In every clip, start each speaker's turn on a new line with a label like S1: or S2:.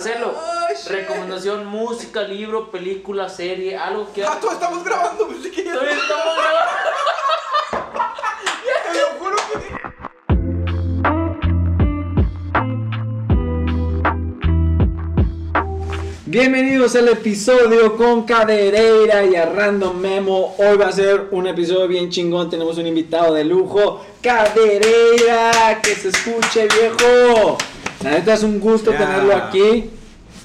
S1: Marcelo,
S2: shit.
S1: recomendación, música, libro, película, serie, algo que...
S2: Ah, todos estamos grabando, ya-
S1: Todavía estamos grabando.
S2: te lo juro que- Bienvenidos al episodio con Cadereira y a Random Memo. Hoy va a ser un episodio bien chingón. Tenemos un invitado de lujo, Cadereira. Que se escuche, viejo. La neta es un gusto tenerlo aquí.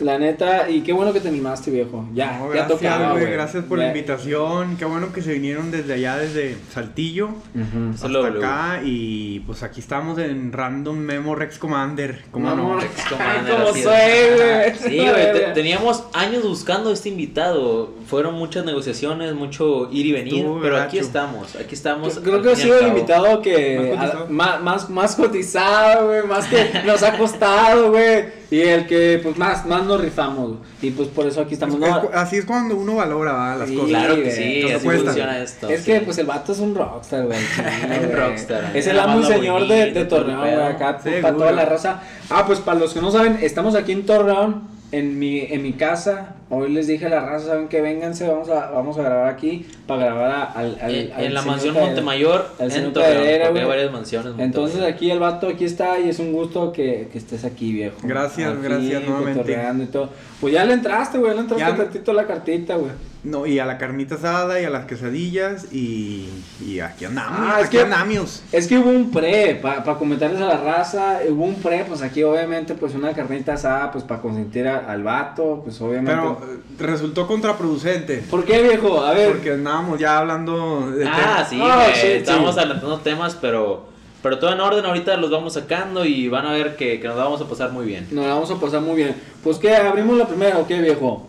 S2: La neta, y qué bueno que te animaste, viejo. Ya,
S3: No,
S2: ya
S3: gracias,
S2: tocaba,
S3: güey,
S2: güey.
S3: gracias por
S2: Ya.
S3: la invitación. Qué bueno que se vinieron desde allá, desde Saltillo
S2: Ujú.
S3: hasta
S1: Solo W.
S3: acá. Y pues aquí estamos en Random Memo Rex Commander. ¿Cómo no?
S1: Rex Commander,
S2: cómo soy, güey.
S1: Sí, güey, te- teníamos años buscando este invitado. Fueron muchas negociaciones, mucho ir y venir,
S3: Estuvo
S1: pero aquí estamos, aquí estamos.
S2: Creo que ha sido el invitado que
S3: Más cotizado.
S2: a- más, más, más cotizado, güey, más que nos ha costado, güey. Y el que pues más, más nos rifamos. Y pues por eso aquí estamos.
S3: Es-
S2: No,
S3: es- así es cuando uno valora ¿va? las
S2: Sí,
S3: cosas.
S1: Claro que sí,
S3: no
S1: así funciona esto.
S2: es
S1: sí.
S2: que pues el vato es un rockstar, güey.
S1: Un rockstar.
S2: Es el amo y señor de,
S1: bonito,
S2: de Torreón, acá para toda la raza. Ah, pues para los que no saben, estamos aquí en Torreón, en mi, en mi casa. Hoy les dije a la raza, saben que vénganse, vamos a, vamos a grabar aquí, para grabar a- al, al,
S1: En,
S2: al
S1: en la mansión
S2: Cadera.
S1: Montemayor,
S2: al
S1: en Torreón,
S2: Cadera,
S1: porque hay varias mansiones. en
S2: Entonces aquí el vato aquí está y es un gusto que, que estés aquí, viejo.
S3: Gracias,
S2: Aquí,
S3: gracias nuevamente.
S2: y todo. Pues ya le entraste, güey, le entraste
S3: Ya.
S2: tantito a la cartita, güey.
S3: No, y a la carnita asada y a las quesadillas. Y, y aquí andamos.
S2: Ah, es
S3: aquí
S2: que-
S3: andamos.
S2: Es que hubo un pre, para comentarles a la raza, hubo un pre, pues aquí obviamente pues una carnita asada, pues para consentir a- al vato, pues obviamente.
S3: Pero eh, resultó contraproducente.
S2: ¿Por qué, viejo? A ver.
S3: Porque andábamos ya hablando de
S1: Ah, sí,
S2: Ah,
S1: güey,
S2: sí,
S1: estábamos
S2: sí.
S1: adelantando temas, pero, pero todo en orden. Ahorita los vamos sacando y van a ver que, que nos vamos a pasar muy bien.
S2: Nos la vamos a pasar muy bien. Pues que abrimos la primera, ¿o qué, viejo?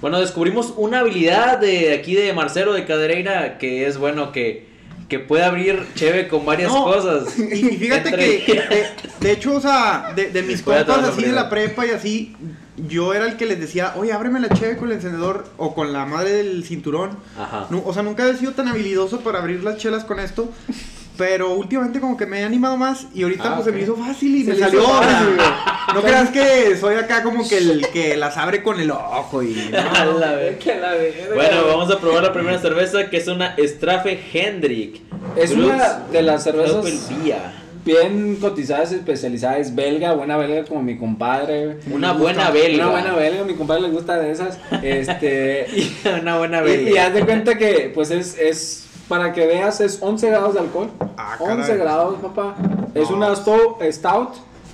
S1: Bueno, descubrimos una habilidad de aquí de Marcelo de Cadereira que es bueno que, que puede abrir cheve con varias
S3: No,
S1: cosas.
S3: Y, y fíjate
S1: Entre-
S3: que, de, de hecho, o sea, de, de mis compas así de la prepa y así, yo era el que les decía, oye, ábreme la cheve con el encendedor o con la madre del cinturón.
S1: Ajá.
S3: No, o sea, nunca he sido tan habilidoso para abrir las chelas con esto. Pero últimamente como que me he animado más y ahorita
S2: Ah,
S3: pues se me hizo fácil y
S2: Se
S3: me salió.
S2: fácil.
S3: No creas que soy acá como que el que las abre con el ojo y...
S1: A la vez.
S2: Que la verga.
S1: Bueno, vamos a probar la primera cerveza que es una Strafe Hendrick.
S2: Es una de las cervezas bien cotizadas, especializadas, belga, buena belga como mi compadre.
S1: Una buena
S3: gusta.
S1: belga.
S2: Una buena belga, a mi compadre le gusta de esas. Este, y,
S1: una buena
S2: y,
S1: belga.
S2: y haz de cuenta que, pues es, es, para que veas, es 11 grados de alcohol.
S3: Ah, caray.
S2: 11 grados, papá. Es
S3: No.
S2: una sto- stout,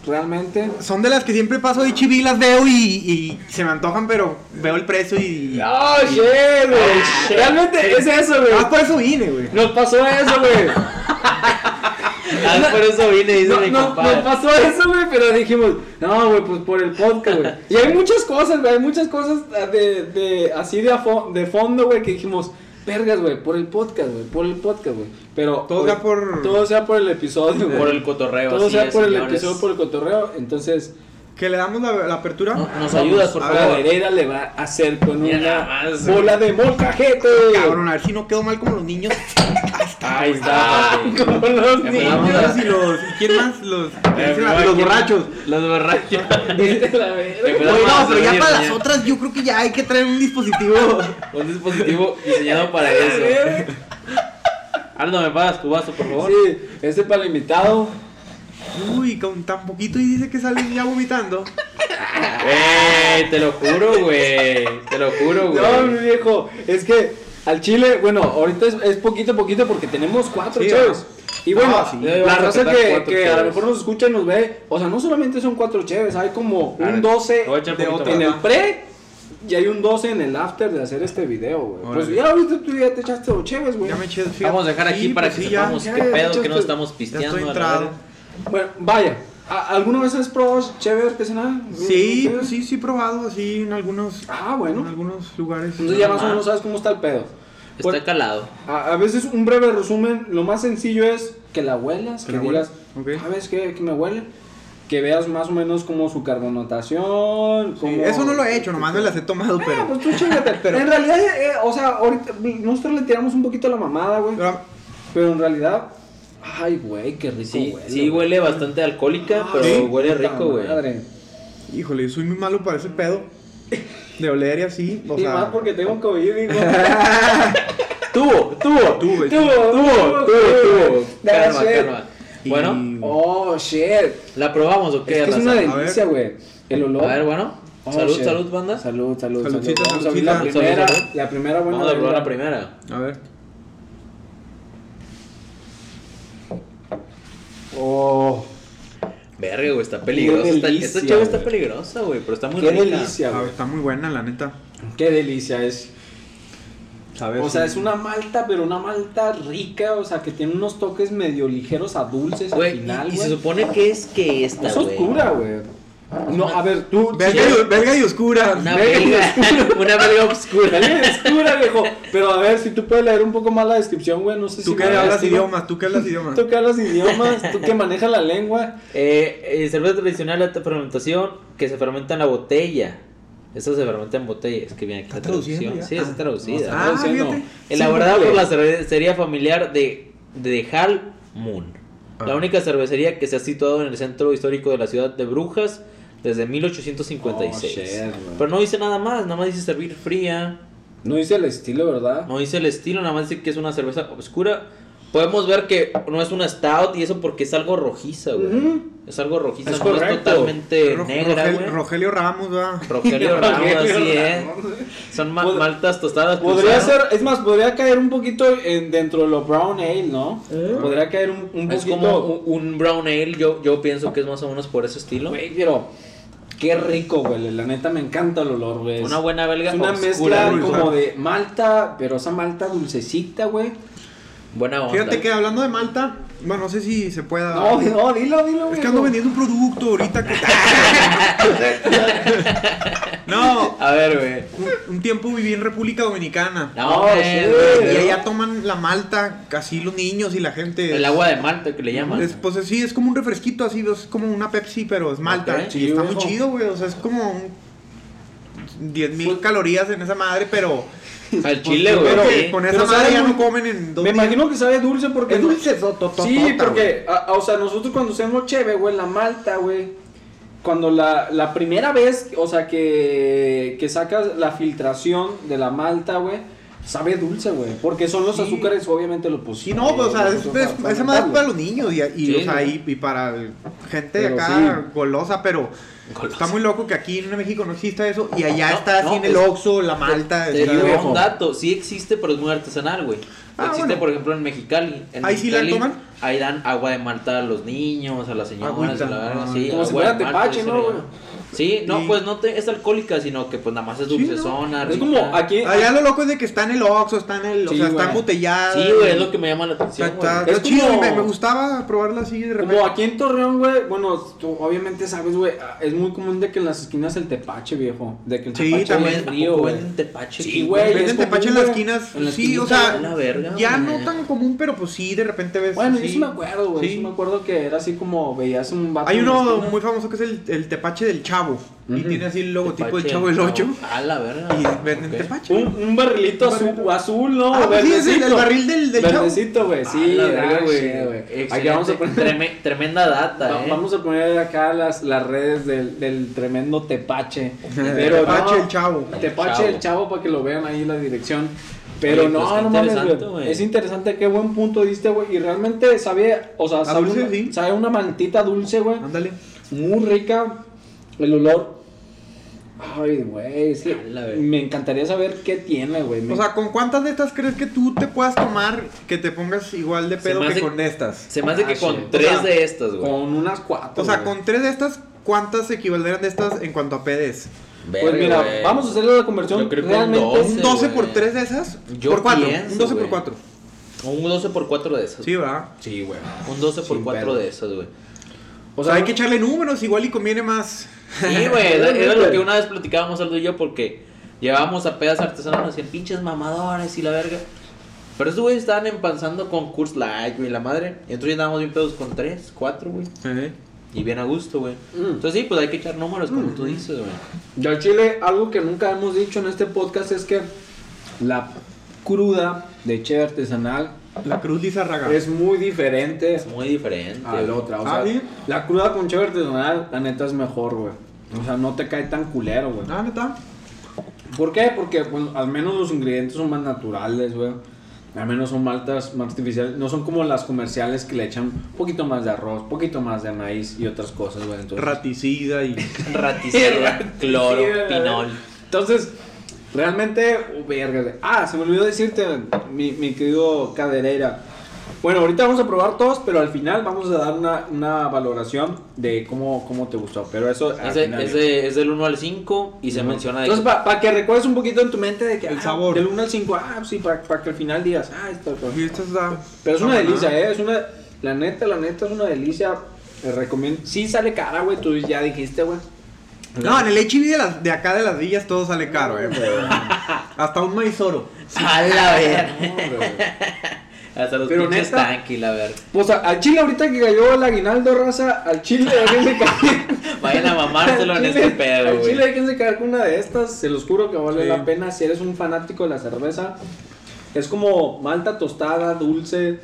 S2: realmente.
S3: Son de las que siempre paso de chiví, las veo y, y se me antojan, pero veo el precio y...
S2: ¡Oh, shit, güey!
S1: shit.
S2: Realmente es eso, güey.
S3: Ah, por eso vine, güey.
S2: Nos pasó eso, güey.
S1: Ah, por eso vine, dice
S2: No,
S1: mi
S2: no,
S1: compadre.
S2: nos pasó eso, güey, pero dijimos, no, güey, pues por el podcast, güey. Y hay muchas cosas, güey, hay muchas cosas de, de así de, a fo- de fondo, güey, que dijimos, vergas, güey, por el podcast, güey, por el podcast, güey. Pero
S3: Todo sea por-
S2: todo sea por el episodio, güey.
S1: Por el cotorreo.
S2: todo sea
S1: es,
S2: por el episodio, por el cotorreo. Entonces,
S3: Que le damos la, la apertura.
S1: No, Nos ayudas, por
S3: a
S1: favor.
S3: ver,
S2: Herrera le va a hacer con
S1: Mira
S2: una
S1: más,
S2: bola de molcajete.
S3: Cabrón, a ver si no quedo mal como los niños.
S2: Ahí
S1: Ah,
S2: está, como los niños.
S3: Los y los. ¿y ¿Quién más? Los,
S1: Eh,
S3: los borrachos.
S1: Los borrachos.
S2: A la verga.
S3: Oye, no, pero ya para las otras yo creo que ya hay que traer un dispositivo.
S1: Un dispositivo diseñado para eso. Aldo, ¿me pagas tu vaso, por favor?
S2: Sí, este para el invitado.
S3: Uy, con tan poquito y dice que sale ya vomitando.
S1: Güey, te lo juro, güey. Te lo juro, güey.
S2: No, mi viejo, es que al chile, bueno, ahorita es, es poquito a poquito porque tenemos cuatro
S3: Sí,
S2: cheves. Y bueno,
S3: Ah, sí.
S2: la
S1: Vamos a
S2: raza que, que a lo mejor nos escucha y nos ve, o sea, no solamente son cuatro cheves, hay como
S1: A ver,
S2: un 12
S1: te voy a echar
S3: de
S2: en el pre y hay un 12 en el after de hacer este video, güey. Pues ya ahorita tú ya te echaste dos cheves, güey.
S3: Ya me eché. fíjate.
S1: Vamos a dejar aquí
S3: Sí,
S1: para
S3: pues
S1: que
S3: sí, ya,
S1: sepamos
S2: ya,
S1: qué
S2: ya,
S1: pedo,
S2: ya
S1: que no estamos
S3: Ya
S1: pisteando.
S3: estoy
S1: a la
S3: entrado.
S1: verga.
S2: Bueno, vaya. ¿A- ¿Alguna vez has probado cheve artesanal?
S3: Sí, pues sí, sí he probado así en algunos,
S2: Ah,
S3: en
S2: bueno.
S3: algunos lugares.
S2: Entonces ya más o menos sabes cómo está el pedo.
S1: Está
S2: Pues,
S1: calado.
S2: A, a veces un breve resumen, lo más sencillo es que la huelas,
S3: Que
S2: que
S3: la
S2: digas,
S3: huelas, ok.
S2: ¿sabes qué, qué me huele? Que veas más o menos como su carbonatación.
S3: Sí,
S2: como-
S3: eso no lo he hecho, nomás me las he tomado,
S2: Ah,
S3: pero.
S2: pues tú chingate.
S3: Pero-
S2: En realidad, eh, o sea, ahorita nosotros le tiramos un poquito la mamada, güey.
S3: pero
S2: Pero en realidad, ay, güey, qué rico
S1: Sí,
S2: huele.
S1: sí
S2: güey.
S1: huele bastante alcohólica, pero
S2: Sí,
S1: huele rico, güey.
S2: madre.
S3: Híjole, soy muy malo para ese pedo. De oler y así. O
S2: y
S3: sea,
S2: más porque tengo COVID, digo.
S1: Tuvo, tuvo.
S2: Tuvo,
S1: tuvo, tuvo, tuvo. Calma, calma.
S3: Y-
S1: Bueno,
S2: Oh, shit.
S1: ¿la probamos o qué?
S2: Es que es
S1: raza?
S2: una delicia, güey. El olor.
S1: A ver, bueno.
S2: Oh,
S1: salud,
S2: shit.
S1: salud, banda.
S2: Salud, salud, salud.
S3: Saludcita,
S2: Vamos a abrir la primera.
S1: Salud, salud.
S2: La primera buena.
S1: Vamos a probar la primera.
S3: A ver.
S2: Oh,
S1: Verga, güey, está peligrosa.
S2: Qué
S1: Esta, chava está peligrosa, güey, pero está muy
S2: qué
S1: rica.
S2: delicia,
S3: A ver,
S2: güey.
S3: está muy buena, la neta.
S2: Qué delicia es.
S3: ¿Sabes?
S2: O sea, es una malta, pero una malta rica, o sea, que tiene unos toques medio ligeros a dulces al final,
S1: y, se supone que es que esta,
S2: Es
S1: güey.
S2: oscura, güey. No, a ver, tú.
S3: Belga, y, oscura.
S1: Una
S2: Belga
S1: belga, una belga oscura.
S2: Oscura, viejo. Pero a ver, si tú puedes leer un poco más la descripción, güey, no sé si.
S3: Tú que
S2: me
S3: hablas idiomas, tú que hablas idiomas.
S2: Tú que hablas idiomas, tú que manejas la lengua.
S1: Eh, eh, cerveza tradicional de alta fermentación que se fermenta en la botella. Esta se fermenta en botella. Es que viene aquí
S3: ¿Está
S1: la traducción.
S3: ya?
S1: Sí, está
S3: Ah.
S1: traducida.
S2: No,
S3: Ah,
S2: traduciendo.
S3: fíjate.
S1: Elaborada por la cervecería familiar de, de Hal Moon. La
S3: Ah.
S1: única cervecería que se ha situado en el centro histórico de la ciudad de Brujas desde 1856.
S2: Oh.
S1: Pero no dice nada más, nada más dice servir fría.
S2: No dice el estilo, ¿verdad?
S1: No dice el estilo, nada más dice que es una cerveza oscura. Podemos ver que no es una stout y eso porque es algo rojiza, güey.
S2: Ujú.
S1: Es algo rojiza,
S2: Es
S1: no es totalmente
S3: Ro-
S1: negra,
S3: Rogel-
S1: güey.
S3: Rogelio Ramos, va.
S1: Rogelio Ramos, así es.
S2: Ramos.
S1: Son ma-
S2: Pod-
S1: maltas tostadas.
S2: Podría ser, es más, podría caer un poquito en, dentro de lo brown ale, ¿no? Podría caer un, un
S1: Es
S2: poquito.
S1: como un, un brown ale, yo, yo pienso que es más o menos por ese estilo.
S2: Güey, pero qué rico, güey. La neta me encanta el olor, güey.
S1: Una buena belga
S2: Es una
S1: oscura,
S2: mezcla
S1: güey.
S2: como de malta, pero esa malta dulcecita, güey.
S1: Buena onda.
S3: Fíjate que hablando de Malta, bueno, no sé si se pueda.
S2: No, no, dilo, dilo,
S3: Es
S2: güey.
S3: que ando vendiendo un producto ahorita que. no,
S1: A ver, güey.
S3: un, un tiempo viví en República Dominicana.
S1: No,
S2: Oh, sí,
S1: güey.
S3: Y allá toman la malta, casi los niños y la gente.
S1: El agua de Malta que le llaman.
S3: Es, pues sí, es como un refresquito así, es como una Pepsi, pero es malta.
S1: Ok.
S3: Y
S2: Sí,
S3: está muy chido, güey. O sea, es como un 10 mil calorías en esa madre, pero.
S1: Al chile,
S3: Pues, Yo
S1: güey. sí.
S3: con
S2: Pero
S3: esa madre ya no comen en dos
S2: Me
S3: días.
S2: imagino que sabe dulce porque.
S3: Es dulce, to- to- to-
S2: Sí,
S3: tota,
S2: porque, a- a- o sea, nosotros cuando hacemos cheve, güey, la malta, güey. Cuando la, la primera vez, o sea, que, que sacas la filtración de la malta, güey, sabe dulce, güey. Porque son los
S3: Sí.
S2: azúcares, obviamente, los
S3: Sí,
S2: posibles.
S3: no, pues, o sea, es, es- esa madre es para los niños y, y,
S1: Sí,
S3: o sea, y, y para gente de acá
S2: sí.
S3: golosa, pero
S1: Golosa.
S3: está muy loco que aquí en México no exista eso y allá
S1: No,
S3: está así
S1: no,
S3: en el Oxxo, la malta.
S1: Te digo un dato, sí existe, pero es muy artesanal, güey.
S3: Ah,
S1: existe,
S3: bueno.
S1: por ejemplo, en Mexicali. En
S3: ¿Ahí sí la toman?
S1: Ahí dan agua de Malta a los niños, a las señoras,
S3: Agüita.
S1: a la
S3: Ah,
S1: sí.
S2: como si fuera tepache, ¿no, güey?
S1: Sí, no,
S3: Sí.
S1: pues no te, es alcohólica, sino que pues nada más es
S3: Sí,
S1: dulce
S3: ¿no?
S1: zona,
S2: Es como aquí.
S3: Allá lo loco es de que está en el Oxxo, está en el, o
S2: Sí,
S3: sea, está
S2: güey.
S3: embotellada.
S1: Sí, güey, es lo que me llama la
S3: Está,
S1: atención,
S3: está-
S1: güey.
S2: Es
S3: está chido,
S2: como-
S3: me, me gustaba probarla así de repente.
S2: Como aquí en Torreón, güey, bueno, tú obviamente sabes, güey, es muy común de que en las esquinas el tepache, viejo. De que el
S3: Sí,
S2: tepache
S3: también.
S2: es frío, güey.
S1: venden tepache.
S2: Sí, güey.
S3: Venden
S2: común,
S3: tepache en las esquinas,
S2: En la
S3: sí, o sea,
S1: la verga,
S3: ya
S1: güey.
S3: no tan común, pero pues sí, de repente ves.
S2: Bueno,
S3: sí.
S2: yo sí me acuerdo, güey.
S3: Sí.
S2: Sí. me acuerdo que era así como veías un vato.
S3: Hay uno muy famoso que es el, el tepache del chavo. Y tiene así el logotipo del chavo del 8.
S1: A la verga.
S3: Y venden
S1: Ok.
S3: tepache.
S2: Un, un barrilito
S3: Un
S2: azul,
S3: barril.
S2: azul, ¿no?
S3: Ah, pues sí, es el, barril del, del chavo.
S2: Verdecito, güey. Sí,
S1: A la verga, güey.
S2: shit, güey. Aquí
S1: Excelente.
S2: vamos a poner.
S1: Treme- tremenda data,
S2: va-
S1: eh.
S2: Vamos a poner acá las, las redes del, del tremendo tepache.
S3: Pero tepache
S2: no,
S3: el chavo.
S2: Tepache
S1: Chavo.
S2: el chavo para que lo vean ahí en la dirección. Pero
S1: Oye, pues,
S2: no, no mames, güey. Es interesante, qué buen punto diste, güey. Y realmente sabe, o sea, sabe,
S3: dulce,
S2: una,
S3: sí.
S2: sabe una mantita dulce, güey.
S3: Ándale.
S2: Muy rica. El olor. Ay, güey, que
S1: verga.
S2: me encantaría saber qué tiene, güey. Me-
S3: O sea, ¿con cuántas de estas crees que tú te puedas tomar que te pongas igual de pedo que
S1: hace-
S3: con estas?
S1: Se me hace que
S2: Ah,
S1: con
S2: shit.
S1: tres
S3: O sea,
S1: de estas, güey.
S2: con unas cuatro.
S3: O sea,
S2: güey.
S3: con tres de estas, ¿cuántas equivaldrían de estas en cuanto a PDs?
S2: Pues mira,
S1: güey.
S2: vamos a hacerle la conversión.
S1: Yo creo que un
S2: realmente.
S1: dos.
S3: ¿Un 12 por
S1: güey.
S3: 3 de esas?
S1: Yo
S3: por 4.
S1: pienso,
S3: Un 12 por
S1: güey.
S3: 4.
S1: Un 12 por 4 de esas.
S3: Sí, ¿verdad?
S2: Sí, güey.
S1: Un 12 por
S2: Sin
S1: 4
S2: pedo.
S1: de esas, güey.
S3: O sea, hay que echarle números, igual y conviene más.
S1: Sí, güey, era, lo que una vez platicábamos Aldo y yo porque llevábamos a pedas artesanas y pinches mamadores y la verga. Pero estos güeyes estaban empanzando con Curse Light, güey, la madre. Y entonces andábamos bien pedos con 3, 4, güey. Y bien a gusto, güey.
S2: Mm.
S1: Entonces sí, pues hay que echar números, como tú dices, güey.
S2: Y al chile, algo que nunca hemos dicho en este podcast es que la cruda de cheve artesanal
S3: La Cruz Lizarraga.
S2: es muy diferente
S1: Es muy diferente.
S2: a la otra. O
S3: Ah,
S2: sea, la cruda con cheve artesanal, la neta es mejor, güey. O sea, no te cae tan culero, güey.
S3: Ah, neta.
S2: ¿Por qué? Porque pues, al menos los ingredientes son más naturales, güey. Al menos son maltas más artificiales. No son como las comerciales que le echan un poquito más de arroz, poquito más de maíz y otras cosas, güey. Entonces,
S3: Raticida y.
S1: Raticida, cloro, pinol.
S2: Entonces, realmente, oh, verga. Ah, se me olvidó decirte, mi, mi querido Cadereira. Bueno, ahorita vamos a probar todos, pero al final vamos a dar una, una valoración de cómo, cómo te gustó. Pero eso al
S1: Ese,
S2: final.
S1: ese es del 1 al 5 y se menciona de
S2: Entonces, para que recuerdes un poquito en tu mente de que
S3: El
S2: ah,
S3: sabor.
S2: del 1 al 5, ah, sí, para que al final digas, ah, esto, esto.
S3: Y esta está.
S2: Pero es una
S3: está
S2: delicia,
S3: buena.
S2: ¿eh? Es una, la neta, la neta es una delicia. Te recomiendo. Sí sale cara, güey, tú ya dijiste, güey.
S3: No, en el HIV de, las, de acá de las villas todo sale caro, eh. Hasta un maizoro.
S1: A la ver.
S2: No, güey.
S1: Hasta los
S2: Pero
S1: pinches
S2: neta-
S1: tanques, la ver.
S2: Pues a- al chile ahorita que cayó el aguinaldo, raza, al chile déjense caer.
S1: Vayan a mamárselo en
S2: Al
S1: este pedo,
S2: Al
S1: güey.
S2: chile déjense caer con una de estas, se los juro que vale
S3: Sí.
S2: la pena si eres un fanático de la cerveza. Es como malta tostada, dulce,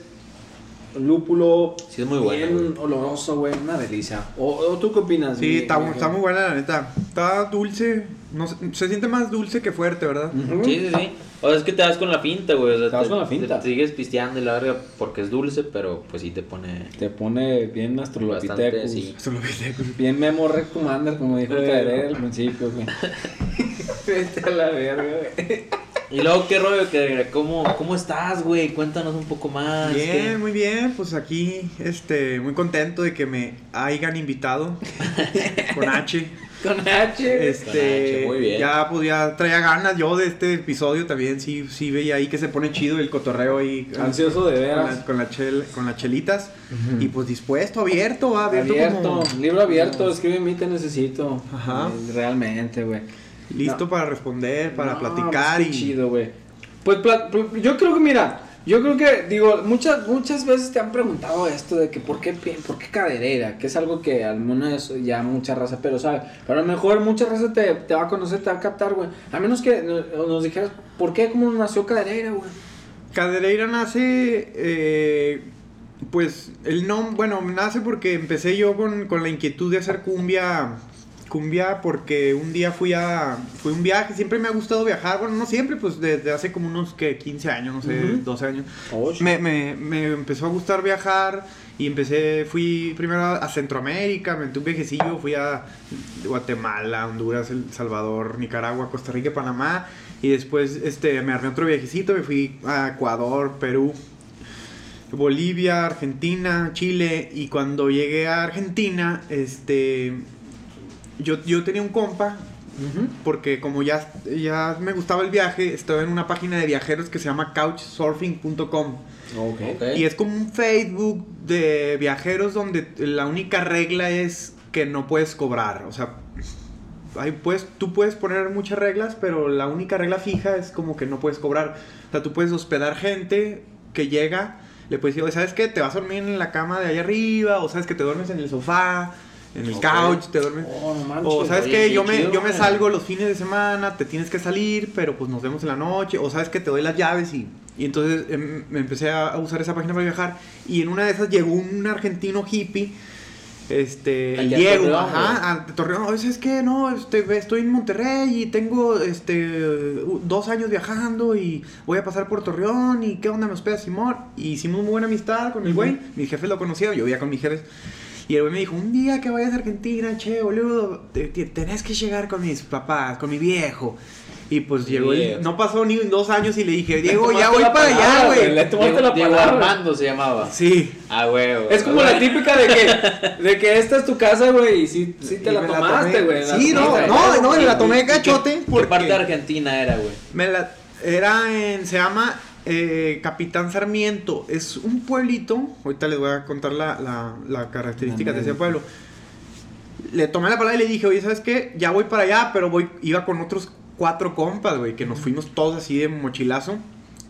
S2: lúpulo.
S1: Sí, es muy bueno,
S2: Bien oloroso, güey, una delicia. ¿O, o tú qué opinas?
S3: Sí,
S2: mi-
S3: está,
S2: mi-
S3: está muy buena la neta. Está dulce. No, sé, se siente más dulce que fuerte, ¿verdad?
S1: Sí, sí, sí. O sea, es que te das con la finta, güey. O sea,
S2: Te das con la finta.
S1: te sigues pisteando y la verga porque es dulce, pero pues sí te pone
S2: Te pone bien astrolopithecus.
S1: sí.
S2: Bien Memo Commander, como dijo el al principio, güey. Vete a la verga, güey.
S1: Y luego, ¿qué rollo? que ¿Cómo, cómo estás, güey? Cuéntanos un poco más.
S3: Bien,
S1: ¿qué?
S3: muy bien. Pues aquí, este, muy contento de que me hayan invitado. con H.
S2: Con H.
S3: Este,
S1: H, muy bien.
S3: ya pues ya traía ganas yo de este episodio también, sí, sí veía ahí que se pone chido el cotorreo ahí. con-
S2: Ansioso de
S3: Con,
S2: veras.
S3: la- con la chel- con las chelitas. Y pues dispuesto, abierto, va, abierto,
S2: Abierto,
S3: como-
S2: libro abierto, escribe mí te necesito.
S3: Ajá.
S2: Eh, Realmente, güey.
S3: Listo
S2: No.
S3: para responder, para
S2: No,
S3: platicar
S2: pues,
S3: y
S2: chido, güey. Pues pl- yo creo que mira, yo creo que digo, muchas muchas veces te han preguntado esto de que por qué por qué caderera, que es algo que al menos ya mucha raza pero sabe, pero a lo mejor mucha raza te, te va a conocer, te va a captar, güey. A menos que no- nos dijeras por qué cómo nació caderera, güey.
S3: Cadereira nace, eh, pues el nombre, bueno, nace porque empecé yo con, con la inquietud de hacer cumbia, cumbia porque un día fui a, fui a un viaje, siempre me ha gustado viajar, bueno, no siempre, pues desde hace como unos que 15 años, no sé,
S2: Ujú.
S3: 12 años.
S2: Oh,
S3: Me, me, me empezó a gustar viajar y empecé, fui primero a Centroamérica, me metí un viajecillo, fui a Guatemala, Honduras, El Salvador, Nicaragua, Costa Rica, Panamá y después este, me armé otro viajecito, me fui a Ecuador, Perú, Bolivia, Argentina, Chile y cuando llegué a Argentina, este, yo, yo tenía un compa porque como ya, ya me gustaba el viaje, estaba en una página de viajeros que se llama couchsurfing.com. Y es como un Facebook de viajeros donde la única regla es que no puedes cobrar. O sea, ahí puedes, tú puedes poner muchas reglas, pero la única regla fija es como que no puedes cobrar. O sea, tú puedes hospedar gente que llega, le puedes decir, "Oye, ¿sabes qué? Te vas a dormir en la cama de allá arriba, o sabes que te duermes en el sofá, en el couch, te duermes...
S2: Oh, no manches.
S3: O sabes que
S1: qué
S3: yo me, yo me salgo los fines de semana, te tienes que salir, pero pues nos vemos en la noche. O sabes que te doy las llaves y, y entonces em, me empecé a, usar esa página para viajar. Y en una de esas llegó un argentino hippie, este, el Diego,
S1: Torreón,
S3: ajá, a Torreón. Oye, ¿sabes qué? No, este, estoy en Monterrey y tengo este, dos años viajando y voy a pasar por Torreón y qué onda me hospeda Simón. Y hicimos muy buena amistad con el güey. Mis jefes lo conocían, yo vivía con mis jefes. Y el güey me dijo, un día que vayas a Argentina, che, boludo, te- te- tenés que llegar con mis papás, con mi viejo. Y pues llegó, el- no pasó ni dos años y le dije, Diego, ya voy para allá, güey.
S2: Le tomaste
S1: Diego,
S2: la
S1: Diego
S2: palabra.
S1: Armando se llamaba.
S3: Sí.
S1: Ah, güey.
S2: Es como la típica de que, de que esta es tu casa, güey, y sí, sí te
S3: Y
S2: la tomaste, güey. la
S3: Sí, no, no, no, y me la
S1: ¿Y-
S3: tomé
S1: y qué-
S3: gachote
S1: ¿Qué
S3: porque-
S1: parte de Argentina era, güey?
S3: Me la, era en, se llama eh, Capitán Sarmiento. Es un pueblito. Ahorita les voy a contar la, la, la característica de ese pueblo. Le tomé la palabra y le dije, oye, ¿sabes qué? Ya voy para allá, pero voy, iba con otros cuatro compas, güey, que nos fuimos todos así de mochilazo.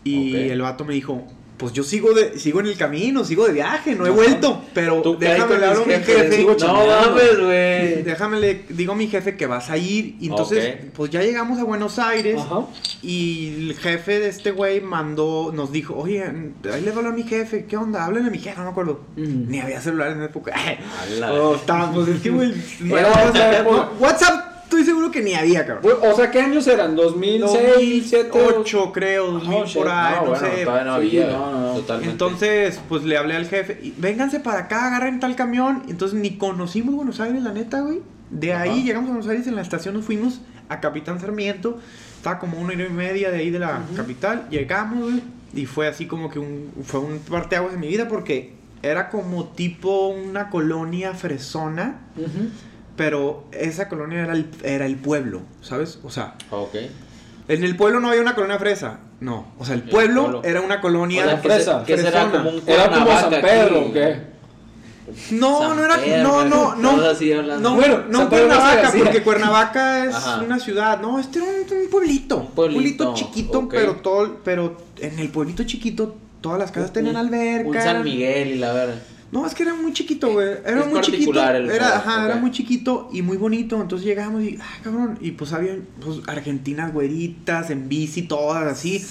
S3: Y el vato me dijo, pues yo sigo de, sigo en el camino, sigo de viaje, no he vuelto, pero déjame le hablo a mi jefe.
S1: No mames, güey.
S3: Déjame le digo a mi jefe que vas a ir. Y entonces, pues ya llegamos a Buenos Aires.
S2: Ajá.
S3: Y el jefe de este güey mandó, nos dijo, oye, ahí le hablo a mi jefe, ¿qué onda? Háblenle a mi jefe, no me acuerdo.
S2: Mm.
S3: Ni había celular en esa época.
S1: A la
S3: Oh, estaba, pues es que, güey.
S2: época.
S3: WhatsApp, estoy seguro que ni había, cabrón.
S2: O sea, ¿qué años eran? ¿2006, 2007?
S3: 2008, creo, 2000
S2: Oh, shit.
S3: por ahí, no,
S2: bueno,
S3: sé.
S1: Todavía no
S2: Sí,
S1: había.
S2: no, no, no.
S1: Totalmente.
S3: Entonces, pues le hablé al jefe, y, vénganse para acá, agarren tal camión. Entonces ni conocimos Buenos Aires, la neta, güey. De ahí
S2: Ajá.
S3: llegamos a Buenos Aires, en la estación nos fuimos a Capitán Sarmiento. Estaba como una hora y media de ahí de la capital. Llegamos, güey. Y fue así como que un, fue un parteaguas en mi vida porque era como tipo una colonia fresona.
S2: Ujú.
S3: Pero esa colonia era el, era el pueblo, ¿sabes? O sea,
S1: Ok.
S3: en el pueblo no había una colonia fresa. No, o sea, el
S1: El
S3: pueblo,
S1: pueblo.
S3: era una colonia
S1: O sea, que,
S2: fresa,
S1: se- que será como un
S2: Era como San Pedro,
S1: aquí.
S2: ¿o qué?
S3: No,
S1: San
S3: no era.
S1: Pedro,
S3: no, no, no. No,
S2: Bueno,
S3: no
S2: San
S3: Cuernavaca, porque Cuernavaca es
S1: Ajá.
S3: una ciudad. No, este era un, un pueblito. Un
S1: pueblito,
S3: chiquito,
S1: ok.
S3: pero todo, pero en el pueblito chiquito todas las casas tenían alberca.
S1: Un San Miguel y la verdad.
S3: No, es que era muy chiquito, güey. Era
S1: Es
S3: muy chiquito. Era, ajá, era muy chiquito y muy bonito. Entonces llegamos y, ah, cabrón. Y pues había pues, argentinas güeritas en bici, todas así.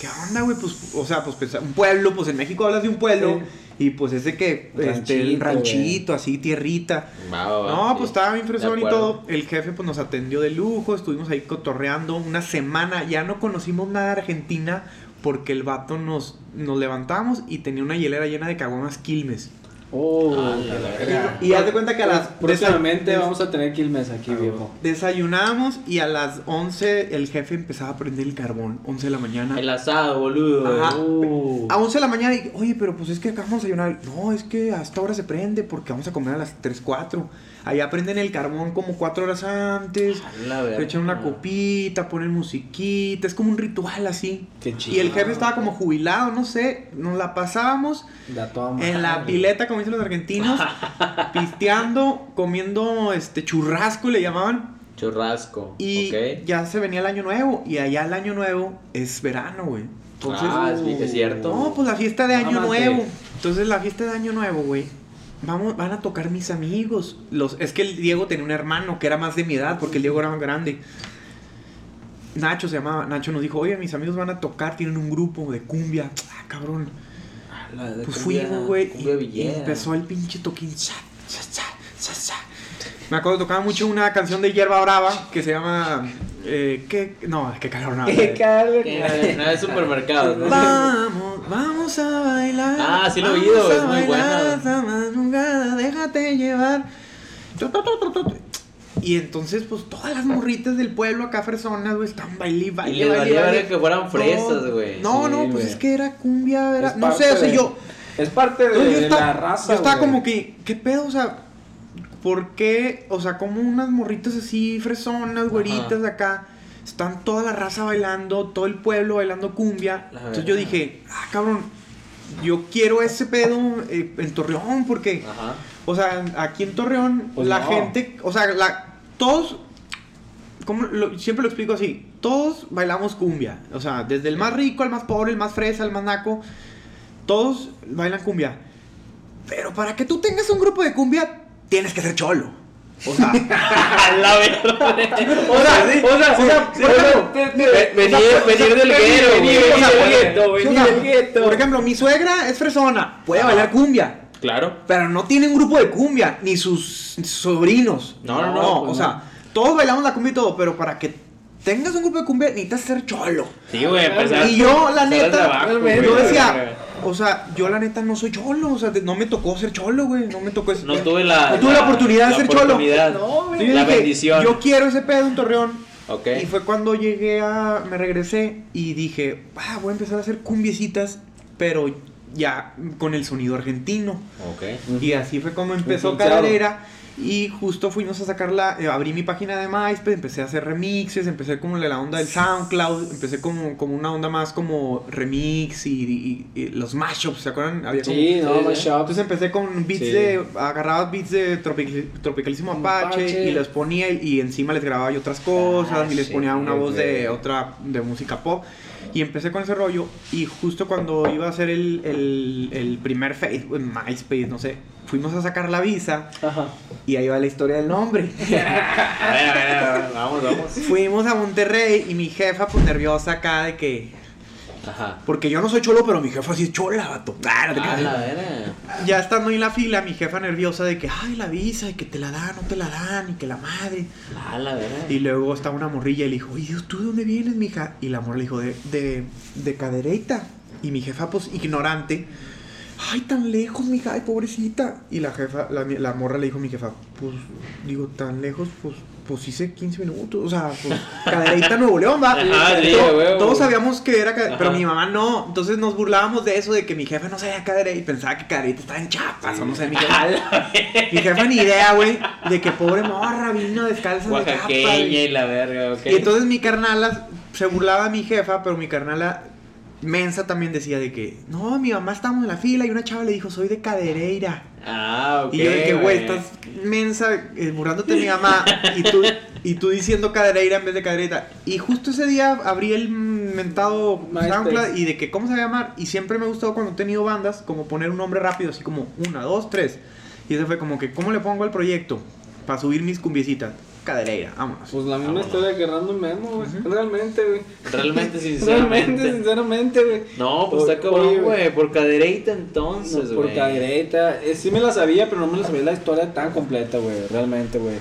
S3: ¿Qué onda, güey? Pues, o sea, pues pensa- un pueblo, pues en México hablas de un pueblo. Y pues ese que, este, el
S2: Ranchito,
S3: ranchito, así, tierrita. No,
S1: sí.
S3: pues estaba bien fresón y todo. El jefe pues nos atendió de lujo, estuvimos ahí cotorreando una semana. Ya no conocimos nada de Argentina porque el vato nos, nos levantamos y tenía una hielera llena de caguamas quilmes.
S2: Oh,
S1: Ah, la
S2: la
S1: verga.
S3: Y haz de cuenta que a las...
S2: Próximamente vamos a tener Quilmes aquí,
S3: Ah,
S2: viejo.
S3: Desayunamos y a las 11 el jefe empezaba a prender el carbón, 11 de la mañana.
S1: El asado, boludo.
S3: Ajá.
S2: Uh.
S3: A 11 de la mañana dije, oye, pero pues es que acá vamos a desayunar. No, es que hasta ahora se prende porque vamos a comer a las 3, 4. Allá prenden el carbón como 4 horas antes.
S1: La.
S3: Le echan una copita, ponen musiquita, es como un ritual así.
S2: Qué chido.
S3: Y el jefe estaba como jubilado, no sé, nos la pasábamos
S2: madre.
S3: en la pileta, como dicen los argentinos, pisteando, comiendo este churrasco, le llamaban.
S1: Churrasco.
S3: Y ya se venía el año nuevo, y allá el año nuevo es verano, güey. Entonces,
S1: ah, es, es cierto.
S3: no, pues la fiesta de año nuevo. Entonces la fiesta de año nuevo, güey. Vamos, van a tocar mis amigos. Los, es que el Diego tenía un hermano que era más de mi edad, porque el Diego era más grande. Nacho se llamaba. Nacho nos dijo, oye, mis amigos van a tocar, tienen un grupo de cumbia. Ah, cabrón.
S1: Ah, la de
S3: Pues
S1: cumbia-
S3: fuimos, güey. Y, empezó el pinche toquín. Cha, cha, cha, cha, cha. Me acuerdo que tocaba mucho una canción de Hierba Brava que se llama. Eh, ¿Qué? No, qué calor, no.
S2: Qué caro.
S1: Que No, es supermercado, ¿no?
S3: Vamos, vamos a bailar.
S1: Ah, sí lo he oído, es muy
S3: bailar
S1: buena.
S3: déjate llevar. Y entonces, pues todas las morritas del pueblo acá, fresonas, güey, están baile,
S1: Y
S3: baile,
S1: les
S3: baile,
S1: valía
S3: baile.
S1: que fueran fresas, güey.
S3: No,
S2: Sí,
S3: no, pues es que era cumbia, era.
S2: Es
S3: No sé, o sea,
S2: de-
S3: yo.
S2: Es parte de,
S3: yo
S2: de
S3: estaba,
S2: la raza.
S3: yo estaba como que, ¿qué pedo? O sea, ¿por qué? O sea, como unas morritas así, fresonas, güeritas de acá. Están toda la raza bailando, todo el pueblo bailando cumbia.
S1: La
S3: Entonces yo dije, ah, cabrón, yo quiero ese pedo eh, en Torreón, porque,
S1: Ajá.
S3: O sea, aquí en Torreón,
S2: Pues
S3: la
S2: no.
S3: gente, o sea, la, todos, como lo- siempre lo explico así, todos bailamos cumbia. O sea, desde el más rico al más pobre, el más fresa, el más naco, todos bailan cumbia. Pero para que tú tengas un grupo de cumbia, tienes que ser cholo. O sea,
S1: la verdad.
S3: o sea, sí, o sea, o sea, por ejemplo,
S1: Ve- Venir, venir del guero,
S3: venir,
S2: del gueto, venir del gueto.
S3: Por ejemplo, mi suegra es fresona, puede bailar cumbia.
S1: Claro.
S3: Pero no tiene un grupo de cumbia, ni sus sobrinos.
S1: No, no, no,
S3: o
S2: pues
S3: sea,
S2: no.
S3: todos bailamos la cumbia y todo, pero para que tengas un grupo de cumbia necesitas ser cholo.
S1: Sí, güey.
S3: Y yo, la neta,
S1: abajo,
S3: yo decía, o sea, yo la neta no soy cholo, o sea, de- no me tocó ser cholo, güey, no me tocó eso.
S1: No tuve la.
S3: No tuve la oportunidad de
S1: la
S3: ser cholo.
S1: oportunidad.
S2: No, güey.
S3: Sí,
S1: La
S3: dije,
S1: bendición.
S3: Yo quiero ese pedo en Torreón.
S1: Ok.
S3: Y fue cuando llegué a. Me regresé y dije, ah, voy a empezar a hacer cumbiecitas, pero ya con el sonido argentino.
S1: Ok.
S3: Y así fue como empezó. Caderera. Y justo fuimos a sacarla, eh, abrí mi página de MySpace, empecé a hacer remixes, empecé como la onda del SoundCloud, empecé como, como una onda más como remix y, y- y los mashups, ¿se acuerdan? Había como-
S2: Sí, no, shops.
S3: entonces empecé con beats
S2: Sí.
S3: de. Agarraba beats de Tropic- Tropicalísimo Apache,
S2: Apache.
S3: y los ponía y, y encima les grababa yo otras cosas
S2: Ah,
S3: y les ponía una voz de otra de música pop. Y empecé con ese rollo. Y justo cuando iba a hacer el, el, el primer Facebook MySpace, no sé, fuimos a sacar la visa
S2: Ajá.
S3: y ahí va la historia del nombre.
S1: A ver, a ver, a ver, vamos, vamos.
S3: Fuimos a Monterrey y mi jefa, pues nerviosa acá de que.
S1: Ajá.
S3: Porque yo no soy cholo, pero mi jefa sí es chola, vato. Ah, no te
S1: la vera.
S3: Ya estando ahí en la fila, mi jefa nerviosa de que, ay, la visa, y que te la dan, no te la dan, y que la madre.
S1: A la vera.
S3: Y luego estaba una morrilla y le dijo, oye, ¿tú de dónde vienes, mija? Y la morra le dijo, de, de, de Cadereyta. Y mi jefa, pues, ignorante, ay, tan lejos, mija, ay, pobrecita. Y la jefa, la, la morra le dijo a mi jefa, pues, digo, tan lejos, pues, pues hice 15 minutos. O sea, pues, Cadereyta, Nuevo León, va.
S1: Ajá, sí,
S3: todos sabíamos que era Cade- pero mi mamá no. Entonces nos burlábamos de eso, de que mi jefa no sabía Cadereyta y pensaba que Cadereyta estaba en Chiapas, o no sé, mi jefa.
S1: A.
S3: Mi jefa ni idea, güey, de que pobre morra vino descalza de güey.
S1: y la verga, ok.
S3: Y entonces mi carnala se burlaba de mi jefa, pero mi carnala mensa también decía de que, no, mi mamá estábamos en la fila y una chava le dijo, soy de Cadereira.
S1: Ah, ok.
S3: y yo de que, güey, estás mensa eh, burlándote de mi mamá y tú, y tú diciendo Cadereira en vez de Cadereita. Y justo ese día abrí el mentado. SoundCloud y de que, ¿cómo se va a llamar? Y siempre me ha gustado cuando he tenido bandas, como poner un nombre rápido, así como una, dos, tres. Y ese fue como que, ¿cómo le pongo al proyecto? Para subir mis cumbiecitas. Cadereira, vámonos.
S2: Pues la misma
S1: Vámonos.
S2: historia que Random Memo, güey. Realmente, güey.
S1: Realmente,
S2: Realmente,
S1: sinceramente.
S2: sinceramente, güey.
S1: No, pues
S2: Oye,
S1: está cabrón, güey. Por cadereita entonces,
S2: No,
S1: güey.
S2: por cadereta. Eh, sí me la sabía, pero no me la sabía la historia tan completa, güey. Realmente, güey.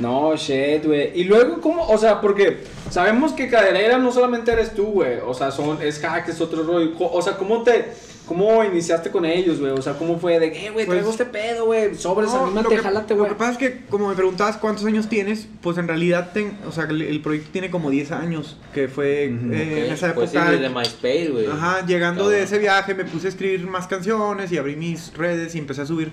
S2: No, shit, güey. Y luego, ¿cómo? O sea, porque sabemos que caderera no solamente eres tú, güey. O sea, son, es hack, es otro rollo. O sea, ¿cómo te, cómo iniciaste con ellos, güey? O sea, ¿cómo fue de, eh, güey,
S3: Pues-
S2: traigo este pedo, güey? Sobres,
S3: No, lo,
S2: anímate, jálate,
S3: lo
S2: güey.
S3: que pasa es que, como me preguntabas cuántos años tienes, pues en realidad, ten- o sea, el, el proyecto tiene como 10 años, que fue eh, en esa
S1: Pues sí,
S3: época.
S1: desde MySpace, güey.
S3: Ajá, llegando de ese viaje me puse a escribir más canciones y abrí mis redes y empecé a subir.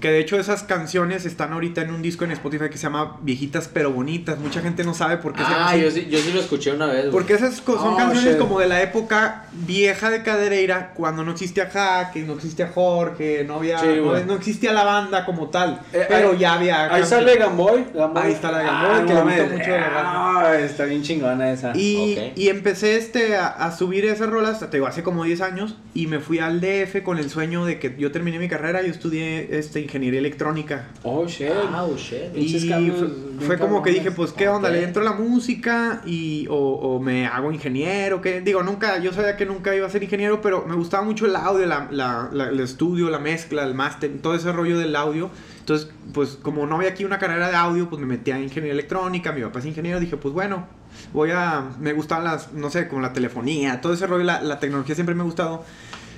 S3: Que de hecho esas canciones están ahorita en un disco en Spotify que se llama Viejitas pero Bonitas. Mucha gente no sabe por qué se llama
S1: Ah, yo sí, yo sí lo escuché una vez, güey.
S3: Porque esas son
S2: Oh,
S3: canciones
S2: shit.
S3: como de la época vieja de Cadereira, cuando no existía Jaque, no existía Jorge, no había,
S2: Sí,
S3: no, no existía la banda como tal,
S2: Eh,
S3: pero
S2: ahí-
S3: ya había.
S2: Ahí sale Gamboy. Gamboy.
S3: Ahí está la Gamboy,
S2: Ah,
S3: que le gusta
S2: mames.
S3: mucho de la.
S2: Ah, está bien chingona esa.
S3: Y,
S1: Ok.
S3: y empecé este, a, a subir esas rolas, te digo, hace como 10 años, y me fui al DF con el sueño de que yo terminé mi carrera, yo estudié este, ingeniería electrónica.
S2: Oh, shit.
S1: Ah, oh, shit.
S3: Y fue, como que dije, pues, ¿qué onda?
S1: Ok.
S3: ¿Le entro a la música y, o, o me hago ingeniero? ¿qué? Digo, nunca, yo sabía que nunca iba a ser ingeniero, pero me gustaba mucho el audio, la, la- la- el estudio, la mezcla, el máster, todo ese rollo del audio. Entonces, pues, como no había aquí una carrera de audio, pues me metí a ingeniería electrónica, mi papá es ingeniero, dije, pues bueno, voy a, me gustan las, no sé, como la telefonía, todo ese rollo, la, la tecnología siempre me ha gustado.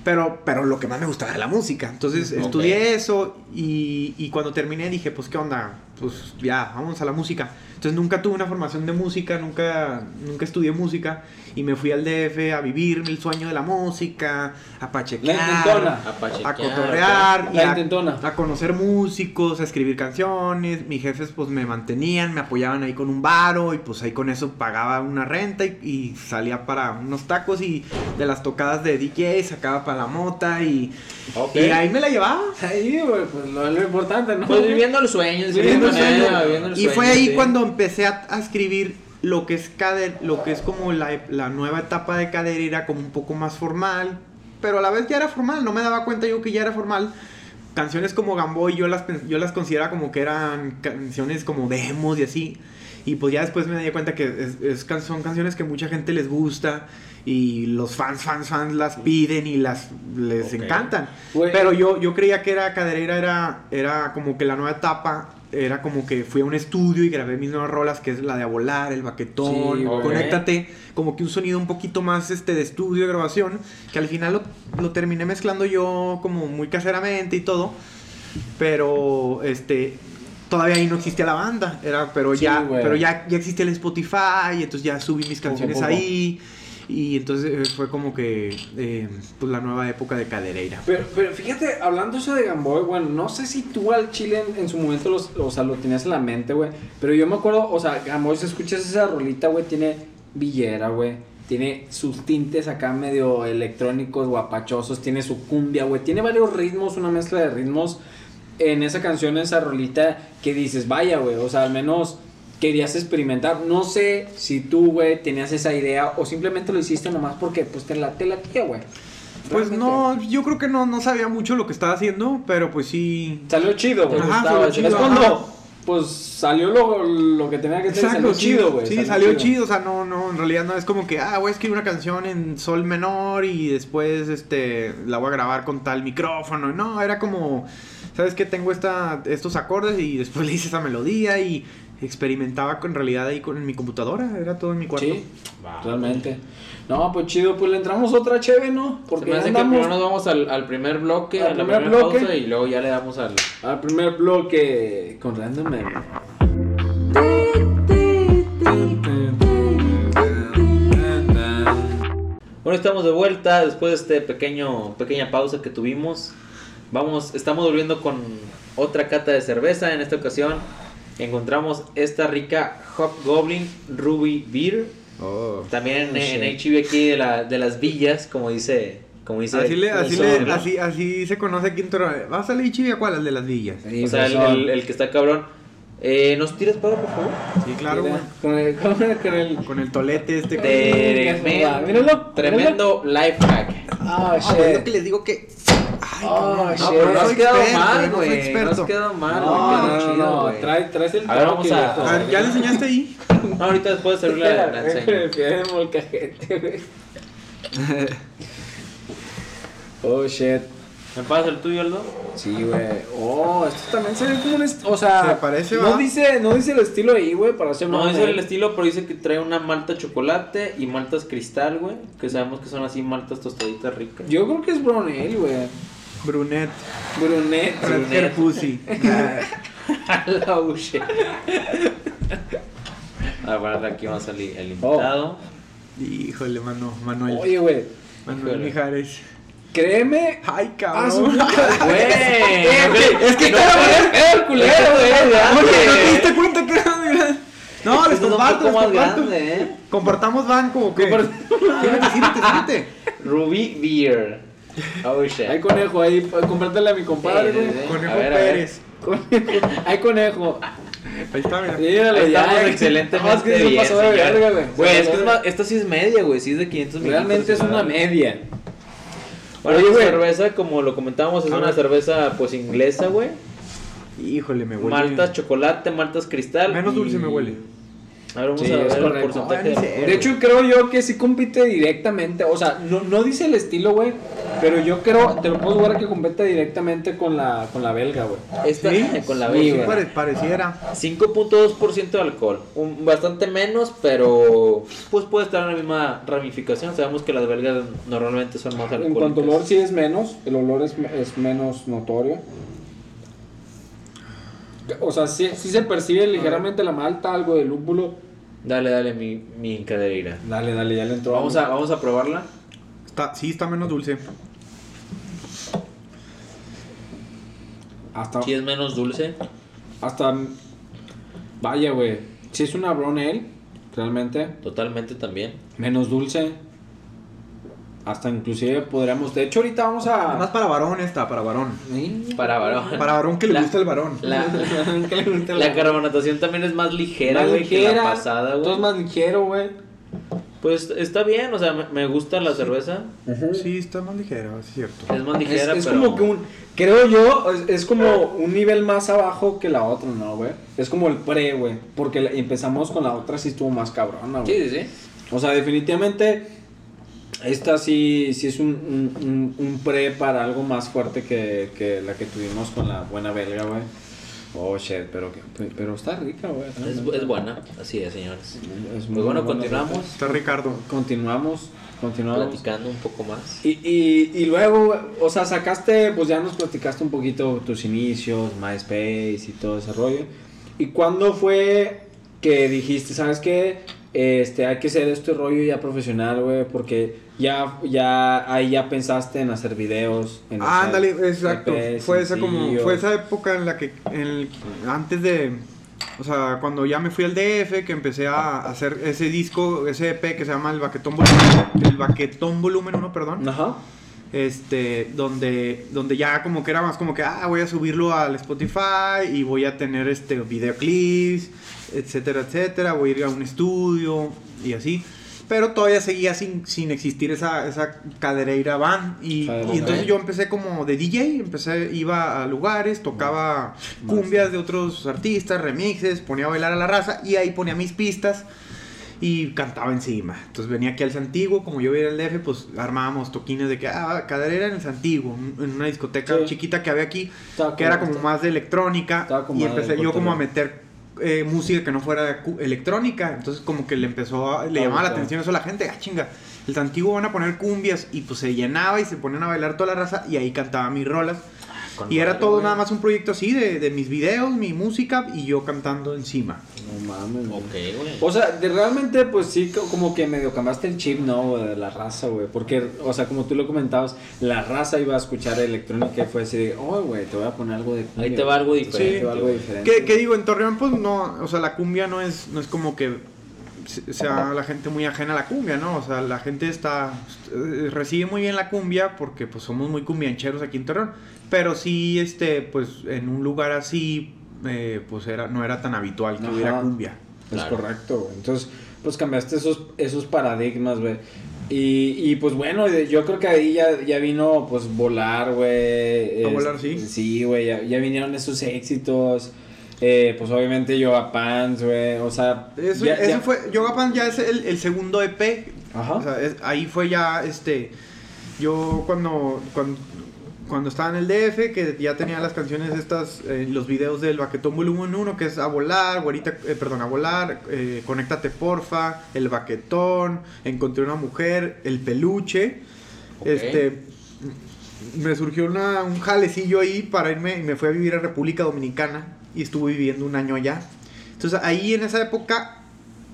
S3: Pero, pero lo que más me gustaba era la música. Entonces
S1: Ok.
S3: estudié eso y, y cuando terminé dije, pues qué onda, pues ya, vamos a la música. Entonces nunca tuve una formación de música, nunca, nunca estudié música y me fui al DF a vivir el sueño de la música, a pachequear.
S1: A pachequear,
S3: a cotorrear y a, a conocer músicos, a escribir canciones. Mis jefes pues me mantenían, me apoyaban ahí con un varo y pues ahí con eso pagaba una renta y, y salía para unos tacos y de las tocadas de DJ sacaba para la mota y, y ahí me la llevaba.
S2: Ahí, güey, pues lo, lo importante, ¿no?
S1: Pues viviendo el sueño,
S3: Viviendo el sueño.
S1: el
S3: Y fue ahí
S1: sí.
S3: cuando empecé a, a escribir lo que es cader, lo que es como la, la nueva etapa de caderera, como un poco más formal, pero a la vez ya era formal, no me daba cuenta yo que ya era formal. Canciones como Gamboy yo las, yo las consideraba como que eran canciones como demos y así. Y pues ya después me di cuenta que es, es can- son canciones que mucha gente les gusta y los fans, fans, fans las piden y las les
S1: Ok.
S3: encantan.
S2: Güey.
S3: Pero yo, yo creía que era caderera, era, era como que la nueva etapa, era como que fui a un estudio y grabé mis nuevas rolas, que es la de a volar, el baquetón,
S2: Sí,
S3: conéctate, como que un sonido un poquito más este de estudio de grabación, que al final lo, lo terminé mezclando yo como muy caseramente y todo, pero este todavía ahí no existía la banda, era pero
S2: Sí,
S3: ya pero ya ya existía el Spotify, y entonces ya subí mis canciones
S2: poco.
S3: ahí Y entonces eh, fue como que eh, pues la nueva época de Cadereira.
S2: Pero, pero fíjate, hablando eso de Gamboy, bueno, no sé si tú al chile en, su momento los, o sea, lo tenías en la mente, güey. Pero yo me acuerdo, o sea, Gamboy, si escuchas esa rolita, güey, tiene villera, güey. Tiene sus tintes acá medio electrónicos, guapachosos. Tiene su cumbia, güey. Tiene varios ritmos, una mezcla de ritmos en esa canción, en esa rolita, que dices, vaya, güey. O sea, al menos querías experimentar. No sé si tú, güey, tenías esa idea o simplemente lo hiciste nomás porque, pues, te la, te la tía, güey.
S3: Pues no, yo creo que no, no sabía mucho lo que estaba haciendo, pero pues sí.
S2: Salió chido, güey.
S3: Ajá, salió
S2: chido. Es cuando, pues, salió lo, lo que tenía que ser. Salió
S3: sí,
S2: chido, güey.
S3: Sí, salió chido. o sea, no, no, en realidad no es como que, ah, voy a escribir una canción en sol menor y después, este, la voy a grabar con tal micrófono. No, era como, ¿sabes qué? Tengo esta, estos acordes y después le hice esa melodía y experimentaba con realidad ahí con en mi computadora, era todo en mi cuarto.
S2: Sí, realmente. No, pues chido, pues le entramos otra cheve, ¿no?
S1: Se
S2: Porque
S1: me
S2: ya
S1: hace que
S2: andamos
S1: primero nos vamos al, al primer bloque,
S2: Al
S1: a la
S2: primer
S1: primera
S2: bloque.
S1: pausa y luego ya le damos al...
S2: al primer bloque con Random.
S1: Bueno, estamos de vuelta después de este pequeño pequeña pausa que tuvimos. Vamos, estamos volviendo con otra cata de cerveza. En esta ocasión encontramos esta rica Hobgoblin Ruby Beer.
S3: Oh.
S1: También
S2: Oh,
S1: en
S2: shit.
S1: HIV aquí de, la, de las villas, como dice, como dice.
S3: Así, le, así, le, así, así se conoce aquí en Torreón. ¿Vas a salir chivi a cuál? Al de las villas.
S2: Sí,
S1: O sea, el, el- el que está cabrón. Eh, ¿Nos tiras para, por favor?
S3: Sí, claro,
S2: Mira,
S3: güey.
S2: Con el, con el, con el-
S3: Con el tolete este.
S1: Tremendo,
S2: Míralo,
S1: tremendo life hack.
S2: Ah,
S3: Ah, es lo que
S2: shit.
S3: les digo que. Ay,
S2: Oh.
S1: No, pero no has quedado
S3: experto,
S1: mal, güey. No
S3: experto.
S1: has quedado mal,
S2: No,
S1: güey.
S2: no, no,
S1: chido,
S2: no,
S1: güey.
S2: trae, traes el
S1: A ver, vamos a-.
S3: A ver, ¿ya le enseñaste ahí?
S1: No, ahorita después de servirle la, la enseño.
S2: Molcajete, güey. Oh, shit.
S1: ¿Me pasas el tuyo, Aldo?
S2: Sí, güey. Oh, esto también se ve como un... O sea...
S3: Se parece,
S2: no dice, no dice el estilo ahí, güey, para hacer
S1: No dice el estilo, pero dice que trae una malta chocolate y maltas cristal, güey. Que sabemos que son así maltas tostaditas ricas.
S2: Yo creo que es brown ale, güey.
S3: Brunet.
S2: Brunet.
S3: Hair Pussy.
S1: La uche. A ver, aquí va a salir el invitado.
S3: Híjole, mano. Manuel.
S2: Oye, güey.
S3: Manuel
S1: híjole.
S3: Mijares.
S2: Créeme.
S3: Ay,
S2: Ah,
S3: cabrón.
S1: Güey,
S3: Es que
S1: no, era el culero, güey.
S3: Oye, ¿no te diste cuenta que era No, les comparto, les comparto.
S1: grande, ¿eh?
S3: Compartamos banco, ¿o qué? Sírvete, sírvete, sírvete.
S1: Ruby Beer. Oh, shit.
S2: Hay conejo ahí, compártele a mi compadre,
S1: Sí, sí,
S2: güey.
S1: sí.
S3: Conejo
S1: ver.
S3: Pérez.
S2: Conejo. Hay conejo.
S3: Ahí está, mira.
S2: Ya. No, es que
S1: bien,
S2: pasó de verga, güey.
S1: Güey,
S2: Se
S1: es que
S2: pasó
S1: es
S2: de-
S1: más, esta sí es media, güey. Sí es de 500 mililitros.
S2: Realmente es una media.
S1: Bueno,
S2: Oye,
S1: cerveza, como lo comentábamos, es
S3: A
S1: una
S3: ver.
S1: cerveza pues inglesa, güey.
S3: Híjole, me huele.
S1: Maltas, chocolate, maltas cristal.
S3: Menos dulce me huele.
S1: A ver, vamos
S2: Sí,
S1: a ver
S2: es
S1: el
S2: correcto.
S1: porcentaje de
S2: hecho, creo yo que sí compite directamente. O sea, no, no dice el estilo, güey. Pero yo creo, te lo puedo jugar que compite directamente con la, con la belga, güey.
S1: esta
S3: ¿Sí?
S1: con la
S2: Sí,
S3: Sí,
S1: belga.
S3: pare- pareciera.
S1: 5.2% de alcohol. Un- bastante menos, pero pues puede estar en la misma ramificación. Sabemos que las belgas normalmente son más
S2: En
S1: alcohólicas.
S2: cuanto al olor, sí es menos. El olor es, es menos notorio. O sea, sí, sí se percibe ligeramente la malta, algo de lúpulo.
S1: Dale, dale, mi, mi.
S2: Dale, dale, ya le entró.
S1: Vamos a, vamos a probarla.
S3: Está, sí, está menos dulce.
S2: Hasta,
S1: Si es menos dulce.
S2: hasta. Vaya, güey. Si es una brown ale, realmente.
S1: Totalmente también.
S2: Menos dulce. Hasta inclusive podríamos. De hecho, ahorita vamos a.
S3: para varón esta, para varón.
S2: Sí.
S1: Para varón.
S3: Para varón que le
S1: La-
S3: gusta el varón.
S1: La,
S2: Que le guste
S1: la carbonatación también es más ligera,
S2: Más
S1: güey, que la
S2: ligera,
S1: pasada,
S2: Todo es
S1: güey.
S2: más ligero, güey.
S1: Pues está bien, o sea, me, me gusta la cerveza.
S3: Sí, está más ligero, es cierto.
S1: Es más
S2: Es,
S1: ligera,
S2: es
S1: pero...
S2: como que un. Creo yo, es, es como un nivel más abajo que la otra, ¿no, güey? Es como el pre, güey. Porque empezamos con la otra, sí estuvo más cabrona, güey.
S1: Sí, sí, sí.
S2: O sea, definitivamente. Esta sí, sí es un, un, un- un pre para algo más fuerte que, que la que tuvimos con la buena belga, güey. Oh, shit, pero, pero está rica, güey.
S1: Es, es buena, así es, señores.
S2: Es muy
S1: Pues bueno,
S2: buena,
S1: continuamos.
S3: Está Ricardo.
S2: Continuamos, continuamos.
S1: Platicando un poco más.
S2: Y, y, y luego, o sea, sacaste, pues ya nos platicaste un poquito tus inicios, MySpace y todo ese rollo. ¿Y cuándo fue que dijiste, sabes qué? este, hay que hacer este rollo ya profesional, güey, porque ya, ya, ahí ya pensaste en hacer videos. En
S3: Ah, ándale, exacto.
S2: EPs,
S3: Fue esa como, fue esa época en la que, en el- antes de, o sea, cuando ya me fui al DF, que empecé a hacer ese disco, ese EP que se llama el Baquetón Volumen, el Baquetón Volumen 1, perdón.
S2: Ajá.
S3: este donde donde ya como que era más como que ah voy a subirlo al Spotify y voy a tener este videoclips etcétera etcétera voy a ir a un estudio y así pero todavía seguía sin, sin existir esa, esa cadereira van y, entonces yo empecé como de DJ empecé iba a lugares tocaba cumbias de otros artistas remixes ponía a bailar a la raza y ahí ponía mis pistas y cantaba encima. Entonces venía aquí al Santiguo, como yo vivía en el DF, pues armábamos toquines de que, ah, caderera en el Santiguo, en una discoteca
S2: Sí.
S3: chiquita que había aquí,
S2: Estaba
S3: que era
S2: como-
S3: más de electrónica,
S2: como
S3: y empecé yo como a meter eh, música que no fuera electrónica, entonces como que le empezó a, le
S2: Ah,
S3: llamaba la atención eso a la gente, ah, chinga, el Santiguo van a poner cumbias, y pues se llenaba y se ponían a bailar toda la raza, y ahí cantaba mis rolas.
S1: Con
S3: Y era todo
S1: güey.
S3: nada más un proyecto así de, de mis videos, mi música y yo cantando encima.
S2: No mames, güey.
S1: Ok, güey.
S2: O sea, de realmente, pues sí, co- como que medio cambiaste el chip, ¿no? güey, De la raza, güey. Porque, o sea, como tú lo comentabas, la raza iba a escuchar electrónica y fue así de, oh, güey, te voy a poner algo de. cumbia,
S1: Ahí te va algo
S2: güey".
S1: diferente,
S2: Ahí te va algo diferente.
S3: ¿Qué, qué digo? En Torreón, pues no, o sea, la cumbia no es, no es como que se- sea la gente muy ajena a la cumbia, ¿no? O sea, la gente está, recibe muy bien la cumbia porque pues somos muy cumbiancheros aquí en Torreón, pero sí, este, pues en un lugar así, eh, pues era, no era tan habitual que
S2: Ajá.
S3: hubiera cumbia.
S2: Es
S1: Claro.
S2: correcto, güey. Entonces, pues cambiaste esos, esos paradigmas, güey. Y, y pues bueno, yo creo que ahí ya, ya vino, pues, volar, güey.
S3: A volar, sí.
S2: Sí, güey, ya, ya vinieron esos éxitos. Eh, pues obviamente Yoga Pants, güey. O sea,
S3: Eso,
S2: ya-
S3: eso
S2: ya-
S3: fue, Yoga Pan ya es el, el segundo EP.
S2: Ajá.
S3: O sea, es- ahí fue ya, este, yo cuando, cuando, cuando estaba en el DF, que ya tenía las canciones estas, eh, los videos del Baquetón Volumen 1, que es A Volar, Güerita, eh, perdón, A Volar, eh, Conéctate Porfa, El Baquetón, Encontré una Mujer, El Peluche, este... Me surgió una- un jalecillo ahí para irme y me fui a vivir a República Dominicana y estuve viviendo un año allá. Entonces ahí en esa época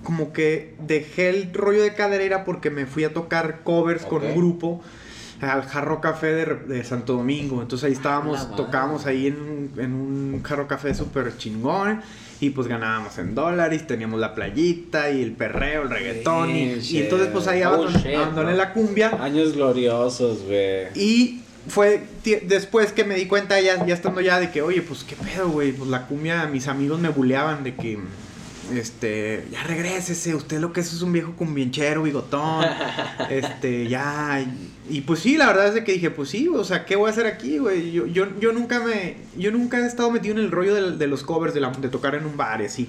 S3: como que dejé el rollo de caderera porque me fui a tocar covers con un grupo al Jarro Café de, de Santo Domingo. Entonces ahí estábamos,
S1: madre.
S3: tocábamos ahí en, un- en un Jarro Café súper chingón y pues ganábamos en dólares, teníamos la playita y el perreo, el reggaetón y, entonces pues ahí
S1: Oh,
S3: abandoné la cumbia
S2: Años gloriosos, güey.
S3: y fue después que me di cuenta ya, ya estando ya de que, oye, pues qué pedo, güey, pues la cumbia, mis amigos me buleaban de que, este, ya regrésese, usted lo que es es un viejo cumbienchero, bigotón, este, ya, y, y pues sí, la verdad es de que dije, pues sí, o sea, ¿qué voy a hacer aquí, güey? Yo, yo, yo nunca me, yo nunca he estado metido en el rollo de, de los covers, de, la- de tocar en un bar y así.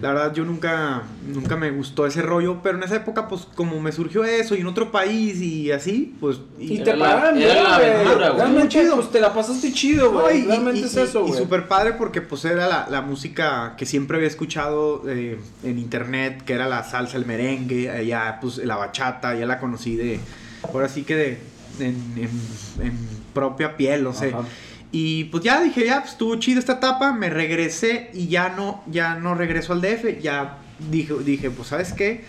S3: La verdad, yo nunca, nunca me gustó ese rollo, pero en esa época, pues, como me surgió eso y en otro país y así, pues...
S2: Y
S1: Era
S2: te
S1: era
S2: bien, güey.
S3: Chido.
S2: pues te la pasaste chido, güey.
S3: y-
S2: Realmente
S3: y-
S2: es
S3: y-
S2: eso,
S3: Y súper padre porque pues era la, la música que siempre había escuchado eh, en internet, que era la salsa, el merengue, allá pues la bachata, ya la conocí de, ahora sí que de, en, en- en propia piel, no sé.
S2: Ajá.
S3: Y pues ya dije, ya, pues estuvo chida esta etapa, me regresé y ya no, ya no regreso al DF, ya dije, dije, pues sabes qué,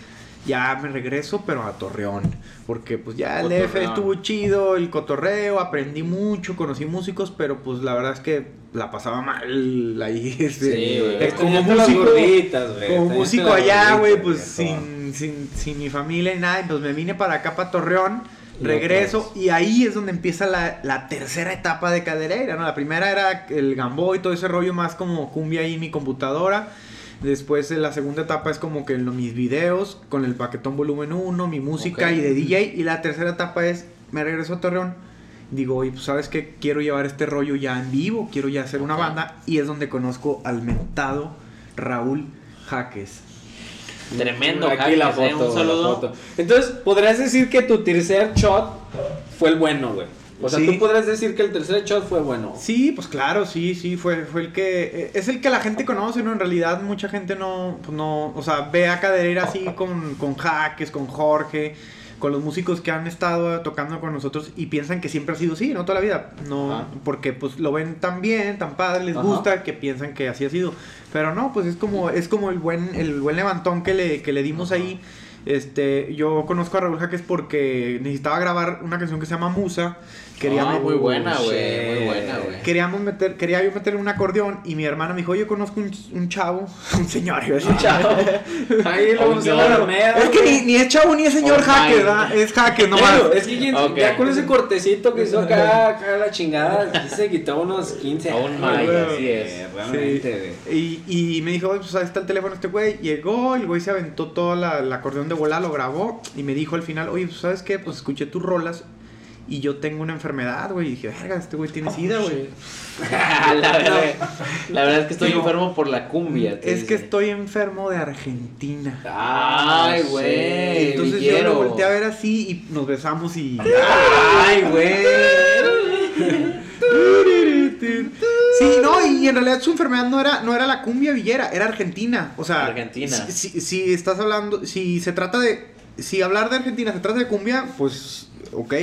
S3: ya me regreso, pero a Torreón, porque pues ya el DF estuvo chido, el cotorreo, aprendí mucho, conocí músicos, pero pues la verdad es que la pasaba mal ahí. este,
S1: Sí, güey.
S3: eh, como músico,
S2: gorditas,
S3: como músico allá, güey, pues sin, sin, sin mi familia y nada, y pues me vine para acá, para Torreón, regreso, y ahí es donde empieza la, la tercera etapa de cadereira, ¿no? La primera era el gambo y todo ese rollo más como cumbia ahí en mi computadora. Después eh, la segunda etapa es como que en mis videos, con el paquetón volumen 1, mi música y de DJ. Y la tercera etapa es, me regreso a Torreón. Digo, oye, pues sabes que quiero llevar este rollo ya en vivo, quiero ya hacer una banda. Y es donde conozco al mentado Raúl Jaques.
S1: Tremendo,
S2: Aquí la
S1: eh,
S2: foto,
S1: un
S2: güey, la
S1: saludo.
S2: foto. Entonces, podrías decir que tu tercer shot fue el bueno, güey. O sea,
S3: Sí.
S2: tú podrías decir que el tercer shot fue bueno.
S3: Sí, pues claro, sí, sí, fue, fue el que... eh, Es el que la gente conoce, ¿no? En realidad mucha gente no, pues no, o sea, ve a Caderera así con, con Jaques, con Jorge, con los músicos que han estado tocando con nosotros y piensan que siempre ha sido así, ¿no? Toda la vida. No,
S1: Ajá.
S3: porque pues lo ven tan bien, tan padre, les
S2: Ajá.
S3: gusta, que piensan que así ha sido. Pero no, pues es como, es como el buen, el buen levantón que le, que le dimos ahí. Este, yo conozco a Raúl Jaques porque necesitaba grabar una canción que se llama Musa. Queríamos,
S1: Ah, muy buena, güey. Muy buena, güey.
S3: Queríamos meter, quería yo meterle un acordeón y mi hermana me dijo, yo conozco un, un chavo, un señor, a decir,
S2: Un chavo. Ahí lo
S1: Señor.
S2: la Alameda,
S3: Es que ni, ni es chavo ni es señor
S1: Oh, my.
S3: ¿verdad? Es Jaques nomás.
S2: Claro, es que quien-
S1: Ok.
S2: ya con ese cortecito que hizo acá, acá la chingada, se quitó unos 15
S1: A un
S2: años,
S1: así es.
S2: Realmente.
S3: Y, y me dijo, "Oye, pues ahí está el teléfono este güey. Llegó, el güey se aventó todo la, el acordeón de bola, lo grabó y me dijo al final, oye, pues sabes qué, pues escuché tus rolas y yo tengo una enfermedad, güey. Y dije, verga, este güey tiene sida, güey.
S1: la, verdad, la verdad es que estoy
S3: Digo,
S1: enfermo por la cumbia.
S3: Es que estoy enfermo de Argentina.
S1: Ay,
S2: sí.
S1: güey.
S3: Entonces yo lo volteé a ver así y nos besamos y...
S1: Ay, güey.
S3: Sí, no, y en realidad su enfermedad no era, no era la cumbia villera, era Argentina. O sea,
S1: Argentina.
S3: Si, si- si estás hablando, si se trata de, si hablar de Argentina se trata de cumbia, pues, ok.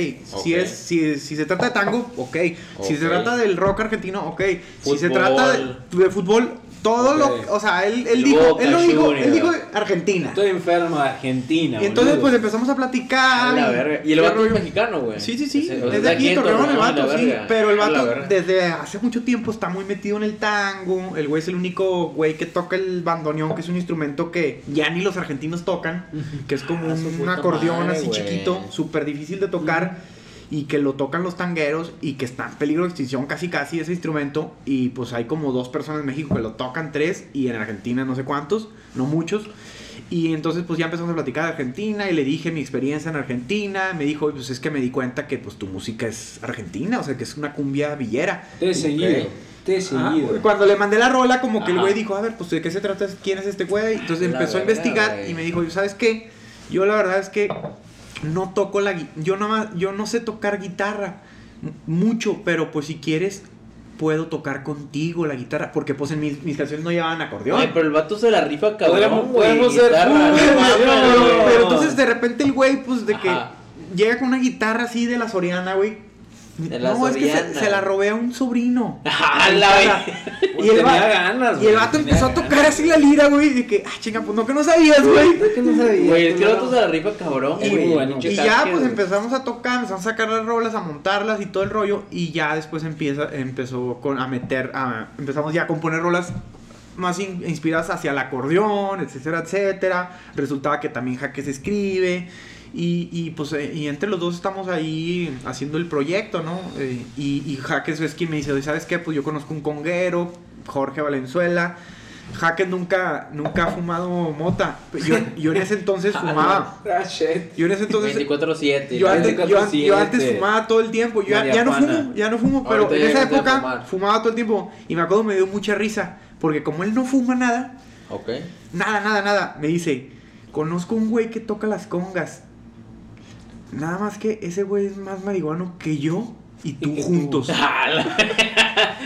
S3: Si es, si, si se trata de tango, ok. Si se trata del rock argentino, ok. Si se trata de, de fútbol, todo
S2: Ok.
S3: lo, o sea, él, él dijo,
S1: Boca
S3: él lo dijo, él dijo Argentina.
S2: Estoy enfermo de Argentina,
S3: Y entonces
S2: boludo.
S3: pues empezamos a
S1: A
S3: platicar.
S1: la
S3: y-
S1: verga. Y el vato es mexicano, güey.
S3: Sí, sí, sí. Es de aquí, Torreón, el vato,
S1: la
S3: sí.
S1: verga.
S3: Pero el
S1: A la
S3: vato desde hace mucho tiempo está muy metido en el tango. El güey es el único güey que toca el bandoneón, que es un instrumento que ya ni los argentinos tocan. Que es como
S1: Ah,
S3: un, acordeón
S1: madre,
S3: así chiquito, súper difícil de tocar. Y que lo tocan los tangueros y que está en peligro de extinción casi casi ese instrumento. Y pues hay como dos personas en México que lo tocan, tres. Y en Argentina no sé cuántos, no muchos. Y entonces pues ya empezamos a platicar de Argentina y le dije mi experiencia en Argentina. Me dijo, "Oye, pues es que me di cuenta que pues tu música es argentina, o sea que es una cumbia villera.
S2: Te he seguido, te he
S3: Ajá.
S2: seguido.
S3: Cuando le mandé la rola, como que el
S1: Ajá.
S3: güey dijo, a ver, pues de qué se trata, quién es este güey. Entonces
S1: La
S3: empezó a investigar
S1: güey.
S3: y me dijo, ¿sabes qué? Yo la verdad es que no toco la yo nomás, yo no sé tocar guitarra mucho, pero pues si quieres puedo tocar contigo la guitarra, porque pues en mis, mis canciones no llevaban acordeón.
S1: Ay, pero el vato se la rifa cabrón,
S2: podemos ser
S1: guitarra,
S3: pero, entonces de repente el güey, pues de que
S1: Ajá.
S3: llega con una guitarra así de la Soriana, güey.
S1: De la
S3: no, es que se, la robé a un sobrino.
S1: Ah,
S3: La.
S2: Pues
S3: Y el,
S2: tenía
S3: va-
S2: ganas,
S3: y el
S2: güey,
S3: vato
S2: tenía
S3: empezó a tocar así la lira, güey. Y de que, ah, chinga, pues no que no sabías, güey.
S2: que no sabía.
S1: Güey, es que el vato se la rifa cabrón,
S2: Es
S1: güey.
S2: muy bueno.
S3: Y ya, pues
S1: güey.
S3: empezamos a tocar, empezamos a sacar las rolas, a montarlas y todo el rollo. Y ya después empieza, empezó con, a meter, a- empezamos ya a componer rolas más in- inspiradas hacia el acordeón, etcétera, etcétera. Resultaba que también Jaque se escribe. Y, y, pues eh, y entre los dos estamos ahí haciendo el proyecto, ¿no? Eh, y, y Jaques es quien me dice, "Oye, ¿sabes qué? Pues yo conozco un conguero, Jorge Valenzuela. Jaques nunca, nunca ha fumado mota. Yo, yo en ese entonces fumaba.
S2: Ah, shit.
S3: Yo en ese entonces
S1: 24-7.
S3: yo antes, yo,
S2: 24/7.
S3: yo antes fumaba todo el tiempo. Yo ya, no fumo, ya no fumo, pero
S1: Ahorita
S3: en esa época fumaba todo el tiempo. Y me acuerdo me dio mucha risa. Porque como él no fuma nada,
S1: Ok.
S3: nada, nada, nada, me dice, conozco un güey que toca las congas. Nada más que ese güey es más marihuano que yo y tú
S2: tú.
S3: juntos.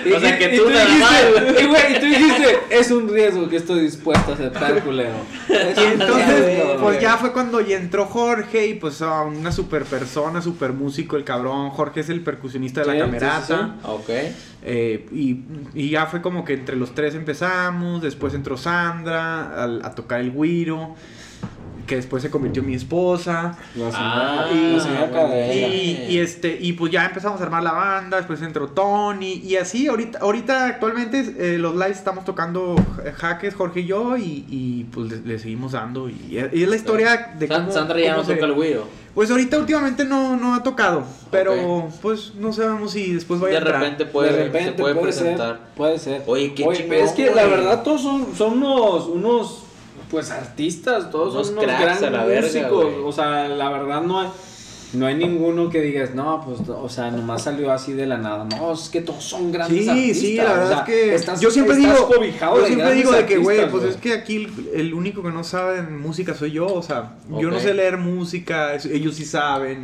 S1: Ah, o sea que
S2: y
S1: tú nada más,
S2: dijiste,
S1: güey.
S2: y güey, y tú dijiste, es un riesgo que estoy dispuesto a aceptar, culero. Es
S3: Y entonces,
S2: riesgo,
S3: pues ya fue cuando ya entró Jorge y pues a una super persona, super músico, el cabrón. Jorge es el percusionista de la camerata.
S1: Ok.
S3: Eh, y, y ya fue como que entre los tres empezamos, después entró Sandra al- a, tocar el güiro, que después se convirtió en mi esposa.
S2: La
S1: Ah,
S2: señora,
S3: y-
S2: la señora.
S3: Y, y este, y pues ya empezamos a armar la banda, después entró Tony, y así, ahorita, ahorita actualmente eh, los lives estamos tocando Ja- Jaques, Jorge y yo, y, y, pues le, le seguimos dando. Y, y es la historia de cómo...
S1: Sandra ya
S3: cómo
S1: no
S3: se-
S1: toca el güiro.
S3: Pues ahorita últimamente no, no ha tocado, pero pues no sabemos si después vaya
S1: De
S3: a entrar.
S1: repente puede,
S2: de repente
S1: se puede, presentar.
S2: Ser, puede ser.
S1: Oye, qué
S2: Oye,
S1: chingón,
S2: es que la verdad todos son, son unos, unos pues artistas, todos
S1: Unos
S2: son unos
S1: cracks
S2: grandes
S1: verga,
S2: músicos. o sea, la verdad no hay no hay ninguno que digas, no, pues, o sea, nomás salió así de la nada. No, es que todos son grandes
S3: Sí,
S2: artistas.
S3: sí, la verdad
S2: o sea,
S3: es que
S2: estás-
S3: yo siempre
S2: estás
S3: digo, yo siempre digo de que, güey, pues es que aquí el, único que no sabe en música soy yo, o sea, yo no sé leer música, ellos sí saben,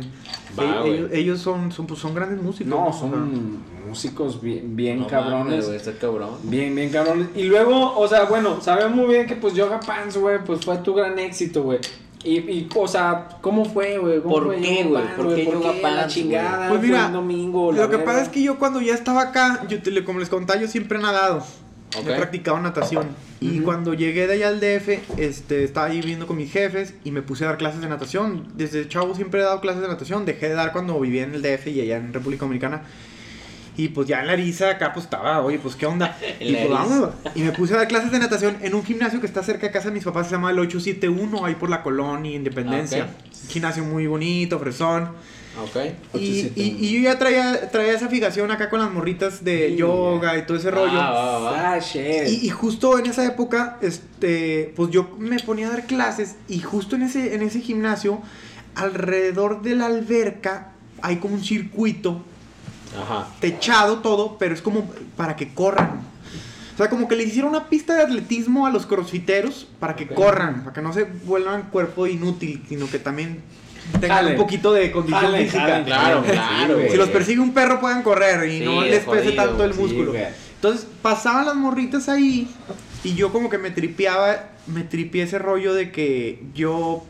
S1: Va,
S3: ellos, ellos son, son, pues, son grandes músicos.
S2: No, son músicos bien, bien
S1: No
S2: cabrones.
S1: mames, güey, cabrón.
S2: Bien, bien cabrones. Y luego, o sea, bueno, sabemos muy bien que pues Yoga Pants, güey, pues fue tu gran éxito, güey. Y, y, o sea, ¿cómo fue, güey? ¿Cómo
S1: ¿Por
S2: fue
S1: qué, güey? ¿Por qué
S2: ¿Por
S1: Yoga Pants,
S2: la chingada?
S3: Pues mira,
S2: domingo,
S3: Lo que
S2: verga.
S3: pasa es que yo cuando ya estaba acá, yo te- como les contaba, yo siempre he nadado.
S1: Ok.
S3: He practicado natación. Y
S2: Ujú.
S3: cuando llegué de allá al DF, este, estaba ahí viviendo con mis jefes y me puse a dar clases de natación. Desde chavo siempre he dado clases de natación. Dejé de dar cuando vivía en el DF y allá en República Dominicana. Y pues ya en la Ariza acá pues estaba, oye, pues qué onda. Y pues
S1: Eriza.
S3: vamos. Y me puse a dar clases de natación en un gimnasio que está cerca de casa de mis papás, se llama el 871, ahí por la Colonia Independencia. Un Gimnasio muy bonito, fresón.
S1: Ok.
S3: Y, y, y yo ya traía, traía esa fijación acá con las morritas de
S2: Sí,
S3: yoga y todo ese rollo.
S1: Ah, va, va.
S2: Ah, shit.
S3: Y, y justo en esa época, este, pues yo me ponía a dar clases y justo en ese, en ese gimnasio, alrededor de la alberca, hay como un circuito
S1: Ajá.
S3: techado todo, pero es como para que corran. O sea, como que le hicieron una pista de atletismo a los crossfiteros para que corran, para que no se vuelvan cuerpo inútil, sino que también tengan un poquito de condición física.
S1: Claro, claro.
S3: Si los persigue un perro puedan correr y
S1: Sí,
S3: no
S1: es
S3: les pese
S1: jodido,
S3: tanto el músculo. Entonces pasaban las morritas ahí y yo como que me tripeaba, me tripié ese rollo de que yo,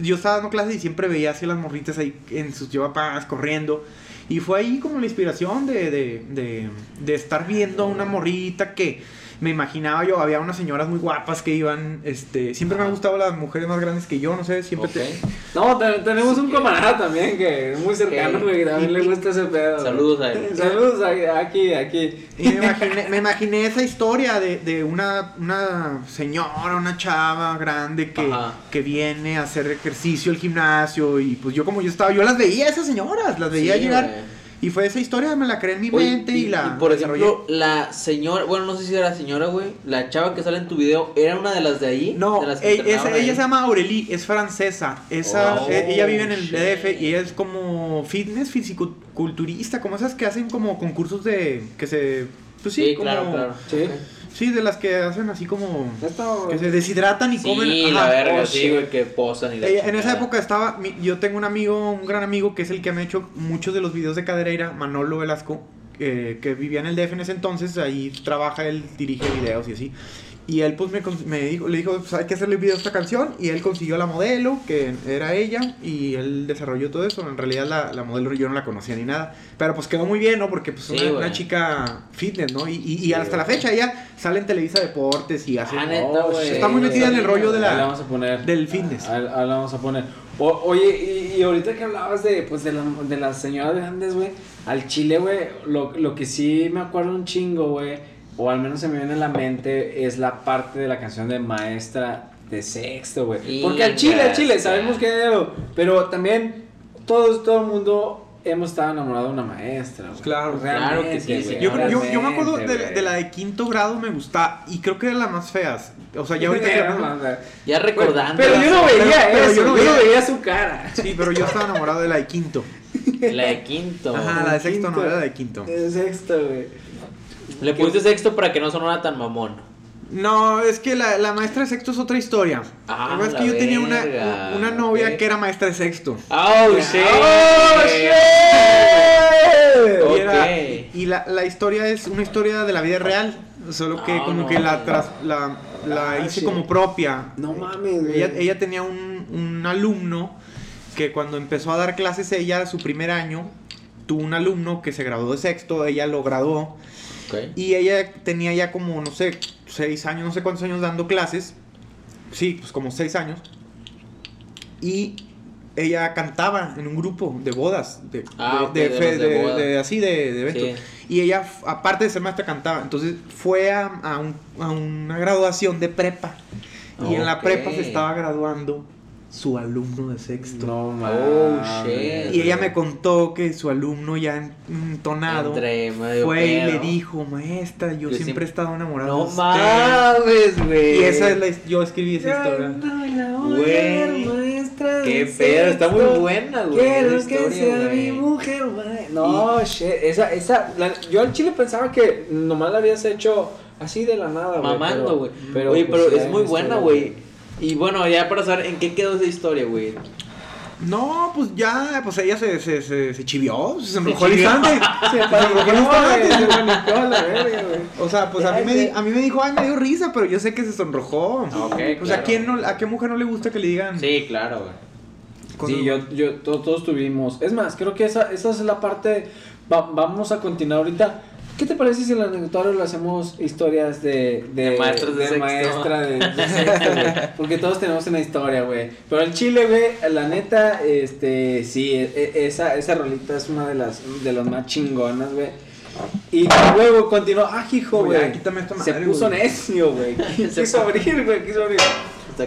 S3: yo estaba dando clases y siempre veía así las morritas ahí en sus llevapas corriendo. Y fue ahí como la inspiración de, de, de, estar viendo a una morrita que me imaginaba yo, había unas señoras muy guapas que iban, este, siempre me han gustado las mujeres más grandes que yo, no sé, siempre te-
S2: No, te- tenemos un camarada también que es muy cercano, güey, que también le gusta ese pedo.
S1: Saludos a él.
S2: Saludos a- aquí, aquí.
S3: Y me imaginé, me imaginé esa historia de, de una, una señora, una chava grande que,
S1: Ajá.
S3: que viene a hacer ejercicio al gimnasio y pues yo como yo estaba, yo las veía esas señoras, las veía
S1: Sí,
S3: llegar
S1: güey.
S3: Y fue esa historia, me la creé en mi
S1: Oye,
S3: mente y, la
S1: y por
S3: desarrollé.
S1: ejemplo, la señora, bueno, no sé si era señora, güey, la chava que sale en tu video, ¿era una de las de ahí?
S3: No,
S1: de las que entrenaban
S3: esa- ella se llama Aurélie, es francesa. Esa,
S1: Oh,
S3: e- ella vive en el
S1: shit.
S3: DF y ella es como fitness, fisiculturista, como esas que hacen como concursos de que se pues sí,
S1: Sí,
S3: como
S1: claro, claro.
S2: Sí.
S3: Sí, de las que hacen así como
S2: Esto-
S3: que se deshidratan y
S1: Sí,
S3: comen.
S1: la
S3: ajá.
S1: verga,
S2: Oh,
S1: sí, güey, que posan y la
S3: en esa época estaba, mi- yo tengo un amigo, un gran amigo, que es el que me ha hecho muchos de los videos de Cadereira, Manolo Velasco, que, que vivía en el DF en ese entonces, ahí trabaja, él dirige videos y así. Y él pues me, me dijo, le dijo, pues hay que hacerle video a esta canción, y él consiguió la modelo, que era ella, y él desarrolló todo eso. En realidad la, la modelo yo no la conocía ni nada, pero pues quedó muy bien, ¿no? Porque pues
S1: Sí,
S3: una, una chica fitness, ¿no? Y, y- y
S2: Sí,
S3: hasta la
S2: güey.
S3: fecha ella sale en Televisa Deportes y hace...
S1: Ah, neta,
S2: Oh.
S3: Está muy metida en el rollo de la-
S2: la vamos a poner.
S3: del fitness.
S2: Ahí la vamos a poner. O- oye, y, y ahorita que hablabas de, pues, de, la- de las señoras grandes, güey, al chile, güey, lo, lo que sí me acuerdo un chingo, güey, o al menos se me viene a la mente, es la parte de la canción de Maestra de Sexto, güey. Porque al chile, al chile, sabemos que... Pero también todos, todo el mundo hemos estado enamorados de una maestra, güey.
S3: Claro,
S1: claro que sí,
S2: güey,
S3: Yo, yo, yo me acuerdo de, la de quinto grado, me gusta. Y creo que era la más feas. O sea, ya ahorita que.
S1: Ya recordando.
S2: Pero yo no veía
S3: pero
S2: eso,
S3: yo
S2: yo
S3: no
S2: no
S3: veía-
S2: su cara.
S3: Sí, pero yo estaba enamorado de la de quinto.
S1: La de quinto.
S3: Ajá, la de sexto no era la de quinto.
S2: De sexto, güey.
S1: Le pusiste sexto para que no sonara tan mamón.
S3: No, es que la, la maestra de sexto es otra historia.
S1: Ah,
S3: la verdad es que yo tenía una,
S1: verga,
S3: una novia
S1: ok.
S3: que era maestra de sexto.
S1: Oh, shit.
S3: Y, era-
S1: Ok.
S3: y la, la historia es una historia de la vida real. Solo que
S1: No,
S3: como
S1: no,
S3: que la, tras- la, la
S2: Ah,
S3: hice
S2: shit.
S3: como propia.
S2: No mames, güey.
S3: Ella, ella tenía un, un alumno que cuando empezó a dar clases ella, su primer año, tuvo un alumno que se graduó de sexto, ella lo graduó
S1: Ok.
S3: y ella tenía ya como, no sé, seis años, no sé cuántos años dando clases. Sí, pues como seis años. Y ella cantaba en un grupo de bodas, de,
S1: Ah,
S3: de,
S1: ok, de de
S3: de-
S1: bodas.
S3: así de, eventos.
S1: Sí.
S3: Y ella, aparte de ser maestra, cantaba. Entonces fue a, a un- a una graduación de prepa. Y en la prepa se estaba graduando su alumno de sexto.
S2: No
S1: Oh,
S2: mames.
S1: shit.
S3: Y ella me contó que su alumno ya entonado
S1: Entre medio
S3: fue y le dijo, maestra, yo
S1: Yo
S3: siempre he estado enamorado
S1: No
S3: de usted".
S1: mames, güey.
S3: Y esa es la, yo escribí esa historia.
S1: Güey,
S2: maestra.
S1: Qué pedo, está muy buena, güey.
S2: Quiero que sea
S1: güey.
S2: mi mujer, güey. No, shit. Esa, esa. la- yo al chile pensaba que nomás la habías hecho así de la nada, güey.
S1: Mamando, güey.
S2: pero-
S1: Oye,
S2: pues,
S1: pero es muy buena, güey. Y bueno, ya para saber en qué quedó esa historia, güey.
S3: No, pues ya, pues ella se, se, se, se chivió, se enrojó al
S1: chivió.
S3: instante. Se enrojó al instante.
S2: Se panicó a la verga, güey.
S3: O sea, pues a mí, me, di- a mí me dijo, ay, me dio risa, pero yo sé que se sonrojó.
S1: Ok,
S3: Pues a
S1: claro.
S3: quién no, a qué mujer no le gusta que le digan.
S1: Sí, claro, güey.
S3: cosas-
S2: Sí, yo, yo, to- todos tuvimos. Es más, creo que esa, esa es la parte. va- vamos a continuar ahorita. ¿Qué te parece si en el anecdotario le hacemos historias de. De,
S1: De maestros de sexto.
S2: maestra de, de sexto, güey? Porque todos tenemos una historia, güey. Pero el chile, güey, la neta, este. Sí, e- e- esa, esa rolita es una de las, de las más chingonas, güey. Y luego continuó. Ah, hijo,
S3: Güey,
S2: Se puso
S3: güey.
S2: necio, güey. Quiso abrir, güey. Quiso abrir.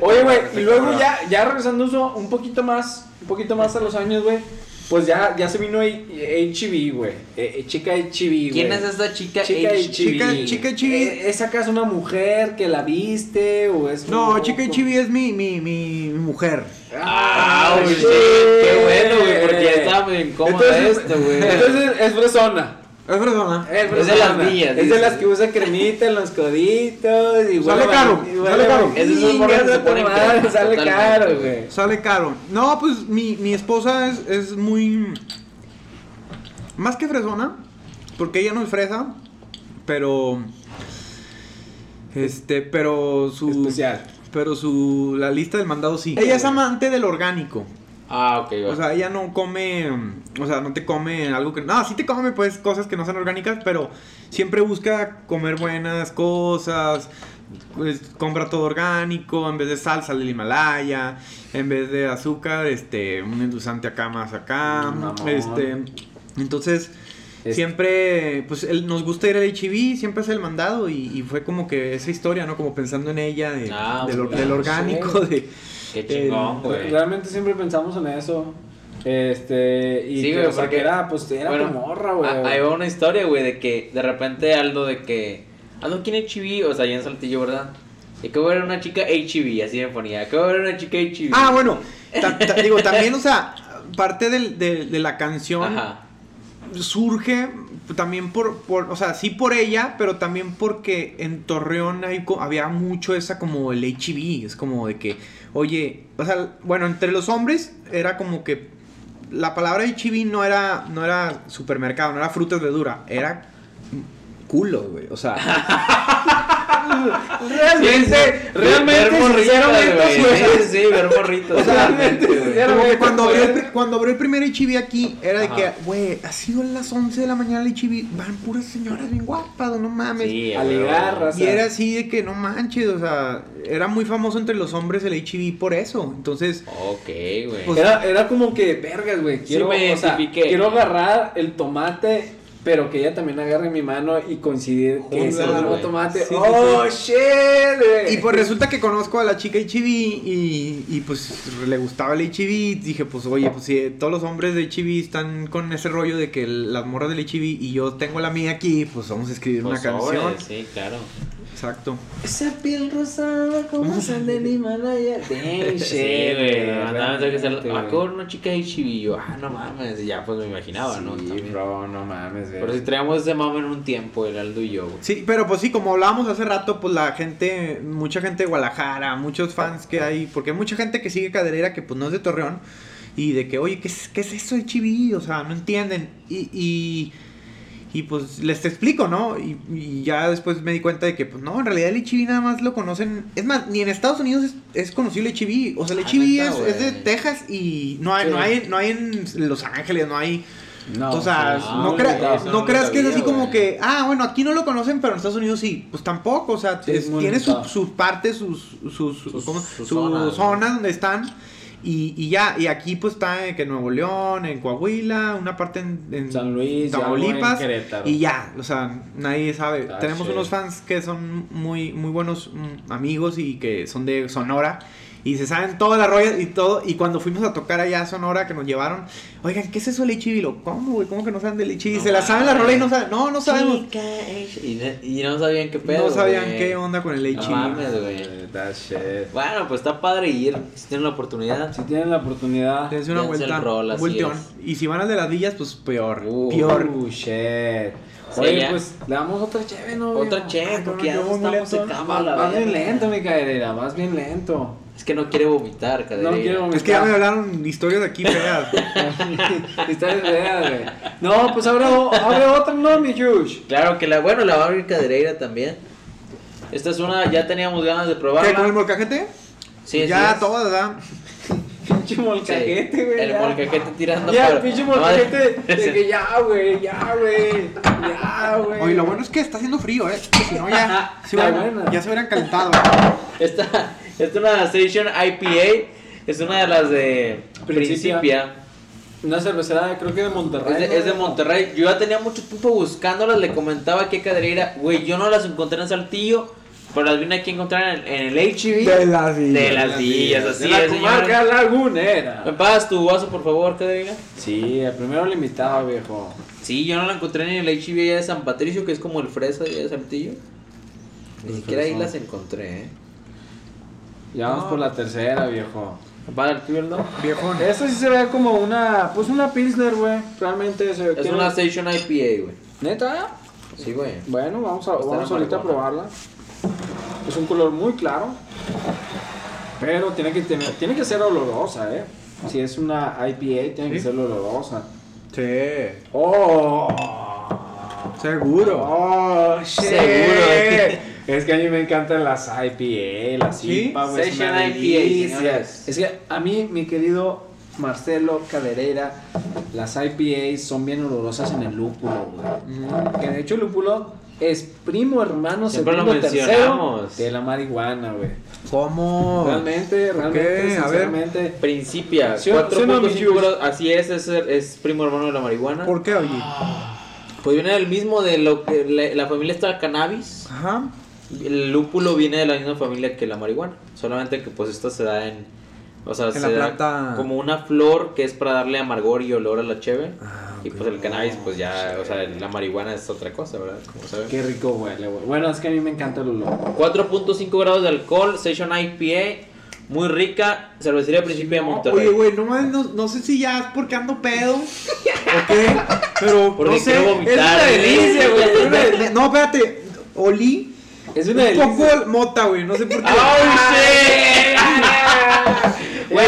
S2: Oye, güey, y luego ya, ya regresando un poquito más, un poquito más a los años, güey, pues ya, ya se vino HB, güey, eh, eh, chica HB, güey.
S1: ¿Quién es esta chica?
S2: Chica
S1: H-
S2: HB.
S3: Chica- chica HB.
S2: Eh, ¿Es acaso una mujer que la viste o es
S3: No,
S2: un-
S3: chica chivi es mi, mi, mi, mujer.
S1: Ah,
S2: Ay,
S1: güey, qué bueno, güey, porque ya estaba incómoda
S2: Entonces-
S1: esto, güey.
S2: Entonces es fresona.
S3: Es verdad.
S2: Es,
S1: Es de
S2: fresona.
S1: las mías,
S2: Es de las que usa cremita en los coditos y
S3: Sale caro,
S2: y
S3: sale caro.
S1: Que
S2: a
S1: se crema,
S2: Sale caro,
S1: güey.
S2: güey.
S3: Sale caro. No, pues mi, mi esposa es, es muy. Más que fresona. Porque ella no es fresa. Pero. Este, pero su.
S2: Especial.
S3: Pero su. La lista del mandado sí. Ella es amante del orgánico.
S1: Ah, ok.
S3: O sea, ella no come, o sea, no te come algo que... No, sí te come pues cosas que no son orgánicas, pero siempre busca comer buenas cosas, pues compra todo orgánico, en vez de sal, sal del Himalaya, en vez de azúcar, este, un endulzante acá más acá, este... Entonces,
S2: Es-
S3: siempre, pues él, nos gusta ir al HIV, siempre hace el mandado y, y fue como que esa historia, ¿no? Como pensando en ella, de-
S1: Ah,
S3: del, orgánico,
S2: sí.
S3: de...
S1: Qué chingón,
S3: el-
S1: güey.
S2: Realmente siempre pensamos en eso. Este, y
S1: Sí,
S2: que,
S1: güey,
S2: o sea,
S1: porque-
S2: que era, pues, era
S1: Bueno,
S2: tu morra, güey.
S1: ah, Ahí va una historia, güey, de que de repente Aldo de que. Aldo, ¿quién es HB? O sea, ya en Saltillo, ¿verdad? Y de ver una chica HB, así me ponía. Acabo ver una chica HB.
S3: Ah, bueno, ta- ta- digo, también, o sea, parte del- de, de la canción
S1: Ajá.
S3: surge también por, por, o sea, sí por ella, pero también porque en Torreón hay había mucho esa como el HIV, es como de que, oye, o sea, bueno, entre los hombres era como que la palabra HIV no era, no era supermercado, no era frutas verdura, era culo, güey, o sea,
S2: Realmente,
S1: Sí,
S2: realmente, sinceramente,
S1: güey.
S2: sí,
S1: Sí, sí, ver morritos.
S3: O sea,
S2: me
S3: cuando abrió, el, cuando abrió el primer HIV aquí, era de
S1: Ajá.
S3: que, güey, ha sido las 11 de la mañana el HIV, van puras señoras bien guapas, no mames.
S1: Sí,
S2: A ligar, raza.
S3: Y era así de que no manches, o sea, era muy famoso entre los hombres el HIV por eso. Entonces,
S1: Ok, güey.
S3: Pues-
S2: Era, era como que, vergas, güey. Quiero,
S1: me
S2: o sea,
S1: identifiqué.
S2: quiero agarrar el tomate, pero que ella también agarre mi mano y coincidir que es
S1: güey.
S2: tomate.
S3: Sí, sí,
S2: ¡Oh, shit!
S3: y pues resulta que conozco a la chica HIV y, y pues le gustaba el HIV. Dije, pues oye, pues si todos los hombres de HIV están con ese rollo de que las morras del HIV y yo tengo la mía aquí, pues vamos a escribir
S1: Pues,
S3: una canción.
S1: sobres, Sí, claro.
S3: Exacto.
S2: Esa piel rosada como sal del Himalaya. Damn,
S1: Sí, güey. con una chica. Y yo, ah, no mames. y Ya, pues me imaginaba, ¿no?
S2: Sí,
S1: También.
S2: bro, no mames, güey.
S1: Pero si traíamos ese mame en un tiempo, el Aldo y yo, güey.
S3: Sí, pero pues sí, como hablábamos hace rato, pues la gente, mucha gente de Guadalajara, muchos fans que hay, porque hay mucha gente que sigue Caderera que pues no es de Torreón, y de que, oye, ¿qué es, qué es eso de chiví? O sea, no entienden. Y, y, y, pues les explico, ¿no? Y, y ya después me di cuenta de que, pues no, en realidad el HIV nada más lo conocen. Es más, ni en Estados Unidos es, es conocido el HIV. O sea, el
S1: Ah,
S3: HIV es, es de. Texas y no hay,
S2: Sí.
S3: no, hay, no hay en Los Ángeles, no hay.
S2: No,
S3: o sea,
S1: sí,
S3: no,
S1: no,
S3: crea- no creas que es así como que, ah, bueno, aquí no lo conocen, pero en Estados Unidos sí. Pues tampoco, o sea,
S2: Sí,
S3: es- tiene su- sus partes, sus, sus,
S1: Sus-
S3: su
S1: zonas,
S3: donde están. Y, y ya, y aquí pues está en que Nuevo León, en Coahuila, una parte en, en
S2: San Luis, y algo en
S3: Tamaulipas. Y ya, o sea, nadie sabe.
S2: Ah,
S3: Tenemos unos fans que son muy, muy buenos mm, amigos y que son de Sonora. Y se saben todas las rollas y todo. Y cuando fuimos a tocar allá a Sonora, que nos llevaron, oigan, ¿qué es eso del HIV? Y lo, ¿cómo, güey? ¿Cómo que no saben del HIV?
S1: No
S3: se la saben la
S1: mames.
S3: rola y no saben. No, no sabemos.
S1: Chica Y, y no sabían qué pedo.
S3: no sabían
S1: güey.
S3: qué onda con el
S1: No
S3: HIV.
S1: mames, güey. Bueno, pues está padre ir. Si tienen la oportunidad.
S2: Si tienen la oportunidad.
S3: Dense una vuelta.
S1: rol.
S3: Y si van al de las villas, pues peor.
S1: Uh.
S3: peor.
S2: Uh, shit.
S1: Sí,
S2: Oye,
S1: ya.
S2: pues le damos otra cheve, ¿no?
S1: Otra
S2: Ah,
S1: porque ya estamos
S2: lento.
S1: secando
S2: Vas-
S1: a la
S2: Vas bien lento, mi caerera, vas bien lento.
S1: Es que no quiere vomitar, cadereira.
S2: No quiero
S3: Es que ya me hablaron historias de aquí feas.
S2: Historias feas, güey. No, pues abre, abre otra, no, mi Jush.
S1: Claro que la, bueno, la va a abrir cadereira también. Esta es una, ya teníamos ganas de probarla.
S3: ¿Qué, con el molcajete?
S1: Sí,
S3: ya,
S1: sí
S3: todas, ¿verdad?
S2: Pinche molcajete, güey.
S1: El
S2: ya.
S1: molcajete tirando
S2: Ya, el pinche molcajete. De que ya, güey, ya, güey. Ya, güey.
S3: Oye, lo bueno es que está haciendo frío, ¿eh? Si no, ya, se hubieran- ya se hubieran calentado.
S1: Esta es una Station IPA. Es una de las de
S2: Principia.
S1: Principia.
S2: Una cervecera, creo que de Monterrey.
S1: Es de,
S2: ¿no?
S1: es de Monterrey. Yo ya tenía mucho tiempo buscándolas. Le comentaba que cadereira. Güey, yo no las encontré en Saltillo. Pero las vine aquí a encontrar en, en el HB.
S3: De las villas.
S1: De las villas, así
S2: de la
S1: es,
S2: comarca
S1: señor.
S2: lagunera.
S1: ¿Me pagas tu vaso, por favor, cadereira?
S2: Sí, el primero limitado, viejo.
S1: Sí, yo no la encontré ni en el allá de San Patricio, que es como el fresa allá de Saltillo. Ni siquiera ahí las encontré, eh.
S2: Ya vamos
S1: No.
S2: por la tercera, viejo.
S1: ¿Me pagas el no?
S3: Viejón.
S2: Esta sí se ve como una, pues una Pilsner, güey. Realmente se
S1: Es
S2: tiene-
S1: una Station IPA, güey.
S2: ¿Neta?
S1: Sí, güey.
S2: Bueno, vamos, a, vamos ahorita a probarla. Es un color muy claro. Pero tiene que, tener, tiene que ser olorosa, ¿eh? Si es una IPA, tiene que ser olorosa.
S3: Sí.
S2: ¡Oh!
S3: Seguro.
S2: ¡Oh, shit!
S1: Seguro, eh.
S2: Es que a mí me encantan las IPA, las
S3: ¿Sí?
S2: IPA, güey.
S1: Session IPA,
S2: delicia.
S1: señores.
S2: Es que a mí, mi querido Marcelo Cadereira, las IPAs son bien olorosas en el lúpulo, güey. Que de hecho el lúpulo es primo hermano,
S1: Siempre lo
S2: segundo, tercero
S1: mencionamos.
S2: de la marihuana, güey.
S3: ¿Cómo?
S2: Realmente,
S3: ¿Por
S2: realmente,
S3: qué? A ver.
S2: sinceramente.
S1: Principia,
S2: Sí, o- sí o no, mi
S1: 4.5
S2: Jules.
S1: grados. Así es, es, es primo hermano de la marihuana.
S3: ¿Por qué, oye?
S1: Pues viene del mismo de lo que la, la familia está cannabis.
S3: Ajá.
S1: El lúpulo viene de la misma familia que la marihuana. Solamente que pues esto se da en. O sea,
S3: En
S1: se
S3: la
S1: da como una flor que es para darle amargor y olor a la cheve.
S3: Ah,
S1: Y
S3: ok.
S1: pues el cannabis, pues ya, o sea, la marihuana es otra cosa, ¿verdad? Como saben.
S2: Qué rico huele, güey. Bueno, es que a mí me encanta el olor.
S1: 4.5 grados de alcohol, Session IPA, muy rica, cervecería Principio de Monterrey.
S3: Oye, güey, no, mames, no, no sé si ya es porque ando pedo. ¿O qué? Pero
S1: Porque
S3: no sé.
S1: quiero vomitar,
S3: es una
S1: ¿eh?
S3: delicia, güey. No, espérate. Olí
S2: Es
S3: un
S2: una delicia.
S3: poco mota, güey. No sé por qué.
S1: Güey,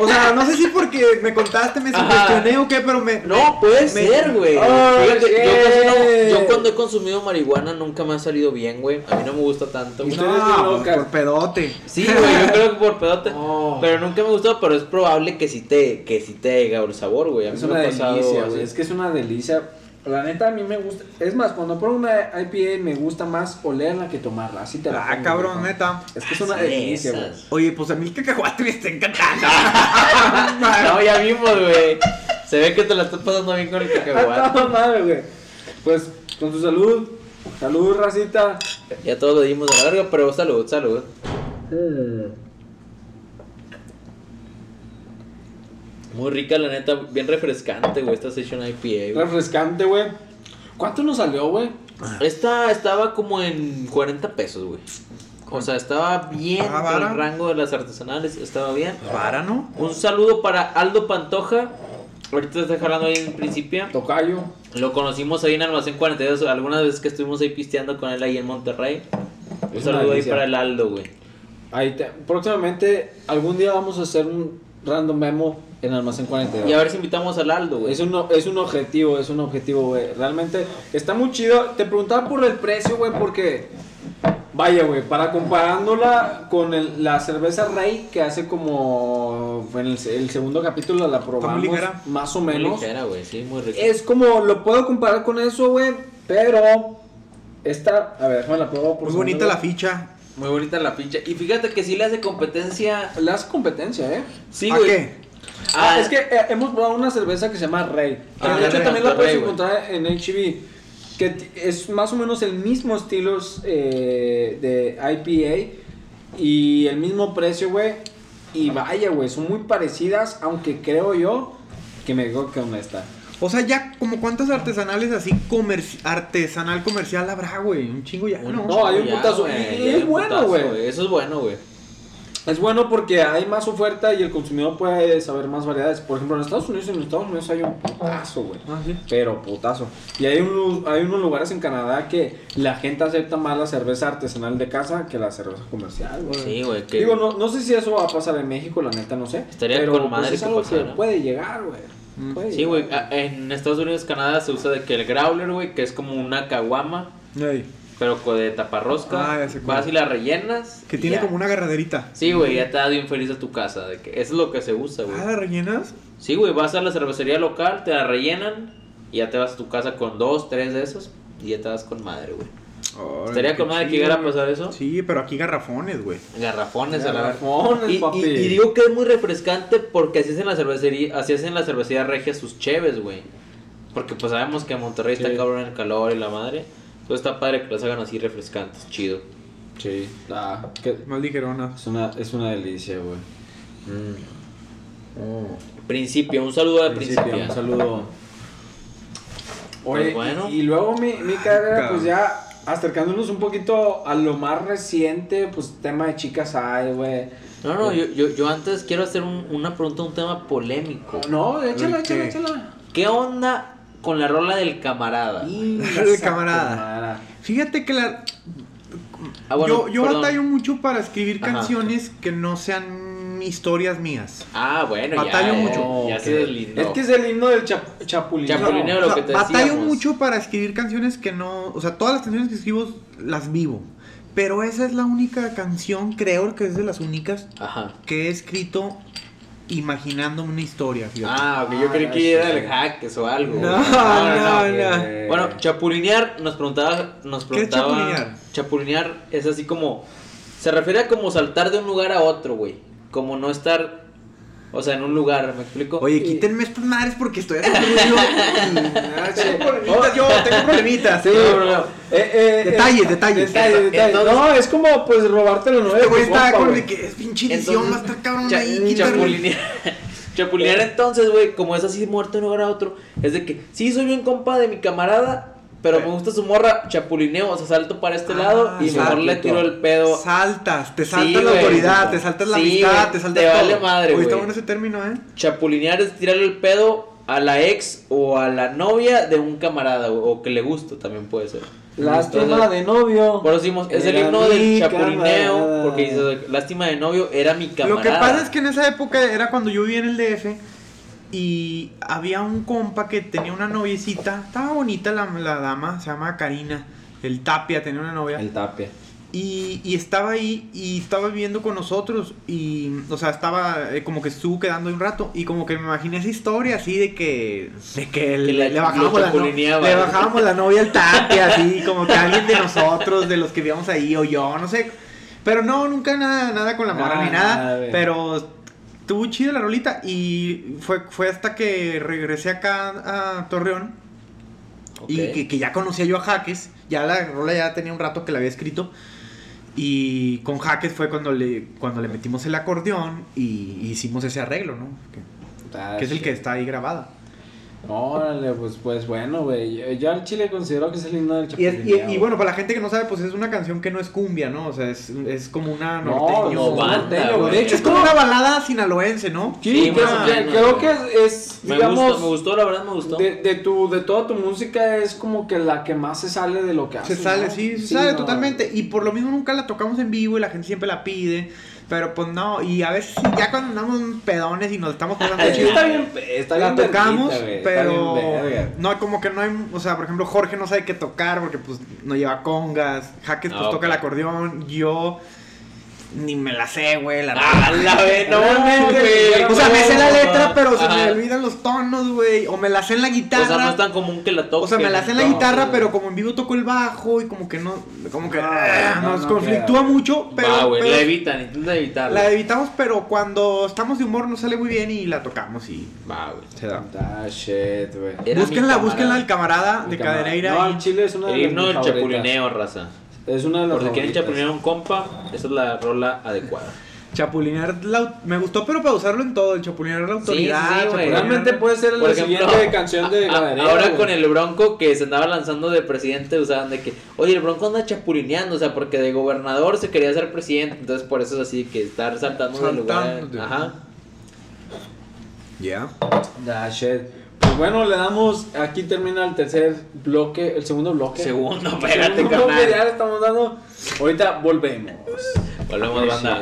S3: O sea, no sé si porque me contaste, me sugestioné o qué, pero me.
S1: No, puede
S3: me-
S1: ser, güey.
S2: Oh,
S1: yo, no- yo cuando he consumido marihuana nunca me ha salido bien, güey. A mí no me gusta tanto,
S2: bien
S3: No,
S2: locas.
S3: por pedote.
S1: Sí, güey, yo creo que por pedote.
S2: Oh.
S1: Pero nunca me gustó, pero es probable que sí te, que sí te haga el sabor, güey. A mí
S2: Es
S1: me
S2: una
S1: ha pasado
S2: delicia, güey. Es que es una delicia. La neta a mí me gusta. Es más, cuando pruebo una IPA me gusta más olerla que tomarla. Así te la
S3: Ah,
S2: pongo,
S3: cabrón, neta.
S2: Es que es una
S1: Así
S2: delicia, güey.
S3: Oye, pues a mí el cacahuate me está encantando.
S1: No, ya vimos, güey. Se ve que te la estás pasando bien con el
S2: Ah,
S1: cacahuate.
S2: toda madre, güey. Pues con tu salud. Salud, racita.
S1: Ya todos lo dimos a la verga, pero salud, salud. Muy rica, la neta, bien refrescante, güey, esta Session IPA. güey.
S2: Refrescante, güey. ¿Cuánto nos salió, güey?
S1: Esta estaba como en 40 pesos, güey. O sea, estaba bien
S3: Ah,
S1: el rango de las artesanales, estaba bien.
S3: Para, ¿no?
S1: Un saludo para Aldo Pantoja. Ahorita está jalando ahí en principio.
S2: Tocayo.
S1: Lo conocimos ahí en Almacén 42, algunas veces que estuvimos ahí pisteando con él ahí en Monterrey. Un saludo ahí para el Aldo, güey.
S2: Ahí te- próximamente, algún día vamos a hacer un random memo en Almacén 42.
S1: Y a ver si invitamos al Aldo, güey.
S2: Es un, es un objetivo, es un objetivo, güey. Realmente está muy chido. Te preguntaba por el precio, güey, porque. Vaya, güey, para comparándola con el- la cerveza Rey, que hace como. En el, el segundo capítulo la probamos.
S3: ligera.
S2: Más o
S1: Muy
S2: menos.
S1: ligera, güey, sí, muy rica.
S2: Es como. Lo puedo comparar con eso, güey, pero. Esta. A ver, déjame la pruebo por
S3: Muy bonita la ficha.
S1: Muy bonita la pinche. Y fíjate que sí le hace competencia.
S2: Le hace competencia, ¿eh?
S1: Sí,
S3: ¿A
S1: güey.
S3: qué?
S2: Ah,
S1: Ah,
S2: es que eh, hemos probado una cerveza que se llama Rey. Que
S1: Ah,
S2: de hecho
S1: Rey,
S2: también la
S1: Rey,
S2: puedes
S1: güey.
S2: encontrar en HB. Que t- es más o menos el mismo estilo eh, de IPA. Y el mismo precio, güey. Y vaya, güey, son muy parecidas. Aunque creo yo que me digo que honesta.
S3: O sea, ya como cuántas artesanales así comerci- artesanal comercial habrá, güey. Un chingo ya, ¿no?
S2: No, hay un
S1: ya,
S2: putazo. Y es bueno, güey.
S1: Eso es bueno, güey.
S2: Es bueno porque hay más oferta y el consumidor puede saber más variedades. Por ejemplo, en Estados Unidos, en Estados Unidos hay un putazo, güey.
S3: Ah, sí.
S2: Pero putazo. Y hay, un, hay unos lugares en Canadá que la gente acepta más la cerveza artesanal de casa que la cerveza comercial, güey.
S1: Sí, güey, que...
S2: Digo, no, no sé si eso va a pasar en México, la neta, no sé.
S1: Estaría
S2: pero,
S1: con madre
S2: pues, es
S1: que
S2: algo
S1: pasara.
S2: puede llegar, güey.
S3: Mm.
S1: Sí, güey, en Estados Unidos, Canadá se usa de que el growler, güey, que es como una caguama, pero de taparrosca,
S3: Ah,
S1: vas y la rellenas.
S3: Que tiene
S1: ya.
S3: como una agarraderita.
S1: Sí, güey, ya te das bien feliz a tu casa, de que eso es lo que se usa, güey.
S3: Ah, ¿la rellenas?
S1: Sí, güey, vas a la cervecería local, te la rellenan y ya te vas a tu casa con dos, tres de esos y ya te vas con madre, güey.
S3: Órale,
S1: Estaría con madre que llegara a pasar eso.
S3: Sí, pero aquí garrafones, güey.
S1: Garrafones a la verga.
S2: Garrafones,
S1: Y, y-
S2: papi.
S1: y digo que es muy refrescante porque así es en la cervecería, así es en la cervecería regia sus cheves, güey. Porque pues sabemos que en Monterrey está cabrón el calor y la madre. Entonces está padre que las hagan así refrescantes, chido.
S2: Sí, ah,
S3: Más ligeronas.
S2: es, una, es una delicia, güey.
S1: Principio, un saludo de
S2: Principio,
S1: principio.
S2: un saludo. Oye,
S1: Pues bueno.
S2: y, y luego mi, mi carrera, pues ya acercándonos un poquito a lo más reciente, pues tema de chicas hay, güey.
S1: No, no, yo, yo, yo antes quiero hacer un- una pregunta, un tema polémico.
S2: No, échala,
S3: ¿El
S2: échala,
S3: qué?
S2: échala.
S1: ¿Qué onda con la rola del camarada?
S2: Inga
S3: El
S2: esa
S3: camarada. Fíjate que la...
S1: Ah, bueno,
S3: yo yo
S1: perdón.
S3: batallo mucho para escribir
S1: Ajá.
S3: canciones que no sean historias mías.
S1: Ah, bueno,
S3: Batallo
S1: ya,
S3: mucho.
S1: Ya
S2: Ok.
S1: se deslindó.
S2: Es que es el himno del chap chapulín.
S1: Chapulineo,
S3: O
S1: lo
S3: sea,
S1: que te
S3: batallo
S1: decíamos.
S3: mucho para escribir canciones que no... O sea, todas las canciones que escribo las vivo. Pero esa es la única canción, creo que es de las únicas,
S1: Ajá.
S3: que he escrito imaginando una historia. fíjate.
S1: Ah, ok, yo
S2: Ah,
S1: creí que era el hack o algo.
S3: No,
S1: güey.
S3: no, no.
S2: Eh,
S1: Bueno, chapulinear nos preguntaba, nos
S3: ¿Qué es
S1: preguntaba.
S3: chapulinear?
S1: Chapulinear es así como se refiere a como saltar de un lugar a otro, güey. Como no estar o sea, en un lugar, ¿me explico?
S3: Oye, quítenme estas madres porque estoy haciendo ruido. Problemitas, yo tengo problemitas.
S2: Sí,
S1: No, no, no.
S2: Eh, eh,
S3: Detalles,
S2: eh,
S3: detalles.
S2: detalles, detalles.
S1: Entonces-
S2: no, es como pues robártelo, ¿no?
S3: Este güey está con el que es pinche edición,
S1: Entonces,
S3: va a estar cabrón
S1: cha-
S3: ahí.
S1: chapulinear. chapulinear entonces, güey, como es así muerto de un lugar a otro, es de que sí soy bien compa de mi camarada, pero me gusta su morra, chapulineo, o sea, salto para este
S3: Ah,
S1: lado y mejor
S3: salto.
S1: le tiro el pedo.
S3: Saltas, te
S1: Sí,
S3: saltas la
S1: güey.
S3: autoridad, te saltas la
S1: Sí,
S3: amistad,
S1: güey,
S3: te saltas
S1: te
S3: todo.
S1: vale madre,
S3: Oye, está
S1: güey.
S3: bueno ese término, ¿eh?
S1: Chapulinear es tirarle el pedo a la ex o a la novia de un camarada o, que le gusta también puede ser.
S2: Lástima
S1: Entonces,
S2: de novio.
S1: Por eso decimos, es el himno del chapulineo,
S2: camarada.
S1: porque dice, lástima de novio, era mi camarada.
S3: Lo que pasa es que en esa época era cuando yo vivía en el DF y había un compa que tenía una noviecita, estaba bonita la, la dama, se llama Karina, el Tapia tenía una novia.
S2: El tapia.
S3: Y, y estaba ahí y estaba viviendo con nosotros y, o sea, estaba eh, como que estuvo quedando un rato y como que me imaginé esa historia así de que, de que, le,
S1: la-
S3: le bajábamos la, no- le bajábamos la novia al tapia, así como que alguien de nosotros, de los que vivíamos ahí o yo, no sé. Pero no, nunca nada, nada con la
S2: Nada,
S3: ni nada, pero estuvo chida la rolita y fue, fue hasta que regresé acá a Torreón y que, que ya conocía yo a Jaques, ya la rola ya tenía un rato que la había escrito. Y con Jaques fue cuando le, cuando le metimos el acordeón y hicimos ese arreglo, ¿no? Que, que es el que está ahí grabada.
S2: Órale, pues, pues bueno, güey. Yo, al chile considero que es el himno del
S3: Y, es- y- bueno, para la gente que no sabe, pues es una canción que no es cumbia, ¿no? O sea, es, es como una
S2: No,
S3: norteño.
S1: banda,
S2: norteño,
S1: güey.
S2: De hecho,
S3: es como una balada sinaloense, ¿no?
S2: Sí,
S1: Sí,
S2: creo, que- creo es, es,
S1: me,
S2: digamos,
S1: gustó, me gustó, la verdad me gustó.
S2: de, de tu, de toda tu música es como que la que más se sale de lo que
S3: Se
S2: haces.
S3: sale,
S2: ¿no?
S3: sí, se sale
S2: no.
S3: totalmente. Y por lo mismo nunca la tocamos en vivo y la gente siempre la pide. Pero pues no, y a veces ya cuando andamos pedones y nos estamos
S2: que
S3: chido,
S2: está bien, está
S3: la
S2: bien
S3: tocamos,
S2: verguita,
S3: pero
S2: bien
S3: no como que no hay, o sea, por ejemplo, Jorge no sabe qué tocar porque pues no lleva congas, Jaques pues
S1: Ah,
S3: toca el acordeón, yo ni me la sé, güey, la
S1: Ah, la ve, no,
S2: Realmente,
S1: güey.
S3: O sea, me sé la letra, pero se
S1: ajá.
S3: me olvidan los tonos, güey, o me la sé en la
S1: O
S3: guitarra.
S1: sea, no es tan común que la toque.
S3: O sea, me la sé en la
S1: No,
S3: guitarra, pero como en vivo toco el bajo y como que no, como que
S2: No,
S3: ah,
S2: no,
S3: nos
S2: no
S3: conflictúa mucho, pero,
S1: Va, güey, la evitan, intenta evitarla.
S3: la evitamos, pero cuando estamos de humor nos sale muy bien y la tocamos y
S1: Va, güey.
S3: se da.
S2: Ah, shit, güey.
S3: Búsquenla, búsquenla
S1: camarada.
S3: el camarada
S2: Mi
S3: de
S2: camarada.
S3: Cadereira
S2: No,
S3: y
S2: al chile es una de
S1: El
S2: las
S1: himno
S2: mis
S1: del chapulineo, raza.
S2: Es una de las
S1: Por si quieren chapulinear a un compa, esa es la rola adecuada.
S3: Chapulinear la me gustó, pero para usarlo en todo, el chapulinear la autoridad.
S1: sí, güey.
S3: chapulinear-
S2: Realmente puede ser la
S1: ejemplo,
S2: siguiente canción de
S1: a-
S2: Caderera.
S1: ahora
S2: güey.
S1: con el Bronco que se andaba lanzando de presidente, usaban de que, oye, el Bronco anda chapulineando, o sea, porque de gobernador se quería ser presidente, entonces por eso es así, que está resaltando del lugar. Ajá.
S3: Ya.
S2: Shit. Bueno, le damos. Aquí termina el tercer bloque, el segundo bloque.
S1: Segundo, espérate,
S2: segundo bloque,
S1: carnal.
S2: ya le estamos dando. Ahorita volvemos.
S1: Volvemos, banda.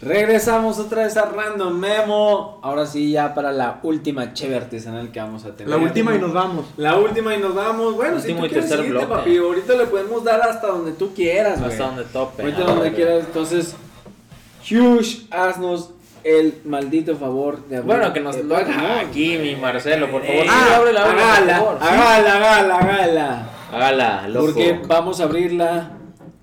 S2: Regresamos otra vez a Random Memo. Ahora sí, ya para la última cheve artesanal que vamos a tener.
S3: La última y nos vamos.
S2: La última y nos vamos. Bueno, si
S1: Último
S2: tú
S1: y
S2: quieres
S1: tercer
S2: irte,
S1: bloque.
S2: papi, ahorita le podemos dar hasta donde tú quieras, güey.
S1: Hasta donde tope.
S2: Ahorita
S1: Ah,
S2: donde quieras. Entonces, Huge, haznos el maldito favor de abrir
S1: Bueno, que nos lo haga aquí, mi Marcelo, por favor.
S2: Eh,
S1: Sí, ábrela, ábrela, por
S2: hágala, hágala, hágala, hágala.
S1: Hágala, loco.
S2: Porque vamos a abrirla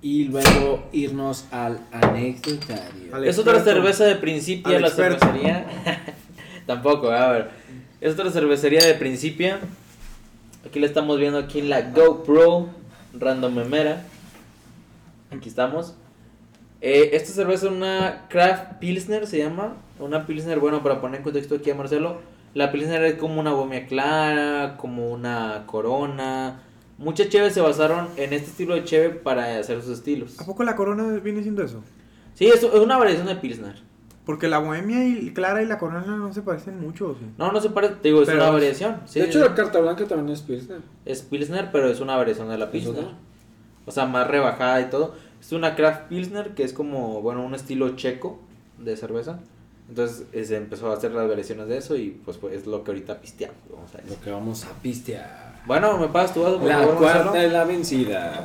S2: y luego irnos al anecdotario.
S3: Al
S1: Es otra cerveza de Principia,
S3: Al
S1: la
S3: experto.
S1: cervecería. Tampoco, a ver. Es otra cervecería de Principia. Aquí la estamos viendo aquí en la GoPro Random Memera. Aquí estamos. Eh, esta cerveza es una Craft Pilsner, se llama. Una Pilsner, bueno, para poner en contexto aquí a Marcelo. La Pilsner es como una bomia clara, como una corona. Muchas cheves se basaron en este estilo de cheve para hacer sus estilos.
S3: ¿A poco la corona viene siendo eso?
S1: Sí, es, es una variación de Pilsner.
S3: Porque la bohemia y clara y la corona no se parecen mucho, ¿o sí?
S1: No, no se parece, te digo, es
S3: Pero
S1: una
S3: es-
S1: variación. Sí,
S2: de hecho, la carta blanca también es Pilsner.
S1: es Pilsner, pero es una variación de la
S2: ¿Es
S1: Pilsner. O sea, más rebajada y todo. Es una Craft Pilsner que es como, bueno, un estilo checo de cerveza. Entonces se empezó a hacer las variaciones de eso y pues, pues, es lo que ahorita pisteamos. Vamos a.
S2: Lo que vamos a pistear.
S1: Bueno, me pagas tu vaso,
S2: La cuarta es la vencida.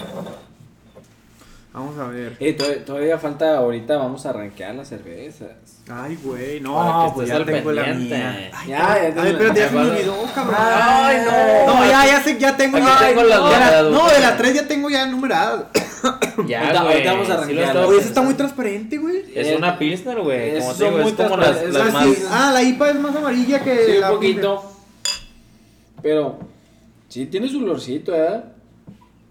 S3: Vamos a ver.
S2: Eh, todavía, todavía falta, ahorita vamos a arranquear las cervezas.
S3: Ay, güey, no,
S1: que
S3: pues ya tengo la mía. Ay,
S2: Ya, ya
S3: Ay, ya se me
S1: mía.
S3: olvidó, cabrón.
S1: Ay, no.
S3: No, ya, ya sé, ya tengo. Ya,
S1: tengo las
S3: no, la- no, de las tres ya tengo ya numeradas.
S1: Ya,
S2: Ahorita-
S1: güey.
S2: ahorita vamos a
S1: estaba
S3: Oye, esa está muy transparente, güey.
S1: Es una Pilsner, güey.
S2: Es-
S1: Como te
S2: son
S1: digo,
S2: muy
S1: es como las,
S3: Ah,
S1: más...
S3: sí. Ah, la IPA es más amarilla que
S2: Sí,
S3: la
S2: un poquito. Pero, sí tiene su olorcito, ¿eh?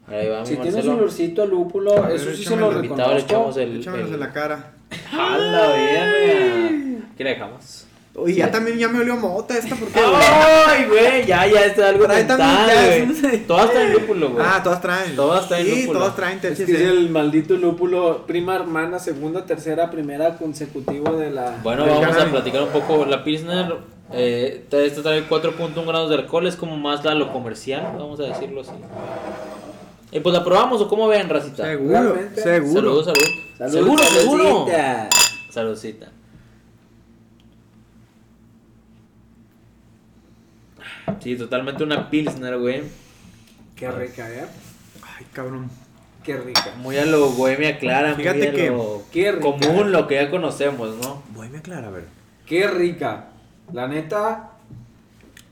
S1: Ahí va,
S2: Sí tiene su olorcito a lúpulo,
S3: A ver,
S2: eso sí se lo
S1: Invitado, le echamos
S2: reconozco.
S1: el... El-
S3: en la cara.
S1: ¡A la verga! ¿Qué le dejamos?
S3: Oye, ya también ya me olió mota esta porque.
S1: ¡Ay, güey! Ya, ya está algo
S3: Trae también,
S1: mental,
S3: ya es
S1: güey.
S3: un-
S1: Todas traen lúpulo, güey.
S3: Ah, todas traen.
S1: Todas traen
S3: Sí,
S1: lúpulo.
S3: todas traen
S2: Es que es el maldito lúpulo, prima, hermana, segunda, tercera, primera consecutivo de la...
S1: Bueno, vamos a platicar un poco. La Pilsner, eh, esta trae 4.1 grados de alcohol, es como más la lo comercial, vamos a decirlo así. Y pues la probamos, ¿o cómo ven, racita?
S3: Seguro,
S2: Realmente.
S3: seguro.
S1: Salud, salud.
S2: Salud,
S1: seguro, seguro.
S2: saludcita.
S1: Saludcita. Sí, totalmente una Pilsner, güey.
S2: Qué rica, ¿eh?
S3: Ay, cabrón.
S2: Qué rica.
S1: Muy a lo bohemia clara,
S3: Fíjate
S1: muy a
S3: que-
S1: lo
S2: Qué rica.
S1: común, lo que ya conocemos, ¿no?
S3: Bohemia clara, a ver.
S2: Qué rica. La neta,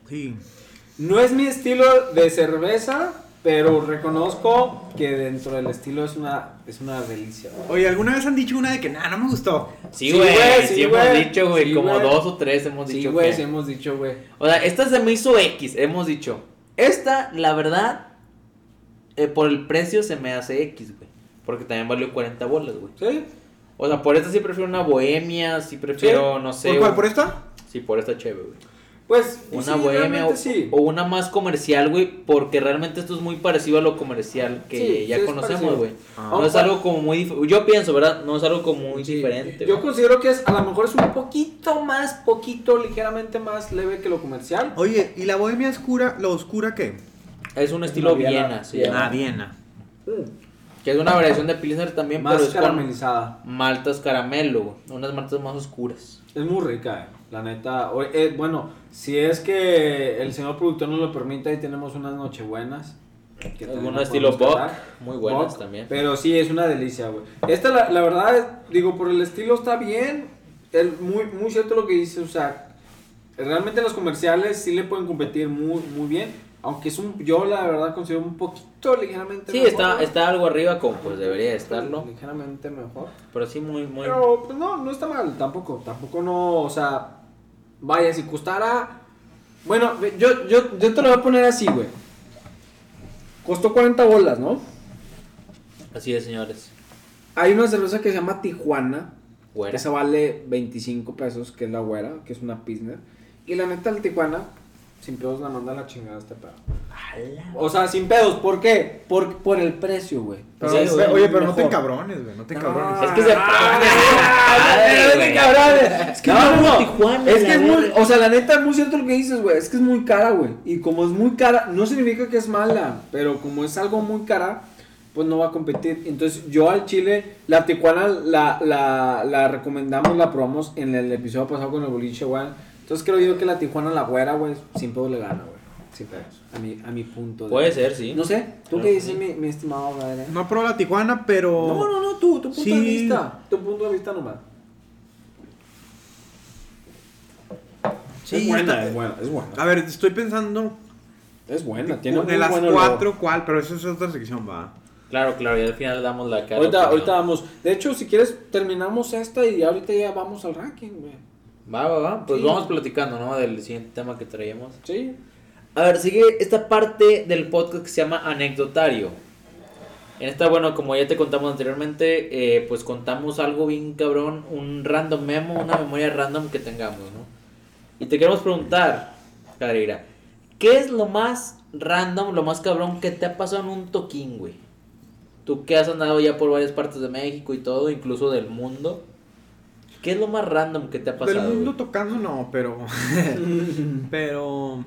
S3: Sí.
S2: no es mi estilo de cerveza, pero reconozco que dentro del estilo es una, es una delicia.
S3: Oye, ¿alguna vez han dicho una de que nada, no me gustó?
S1: Sí,
S2: Sí,
S1: güey,
S2: güey,
S1: sí,
S2: sí,
S1: hemos
S2: güey.
S1: dicho, güey,
S2: Sí,
S1: como
S2: güey.
S1: dos o tres hemos
S2: Sí,
S1: dicho
S2: güey,
S1: que-
S2: sí hemos dicho, güey.
S1: O sea, esta se me hizo X, hemos dicho. Esta, la verdad, eh, por el precio se me hace X, güey. Porque también valió 40 bolas, güey.
S2: ¿Sí?
S1: O sea, por esta sí prefiero una bohemia, sí prefiero, no sé.
S3: ¿Por cuál?
S1: un-
S3: ¿Por esta?
S1: Sí, por esta chévere, güey.
S2: Pues,
S1: Una
S2: sí,
S1: bohemia o,
S2: realmente sí.
S1: o una más comercial, güey, porque realmente esto es muy parecido a lo comercial que
S2: Sí,
S1: ya conocemos, güey.
S3: Ah.
S1: No es algo como muy Yo pienso, ¿verdad? No es algo como muy
S2: Sí,
S1: diferente.
S2: Yo considero que es, a lo mejor es un poquito más, poquito, ligeramente más leve que lo comercial.
S3: Oye, ¿y la bohemia oscura, lo oscura qué?
S1: Es un estilo
S2: Viena,
S1: Viena, sí.
S2: Viena.
S3: Ah, Viena.
S1: Que es una variación de Pilsner también,
S2: Más
S1: pero es con
S2: caramelizada.
S1: maltas caramelo, güey. Unas maltas más oscuras.
S2: Es muy rica, eh, la neta. O- eh, bueno, si es que el señor productor nos lo permite, ahí tenemos unas nochebuenas. que
S1: Algún estilo
S2: quedar.
S1: muy buenas también.
S2: Pero sí, es una delicia, güey. Esta, la, la verdad, digo, por el estilo está bien. El, muy, muy cierto lo que dice, o sea, realmente los comerciales sí le pueden competir muy, muy bien. Aunque es un, yo la verdad considero un poquito ligeramente
S1: Sí,
S2: mejor,
S1: está,
S2: güey.
S1: está algo arriba como pues debería de estarlo.
S2: Ligeramente mejor.
S1: Pero sí muy, muy...
S2: Pero, pues no, no está mal, tampoco, tampoco no, o sea, vaya, si costara, bueno, yo, yo, yo te lo voy a poner así, güey. Costó 40 bolas, ¿no?
S1: Así es, señores.
S2: Hay una cerveza que se llama Tijuana.
S1: Güera.
S2: Que esa vale 25 pesos, que es la güera, que es una Pilsner. Y la neta, el Tijuana, sin pedos, la manda a la chingada este pedo. O sea, sin pedos, ¿por qué? Por, por el precio, güey.
S3: Pero,
S2: O sea, es
S3: oye, pero no te encabrones, güey. No te
S2: No,
S3: encabrones.
S1: Es que se
S2: ah,
S1: Ay,
S2: no, no,
S1: güey.
S2: cabrones. Es que
S1: No,
S2: no,
S1: no,
S2: no.
S1: Tijuana,
S2: Es que es muy, o sea, la neta es muy cierto lo que dices, güey. Es que es muy cara, güey. Y como es muy cara, no significa que es mala, pero como es algo muy cara, pues no va a competir. Entonces, yo al Chile, la Tijuana la, la, la recomendamos, la probamos en el episodio pasado con el boliche, güey. Entonces, creo yo que la Tijuana, la güera, güey, sin pedo le gana, güey. Sin pedos. A mi, a mi punto. de-
S1: Puede ser, sí.
S2: No sé, ¿tú qué dices,
S1: sí.
S2: mi, mi estimado, güey?
S3: No probé la Tijuana, pero.
S2: No, no, no, tú, tu punto
S3: Sí.
S2: de vista. Tu punto de vista nomás.
S3: Sí,
S2: es buena,
S3: está-
S2: es buena, es buena.
S3: A ver, estoy pensando.
S2: Es buena, tiene
S3: de las cuatro, ¿cuál? Pero eso es otra sección, va.
S1: Claro, claro, y al final damos la cara.
S2: Ahorita, ahorita vamos. De hecho, si quieres, terminamos esta y ahorita ya vamos al ranking, güey.
S1: Va, va, va. Pues
S2: Sí.
S1: vamos platicando, ¿no? Del siguiente tema que traíamos.
S2: Sí.
S1: A ver, sigue esta parte del podcast que se llama anecdotario. En esta, bueno, como ya te contamos anteriormente, eh, pues contamos algo bien cabrón, un random memo, una memoria random que tengamos, ¿no? Y te queremos preguntar, Careira, ¿qué es lo más random, lo más cabrón que te ha pasado en un toquín, güey? Tú que has andado ya por varias partes de México y todo, incluso del mundo. ¿Qué es lo más random que te ha pasado?
S3: Del mundo
S1: güey?
S3: tocando no, pero. pero.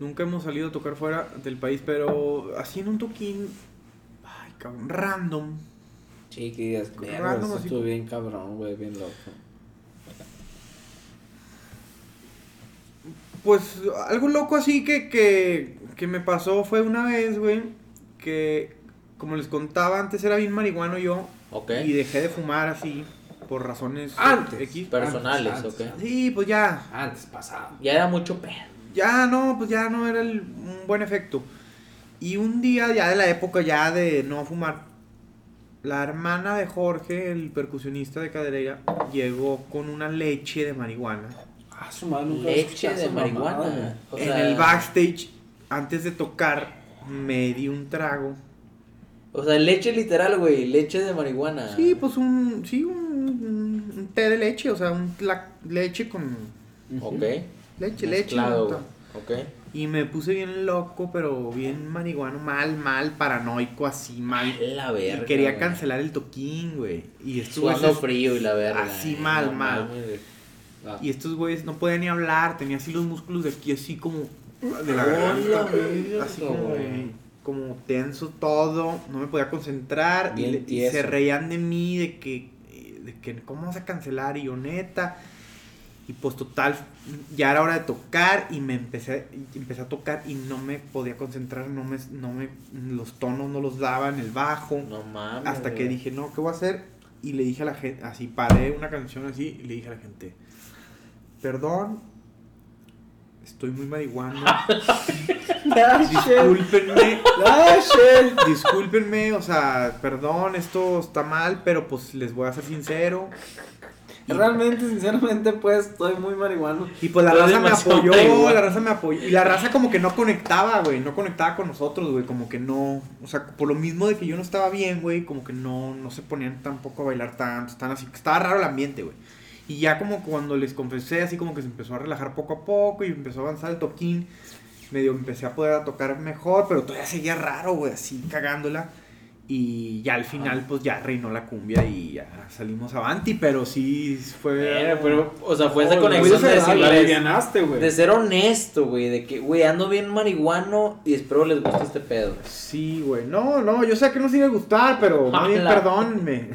S3: Nunca hemos salido a tocar fuera del país, pero así en un toquín. Ay, cabrón, random.
S2: Sí, que digas,
S3: Con
S2: "Verga,
S3: random así
S2: estuvo bien cabrón, güey, bien loco.
S3: Pues algo loco así que, que, que me pasó fue una vez, güey, que como les contaba, antes era bien marihuano yo
S1: Ok.
S3: y dejé de fumar así por razones
S2: Antes.
S3: X.
S1: Personales,
S2: Antes,
S1: ok.
S2: antes.
S3: Sí, pues ya,
S2: Antes pasado.
S1: Ya era mucho pedo.
S3: ya no, pues ya no era el- un buen efecto. Y un día ya de la época ya de no fumar, la hermana de Jorge, el percusionista de Cadereira, llegó con una leche de marihuana.
S2: Ah, su madre nunca
S1: Leche de marihuana. O
S3: en
S1: sea,
S3: el backstage, antes de tocar, me di un trago.
S1: O sea, leche literal, güey. Leche de marihuana.
S3: Sí, pues un, sí, un, un- un té de leche, o sea, un, la leche con.
S1: Ok.
S3: leche, leche.
S1: Mezclado, güey. Ok.
S3: Y me puse bien loco, pero bien marihuano, mal, mal, paranoico, así, mal.
S1: La verga.
S3: y quería
S1: güey.
S3: cancelar el toquín, güey. Y güeyes,
S1: frío y la verga.
S3: así
S1: eh,
S3: mal,
S1: no
S3: mal.
S2: Ah.
S3: y estos güeyes no podían ni hablar, tenía así los músculos de aquí, así como de la garganta, así como,
S1: güey.
S3: Como tenso todo, no me podía concentrar. Y,
S2: Bien
S3: se reían de mí, de que, de que, ¿cómo vas a cancelar? Y yo, neta. Y pues total, ya era hora de tocar y me empecé, empecé a tocar y no me podía concentrar, no me, no me, los tonos no los daban, el bajo.
S1: No mames.
S3: hasta que dije, no, ¿qué voy a hacer? Y le dije a la gente, así paré una canción así y le dije a la gente, perdón, estoy muy marihuano, discúlpenme,
S2: Ah,
S3: discúlpenme, o sea, perdón, esto está mal, pero pues les voy a ser sincero. Y-
S2: Realmente, sinceramente, pues, estoy muy marihuano.
S3: Y pues la raza me apoyó,
S1: marihuana.
S3: la raza me apoyó. Y la raza como que no conectaba, güey. No conectaba con nosotros, güey. Como que no. O sea, por lo mismo de que yo no estaba bien, güey. Como que no, no se ponían tampoco a bailar tanto. Están así. Estaba raro el ambiente, güey. Y ya como cuando les confesé, así como que se empezó a relajar poco a poco. Y empezó a avanzar el toquín. Medio empecé a poder tocar mejor. Pero todavía seguía raro, güey. Así cagándola. Y ya al final, pues ya reinó la cumbia y ya salimos avanti. Pero sí fue.
S1: Verga, pero, o sea, fue esa
S2: Oh,
S1: conexión
S2: muy
S1: de decirles,
S2: güey.
S1: de ser honesto, güey, de que, güey, ando bien marihuano y espero les guste este pedo.
S3: Sí, güey. No, no, yo sé que no se iba a gustar, pero más bien perdónenme.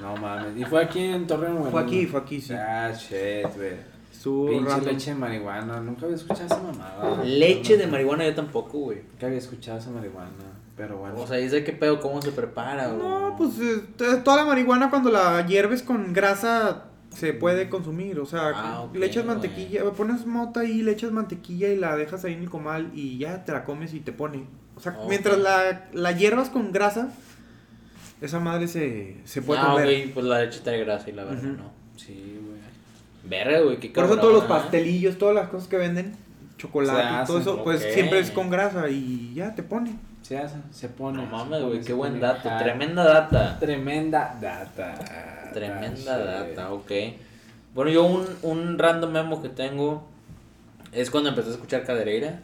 S2: No mames. ¿Y fue aquí en Torreón, güey?
S3: Fue aquí, fue aquí, sí.
S2: Ah, shit, güey. Pinche leche de marihuana. Nunca había escuchado esa mamada.
S1: Leche de marihuana yo tampoco, güey.
S2: Nunca había escuchado esa marihuana. Pero bueno.
S1: O sea, dice qué pedo, cómo se prepara, güey.
S3: No, pues eh, toda la marihuana cuando la hierves con grasa se puede consumir. O sea,
S1: Ah,
S3: le echas
S1: güey.
S3: mantequilla, pones mota ahí, le echas mantequilla y la dejas ahí en el comal y ya te la comes y te pone. O sea, mientras la, la hiervas con grasa, esa madre se, se puede
S1: Ah,
S3: comer.
S1: güey, pues la leche trae grasa y la verga,
S3: Ujú.
S1: ¿no?
S2: Sí, güey.
S1: Verga, güey, qué
S3: Por eso
S1: cabrón,
S3: todos los
S1: ¿ah?
S3: pastelillos, todas las cosas que venden, chocolate y todo
S2: hacen,
S3: eso, pues siempre es con grasa y ya te pone.
S2: Se hace, se pone.
S1: No
S2: se
S1: mames, güey, qué buen dato.
S2: Ah,
S1: Tremenda data.
S2: Tremenda data.
S1: Tremenda
S2: Sí.
S1: data, ok. Bueno, yo un, un random memo que tengo es cuando empecé a escuchar Cadereira.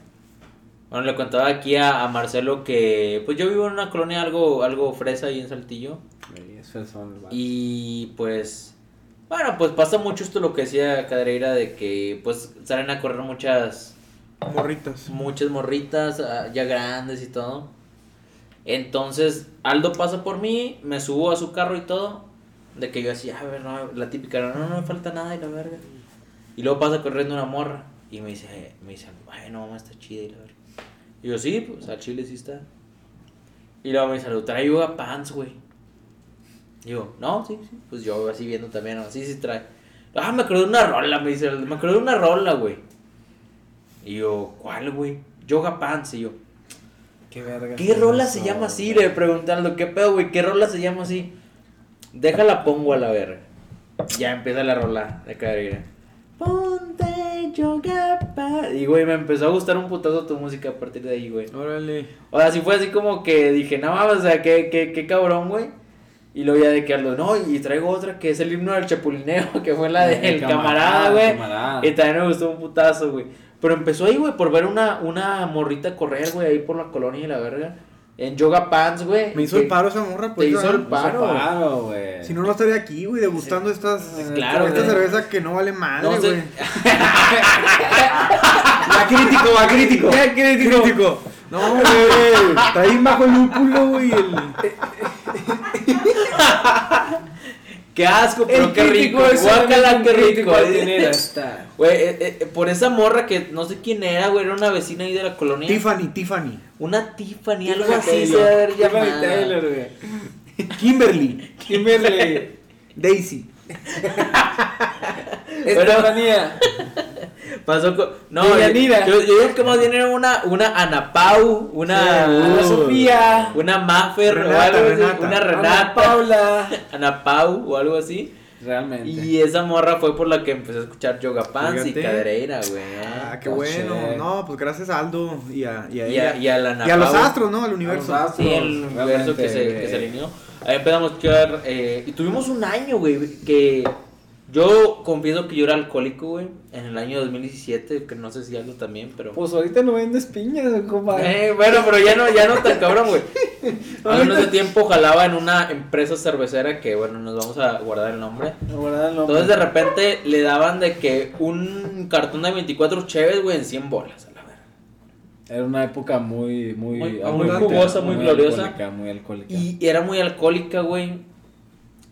S1: Bueno, le contaba aquí a, a Marcelo que pues yo vivo en una colonia algo, algo fresa ahí en Saltillo. Y pues, bueno, pues pasa mucho esto lo que decía Cadereira de que pues salen a correr muchas
S3: Morritas.
S1: muchas morritas ah, ya grandes y todo. Entonces, Aldo pasa por mí, me subo a su carro y todo. De que yo así, a ver, no, la típica, no, no me falta nada y la verga. Y luego pasa corriendo una morra y me dice, me dice, ay, no, mamá, está chida y la verga. Y yo, sí, pues al chile sí está. Y luego me dice, "Aldo, trae yoga pants, güey. Y yo, no, sí, sí. Pues yo así viendo también, ¿no? sí, sí trae. Ah, me acordé de una rola, me dice, me acordé de una rola, güey. Y yo, ¿cuál, güey? Yoga Pants. Y yo,
S2: ¿Qué verga?
S1: ¿qué rola se llama así? Le preguntando, ¿qué pedo, güey? ¿Qué rola se llama así? Déjala pongo a la verga. Ya empieza la rola de carrera. Ponte Y, güey, me empezó a gustar un putazo tu música a partir de ahí, güey.
S3: Órale.
S1: O sea, sí fue así como que dije, no mames, o sea, qué, qué, qué cabrón, güey. Y luego ya de que Aldo, no, y traigo otra que es el himno del chapulineo, que fue la del
S2: El
S1: camarada, güey. Y también me gustó un putazo, güey. Pero empezó ahí, güey, por ver una, una morrita correr, güey, ahí por la colonia y la verga. En yoga pants, güey.
S3: Me hizo el paro esa morra, pues.
S1: Te hizo el paro.
S2: Paro, güey.
S3: Si no, no estaría aquí, güey, degustando estas.
S1: Claro,
S3: esta
S1: güey.
S3: cerveza que no vale madre,
S1: No sé.
S3: güey. Va crítico, va crítico.
S2: Crítico.
S3: Crítico. No, güey. Está ahí bajo el lúpulo, güey. El...
S1: Qué asco, pero
S2: El
S1: qué rico. Guácala, qué rico. Güey, eh, eh, por esa morra que no sé quién era, güey, era una vecina ahí de la colonia.
S3: Tiffany, Tiffany.
S1: Una Tiffany, algo
S2: Tiffany
S1: así se
S2: Taylor.
S1: debe haber
S2: Tiffany
S1: llamado.
S2: Taylor, güey.
S3: Kimberly.
S2: Kimberly.
S3: Daisy.
S2: Estefanía.
S1: Pasó con. No,
S2: Y
S1: yo, yo, yo digo que más bien era una, una Ana Pau, una.
S3: Sí,
S2: Ana
S3: Uh.
S2: Sofía.
S1: Una Maffer o
S3: Renata,
S1: algo así,
S3: Renata.
S1: Una
S2: Ana
S1: Renata.
S2: Paula.
S1: Ana Pau o algo así.
S2: Realmente.
S1: Y esa morra fue por la que empecé a escuchar Yoga Pants y
S3: Fíjate.
S1: Cadereira, güey.
S3: Ah, qué bueno. No, pues gracias a Aldo y a, y a,
S1: Y a,
S3: ella.
S1: y a la Ana
S3: Y a los astros, ¿no? Al universo.
S2: Astros.
S1: Sí, el universo que se, que se alineó. Ahí empezamos a escuchar. eh, y tuvimos un año, güey, que yo confieso que yo era alcohólico, güey. En el año 2017, que no sé si algo también, pero.
S2: Pues ahorita no vendes piñas, compadre.
S1: Eh, bueno, pero ya no, ya no tan cabrón, güey. Hace tiempo jalaba en una empresa cervecera que, bueno, nos vamos a guardar el nombre.
S2: No, ¿verdad? No,
S1: Entonces de repente le daban de que un cartón de 24 cheves, güey, en 100 bolas.
S2: Era una época muy, muy,
S1: Muy- muy jugosa, muy gloriosa.
S2: alcohólica, muy alcohólica.
S1: Y era muy alcohólica, güey.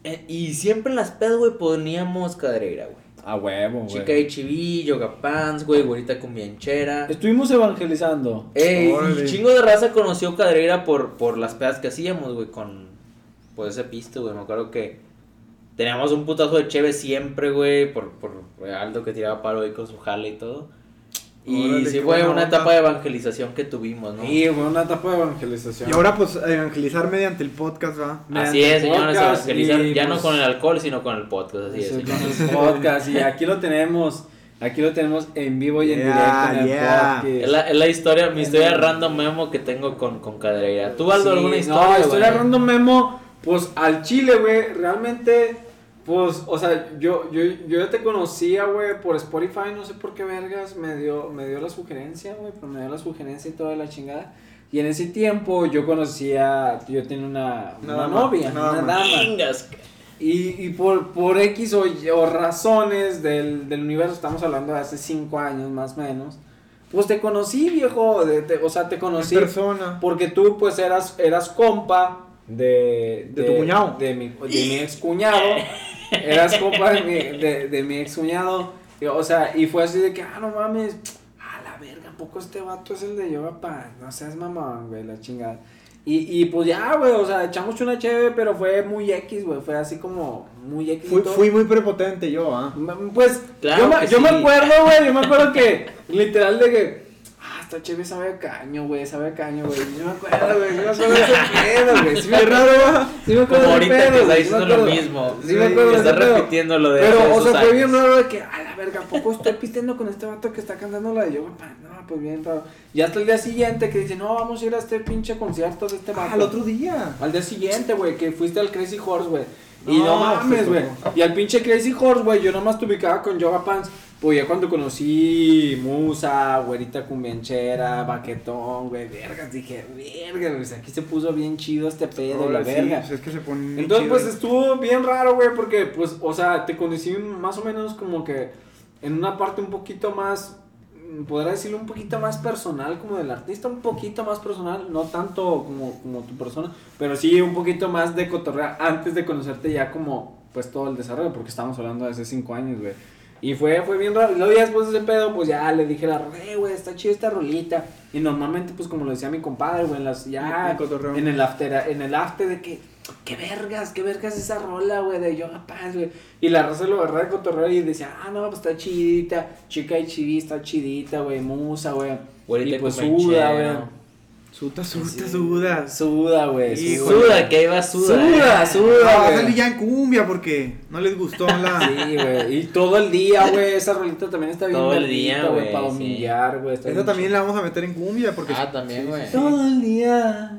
S1: Eh, y siempre en las pedas, güey, poníamos cadereira, güey.
S2: A huevo, güey.
S1: Chica HIV, yoga pants, güey, güerita con bianchera.
S2: Estuvimos evangelizando.
S3: Órale.
S1: y chingo de raza conoció Cadereira por, por las pedas que hacíamos, güey, con pues ese pisto, güey. Me acuerdo que teníamos un putazo de cheve siempre, güey, por, por Aldo que tiraba palo ahí con su jale y todo. Y
S3: Órale,
S1: sí fue una
S3: onda.
S1: etapa de evangelización que tuvimos, ¿no?
S2: Sí, fue una etapa de evangelización.
S3: Y ahora, pues, evangelizar mediante el podcast, ¿va?
S1: Así es, señores, evangelizar, ya no
S2: pues,
S1: con el alcohol, sino con el podcast, así es,
S2: Eso, con el podcast. Y aquí lo tenemos. Aquí lo tenemos en vivo y en
S3: Yeah,
S2: directo en el
S3: yeah.
S1: Es la, es la historia, mi historia random memo que tengo con, con Cadereira. ¿Tú, Aldo,
S2: Sí,
S1: alguna historia?
S2: No, historia
S1: güey?
S2: random memo. Pues al chile, güey. Realmente, pues, o sea, yo, yo, yo ya te conocía, güey, por Spotify. No sé por qué vergas me dio, me dio la sugerencia, güey. Pero me dio la sugerencia y toda la chingada. Y en ese tiempo yo conocía, yo tenía una,
S3: Una
S2: una
S3: dama,
S2: novia,
S3: una
S2: una
S3: dama.
S2: Y, y por, por X o, Y o razones del, del universo, estamos hablando de hace 5 años más o menos. Pues te conocí, viejo. de- te- o sea, te
S3: En
S2: conocí.
S3: persona.
S2: Porque tú, pues, eras, eras compa de...
S3: De tu cuñado.
S2: De mi, de mi ex cuñado. eras compa de mi, de, de mi ex cuñado. O sea, y fue así de que, ah, no mames. A la verga, ¿a poco este vato es el de yoga pa? No seas mamón, güey, la chingada. Y, y pues ya, güey, o sea, echamos una cheve, pero fue muy X, güey. Fue así como muy X.
S3: Fui, fui muy prepotente yo, ¿ah?
S2: M- Pues,
S1: Claro
S2: yo, me,
S1: que
S2: yo me
S1: sí.
S2: acuerdo, güey, yo me acuerdo que, literal, de que, esta chévere sabe a caño, güey, sabe a caño, güey. Sí me acuerdo, güey, sí me acuerdo de ese pedo, güey. Sí me
S3: Qué
S2: acuerdo, sí me acuerdo
S1: Como
S2: de ese
S1: ahorita
S2: pedo,
S1: que está
S2: güey,
S1: diciendo lo mismo.
S2: Sí me acuerdo de
S1: Está
S2: pedo.
S1: repitiendo lo de
S2: Pero, o sea,
S1: esos
S2: fue bien
S1: años.
S2: raro de que, a la verga, ¿a poco estoy pisteando con este vato que está cantando la de Yoga Pan? No, pues bien raro. Y hasta el día siguiente que dice, no, vamos a ir a este pinche concierto de este vato.
S3: Ah, el otro día.
S2: Al día siguiente, güey, que fuiste al Crazy Horse, güey. Y
S3: No,
S2: no mames, güey. Y al pinche Crazy Horse, güey, yo nomás te ubicaba con Yoga Pants. Pues ya cuando conocí Musa, güerita cumbianchera, baquetón, güey, vergas, dije, verga, güey, aquí se puso bien chido este pedo, la
S3: sí,
S2: verga.
S3: pues es que se pone bien
S2: Entonces, pues estuvo bien raro, güey, porque, pues, o sea, te conocí más o menos como que en una parte un poquito más, podría decirlo un poquito más personal, como del artista, un poquito más personal, no tanto como, como tu persona, pero sí un poquito más de cotorrea antes de conocerte ya como, pues, todo el desarrollo, porque estamos hablando de hace cinco años, güey. Y fue, fue bien raro. Y luego ya después de ese pedo, pues ya le dije a la eh, güey, está chida esta rolita. Y normalmente, pues como lo decía mi compadre, güey, en las, ya,
S3: El
S2: en el after, en el after de que, qué vergas, qué vergas esa rola, güey, de Yoga Pants, güey. Y la raza lo agarraba de cotorreo y decía, ah, no, pues está chidita, chica y chidita, está chidita, güey, musa, güey. Y pues suda, güey.
S3: Suta, suta,
S2: Sí.
S3: suda.
S2: Suda, güey.
S1: Suda, que iba suda.
S2: Suda,
S1: eh.
S2: suda,
S3: va a salir ya en cumbia porque no les gustó la.
S2: Sí, güey. Y todo el día, güey. Esa rolita también está bien
S1: Todo el día,
S2: güey. Para dominguear, güey.
S3: Esa también la vamos a meter en cumbia porque.
S1: Ah, también, güey.
S2: Todo el día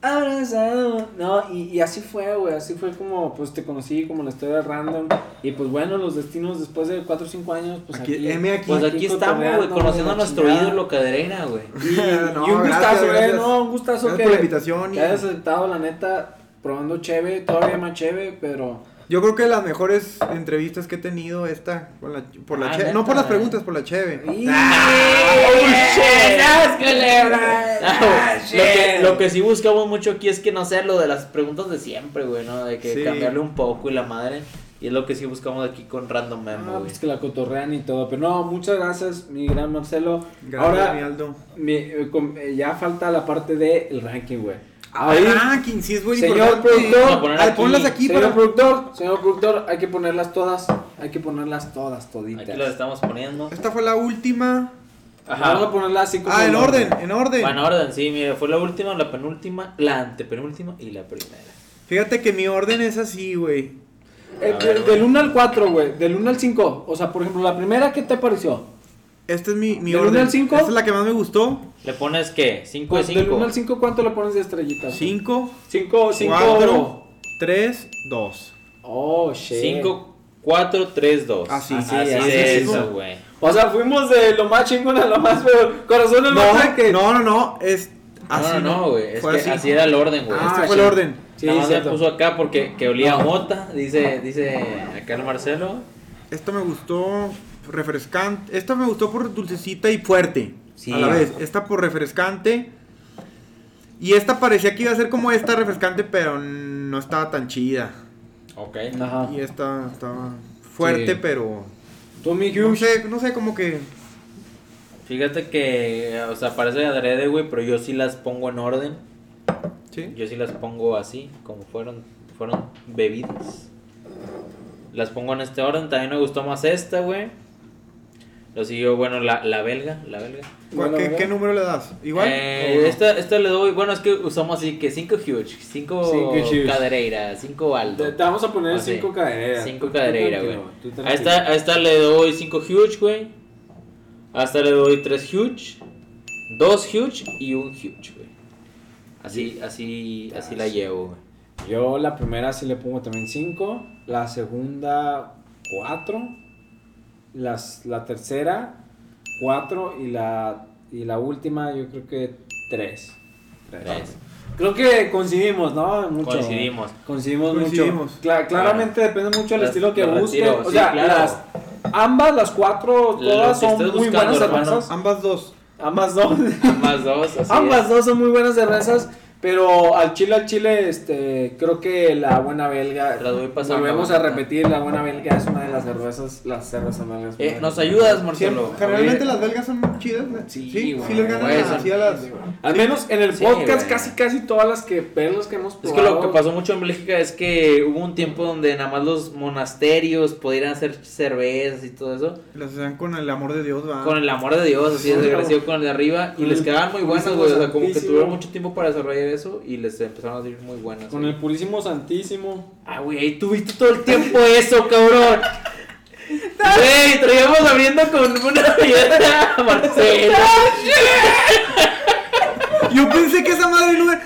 S2: abrazado. No, y, y así fue, güey. Así fue como, pues, te conocí, como la historia random. Y pues, bueno, los destinos después de 4 o 5 años, pues
S3: Aquí-
S2: aquí.
S3: M aquí.
S1: Pues aquí estamos, güey, conociendo a nuestro ídolo cadereira, güey.
S2: Y,
S3: No,
S2: y un
S3: gracias,
S2: gustazo, güey.
S3: gracias.
S2: No, un gustazo
S3: Gracias
S2: que.
S3: por la invitación y-
S2: Que hayas aceptado, la neta, probando cheve, todavía más cheve, pero.
S3: Yo creo que las mejores entrevistas que he tenido esta con la, por la
S1: Ah.
S3: No por las preguntas, por la cheve.
S2: ¡Y!
S1: Ah,
S2: ¡Qué culebra!
S1: Ah, lo, que, lo que sí buscamos mucho aquí es que no sea lo de las preguntas de siempre, güey, ¿no? De que
S3: Sí.
S1: cambiarle un poco y la madre. Y es lo que sí buscamos aquí con Random Memo,
S2: Ah,
S1: güey.
S2: pues que la cotorrean y todo. Pero no, muchas gracias, mi gran Marcelo.
S3: Gracias, mi
S2: Ahora,
S3: Aldo.
S2: mi- eh, eh, ya falta la parte del ranking, güey.
S3: Ah,
S2: Ahí,
S3: ranking, sí es muy
S2: Señor
S3: importante.
S2: productor,
S1: aquí.
S3: ponlas aquí
S2: señor
S3: para.
S2: productor, señor productor, hay que ponerlas todas. Hay que ponerlas todas, toditas.
S1: Aquí las estamos poniendo.
S3: Esta fue la última.
S2: Vamos a ponerlas así como.
S3: Ah, en orden, en orden.
S1: Bueno, orden, sí, mira, fue la última, la penúltima, la antepenúltima y la primera.
S3: Fíjate que mi orden es así, güey.
S2: Eh, del 1 al 4, güey. Del 1 al 5. O sea, por ejemplo, la primera, ¿qué te pareció?
S3: Esta es mi, mi
S2: ¿Del
S3: orden.
S2: uno al cinco?
S3: Esta es la que más me gustó.
S1: ¿Le pones qué? ¿5 de
S2: Pues, del 1
S1: 5?
S2: al 5, ¿cuánto le pones de estrellitas?
S3: 5,
S2: 5, 5.
S3: 4, 3, 2.
S2: Oh, shit.
S1: 5, 4, 3, 2.
S3: Así,
S1: así,
S2: así,
S1: de
S2: así
S1: eso,
S3: mismo.
S1: güey.
S2: O sea, fuimos de lo más chingón a lo más peor. Corazón el
S3: No,
S2: más que.
S3: no, no, no, es así.
S1: no, no, no, güey. Es
S3: Fue
S1: que
S3: así.
S1: así. era el orden, güey.
S2: Ah,
S3: este fue el orden.
S2: Sí,
S1: Nada más puso acá porque que olía
S2: No.
S1: a mota, dice, dice acá el Marcelo.
S3: Esta me gustó refrescante. Esta me gustó por dulcecita y fuerte.
S1: Sí.
S3: A la vez. Esta por refrescante. Y esta parecía que iba a ser como esta refrescante, pero no estaba tan chida.
S1: Ok.
S2: Ajá.
S3: Y esta estaba fuerte,
S2: Sí.
S3: pero.
S2: Tú, mi
S3: No
S2: Hughes.
S3: sé, no sé, como que.
S1: Fíjate que, o sea, parece adrede, güey, pero yo sí las pongo en orden.
S3: Sí.
S1: Yo sí las pongo así, como fueron, fueron bebidas. Las pongo en este orden. También me gustó más esta, güey. Lo siguió, bueno, la, la belga, la belga.
S3: ¿Cuál-
S2: Bueno,
S3: ¿Qué, qué número le das? ¿Igual?
S1: Eh, esta, esta le doy, bueno, es que usamos así que 5 huge, 5
S2: Cinco huge.
S1: cadereira, 5 aldo.
S2: Te, te vamos a poner
S1: Ah, sí.
S2: 5 cadereras.
S1: Cinco
S2: Tú
S1: cadereira,
S2: tranquilo,
S1: güey. A esta, a esta le doy 5 huge, güey. A esta le doy 3 huge, 2 huge y un huge, güey. Así, así, así la llevo, güey.
S2: Yo la primera sí le pongo también 5. La segunda, 4. Las, la tercera, 4. Y la, y la última, yo creo que 3.
S1: Tres.
S2: Creo que coincidimos, ¿no? Mucho.
S1: Coincidimos.
S2: Coincidimos,
S3: Coincidimos.
S2: mucho. Cla- claramente depende mucho del
S1: Las-
S2: estilo que busques.
S1: retiro,
S2: O
S1: sí,
S2: sea,
S1: claro.
S2: las, ambas, las cuatro, todas son muy
S1: buscando,
S2: buenas cervezas.
S3: Ambas dos.
S2: Ambas dos.
S1: Ambas dos, así
S2: Ambas
S1: es.
S2: dos son muy buenas cervezas, Pero al chile, al chile, este, creo que la buena belga,
S1: La doy pasando,
S2: volvemos a repetir, la buena belga es una de las cervezas, las cervezas belgas.
S1: Eh, ¿Nos ayudas, Marcelo?
S3: Generalmente las belgas son chidas. ¿no?
S2: Sí,
S3: sí,
S2: güey,
S3: sí les ganan
S1: güey,
S3: así a las.
S2: Al menos en el
S1: Sí,
S2: podcast,
S1: güey.
S2: casi, casi todas las que pelos que hemos
S1: Es
S2: probado.
S1: que lo que pasó mucho en Bélgica es que hubo un tiempo donde nada más los monasterios podían hacer cervezas y todo eso.
S3: Las hacen con el amor de Dios, va.
S1: Con el amor de Dios, así es
S2: Sí,
S1: desgraciado con el de arriba. Y les quedaban muy buenas, güey. O sea, como que tuvieron mucho tiempo para desarrollar eso y les empezaron a salir muy buenas.
S2: Con
S1: güey.
S2: el purísimo santísimo.
S1: Ah, güey, ahí tuviste todo el tiempo eso, cabrón. Güey, traíamos abriendo con una piedra, Marcelo.
S3: Yo pensé que esa madre no era.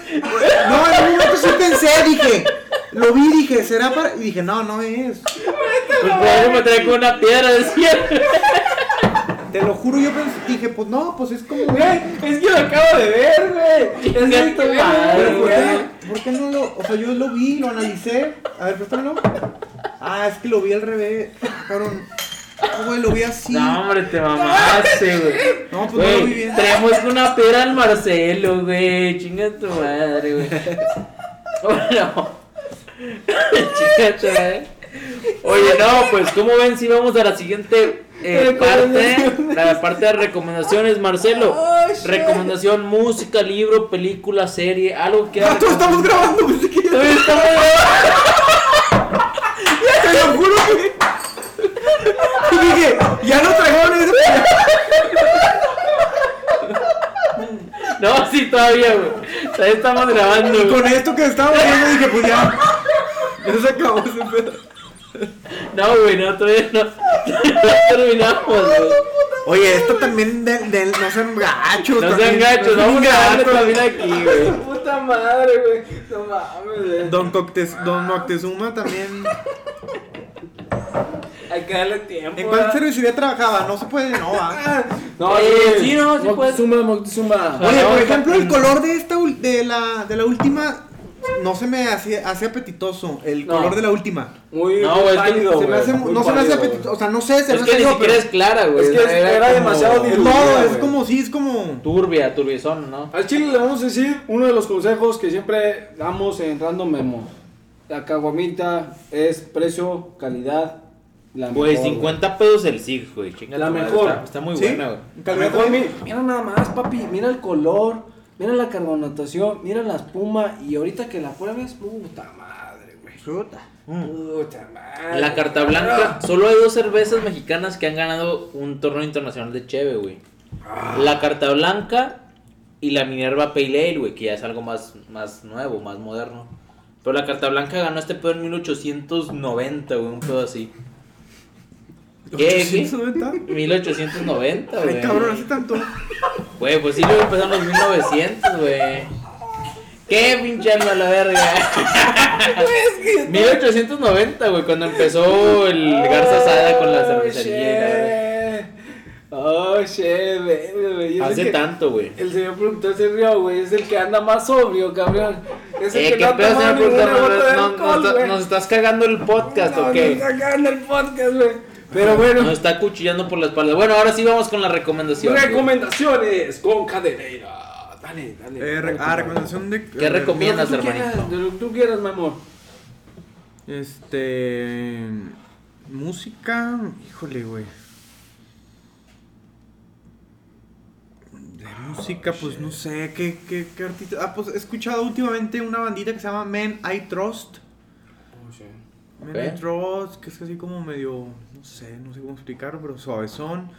S3: No, en un momento sí pensé, dije. Lo vi, dije, ¿será para.? Y dije, no, no es.
S1: Pues por eso me trae con una piedra, decía.
S3: Te lo juro, yo pensé, dije, pues no, pues es como.
S2: Güey, es que lo acabo de ver, güey. Es
S1: Chinga
S2: que
S3: ¿por
S2: güey.
S3: qué, ¿por qué no lo.? O sea, yo lo vi, lo analicé. A ver, préstamelo. Ah, es que lo vi al revés. Cabrón. No, güey, lo vi así.
S1: No, hombre, te mamaste, güey.
S3: No, pues no lo vi bien.
S1: traemos una piedra al Marcelo, güey. Chinga tu madre, güey. Bueno. Chinga tu madre. Oye, no, pues, ¿cómo ven si vamos a la siguiente eh, parte? La parte de recomendaciones, Marcelo.
S2: Shit.
S1: Recomendación, música, libro, película, serie, algo que...
S3: Ah, todos estamos grabando, pensé que ya.
S1: Todavía estamos grabando.
S3: Te lo juro que. Y dije, ya no traigo.
S1: No, sí, todavía, güey. Todavía estamos grabando,
S3: Y con esto que estaba viendo dije, pues ya. Ya se acabó ese pedo.
S1: No, güey, no, todavía no. No terminamos, güey.
S3: Oye, esto también del. del no sean gachos.
S1: No sean
S3: también.
S1: gachos, vamos grabando
S3: gatos.
S1: también aquí, güey.
S2: Puta madre, güey. No mames, güey.
S3: Don, Coctes, Don Moctezuma también.
S2: Hay que darle tiempo.
S3: ¿En cuál cervecería trabajaba? No se puede, no va.
S2: No,
S1: Eh,
S2: güey.
S1: sí, no, sí puedes.
S2: Moctezuma, Moctezuma.
S1: Ah,
S3: Oye,
S1: no,
S3: por ejemplo, el color de esta ul- de la, de la última no se me hace, hace apetitoso. El
S2: No.
S3: color de la última.
S2: Muy,
S1: No,
S2: muy pálido,
S3: Se me
S2: güey,
S3: hace,
S2: muy
S3: no se me hace apetitoso.
S2: güey.
S3: O sea, no sé, se me
S1: Es
S3: hace
S1: que ni
S3: pero
S1: es clara, güey.
S2: Es que era
S1: como
S2: demasiado diluida,
S3: lodo, es
S2: güey.
S3: como, sí, es como.
S1: Turbia, turbiezón, ¿no?
S2: Al chile le vamos a decir uno de los consejos que siempre damos en Random Memo. La caguamita es precio, calidad, la
S1: Güey,
S2: mejor,
S1: 50 pesos el SIG, güey. Chinga
S2: La mejor.
S1: Está, está muy
S3: ¿Sí?
S1: buena, güey.
S2: Mejor, mira nada más, papi, mira el color, mira la carbonatación, mira la espuma y ahorita que la pruebes, puta madre, güey.
S3: Fruta.
S2: Puta madre.
S1: La carta blanca, solo hay dos cervezas mexicanas que han ganado un torneo internacional de Cheve, güey. La carta blanca y la Minerva Pale Ale, güey, que ya es algo más, más nuevo, más moderno. Pero la carta blanca ganó este pedo en 1890, güey, un pedo así. ¿Qué? ¿Qué?
S3: 890.
S1: 1890, güey.
S3: Ay, cabrón, hace tanto.
S1: Güey, pues sí, luego empezaron los 1900, güey. ¿Qué pinche alma a la verga? 1890, güey, cuando empezó el Garza Sada con la cervecería.
S2: Oh, shit, güey, güey. El
S1: Hace tanto, güey.
S2: El señor productor se rió, güey. Es el que anda más sobrio, cabrón. Es el
S1: Eh,
S2: que
S1: ¿qué
S2: no
S1: pedo, señor productor?
S2: de
S1: ¿Nos,
S2: alcohol,
S1: nos- estás cagando el podcast
S2: No,
S1: o qué?
S2: Nos está cagando el podcast, güey. Pero bueno,
S1: Nos está cuchillando por la espalda. Bueno, ahora sí vamos con la recomendación. güey.
S2: recomendaciones con cadeneira. Dale, dale.
S3: Eh, re- ah, recomendación de.
S1: ¿Qué recomiendas,
S2: Lo que tú
S1: hermanito?
S2: quieras, de lo que tú quieras, mi amor.
S3: Este. Música. Híjole, güey. De música, pues no sé. ¿Qué, qué, qué artista? Ah, pues he escuchado últimamente una bandita que se llama Men I Trust. Men
S1: Ok.
S3: I Trust, que es así como medio. No sé, no sé cómo explicarlo, pero suavezón.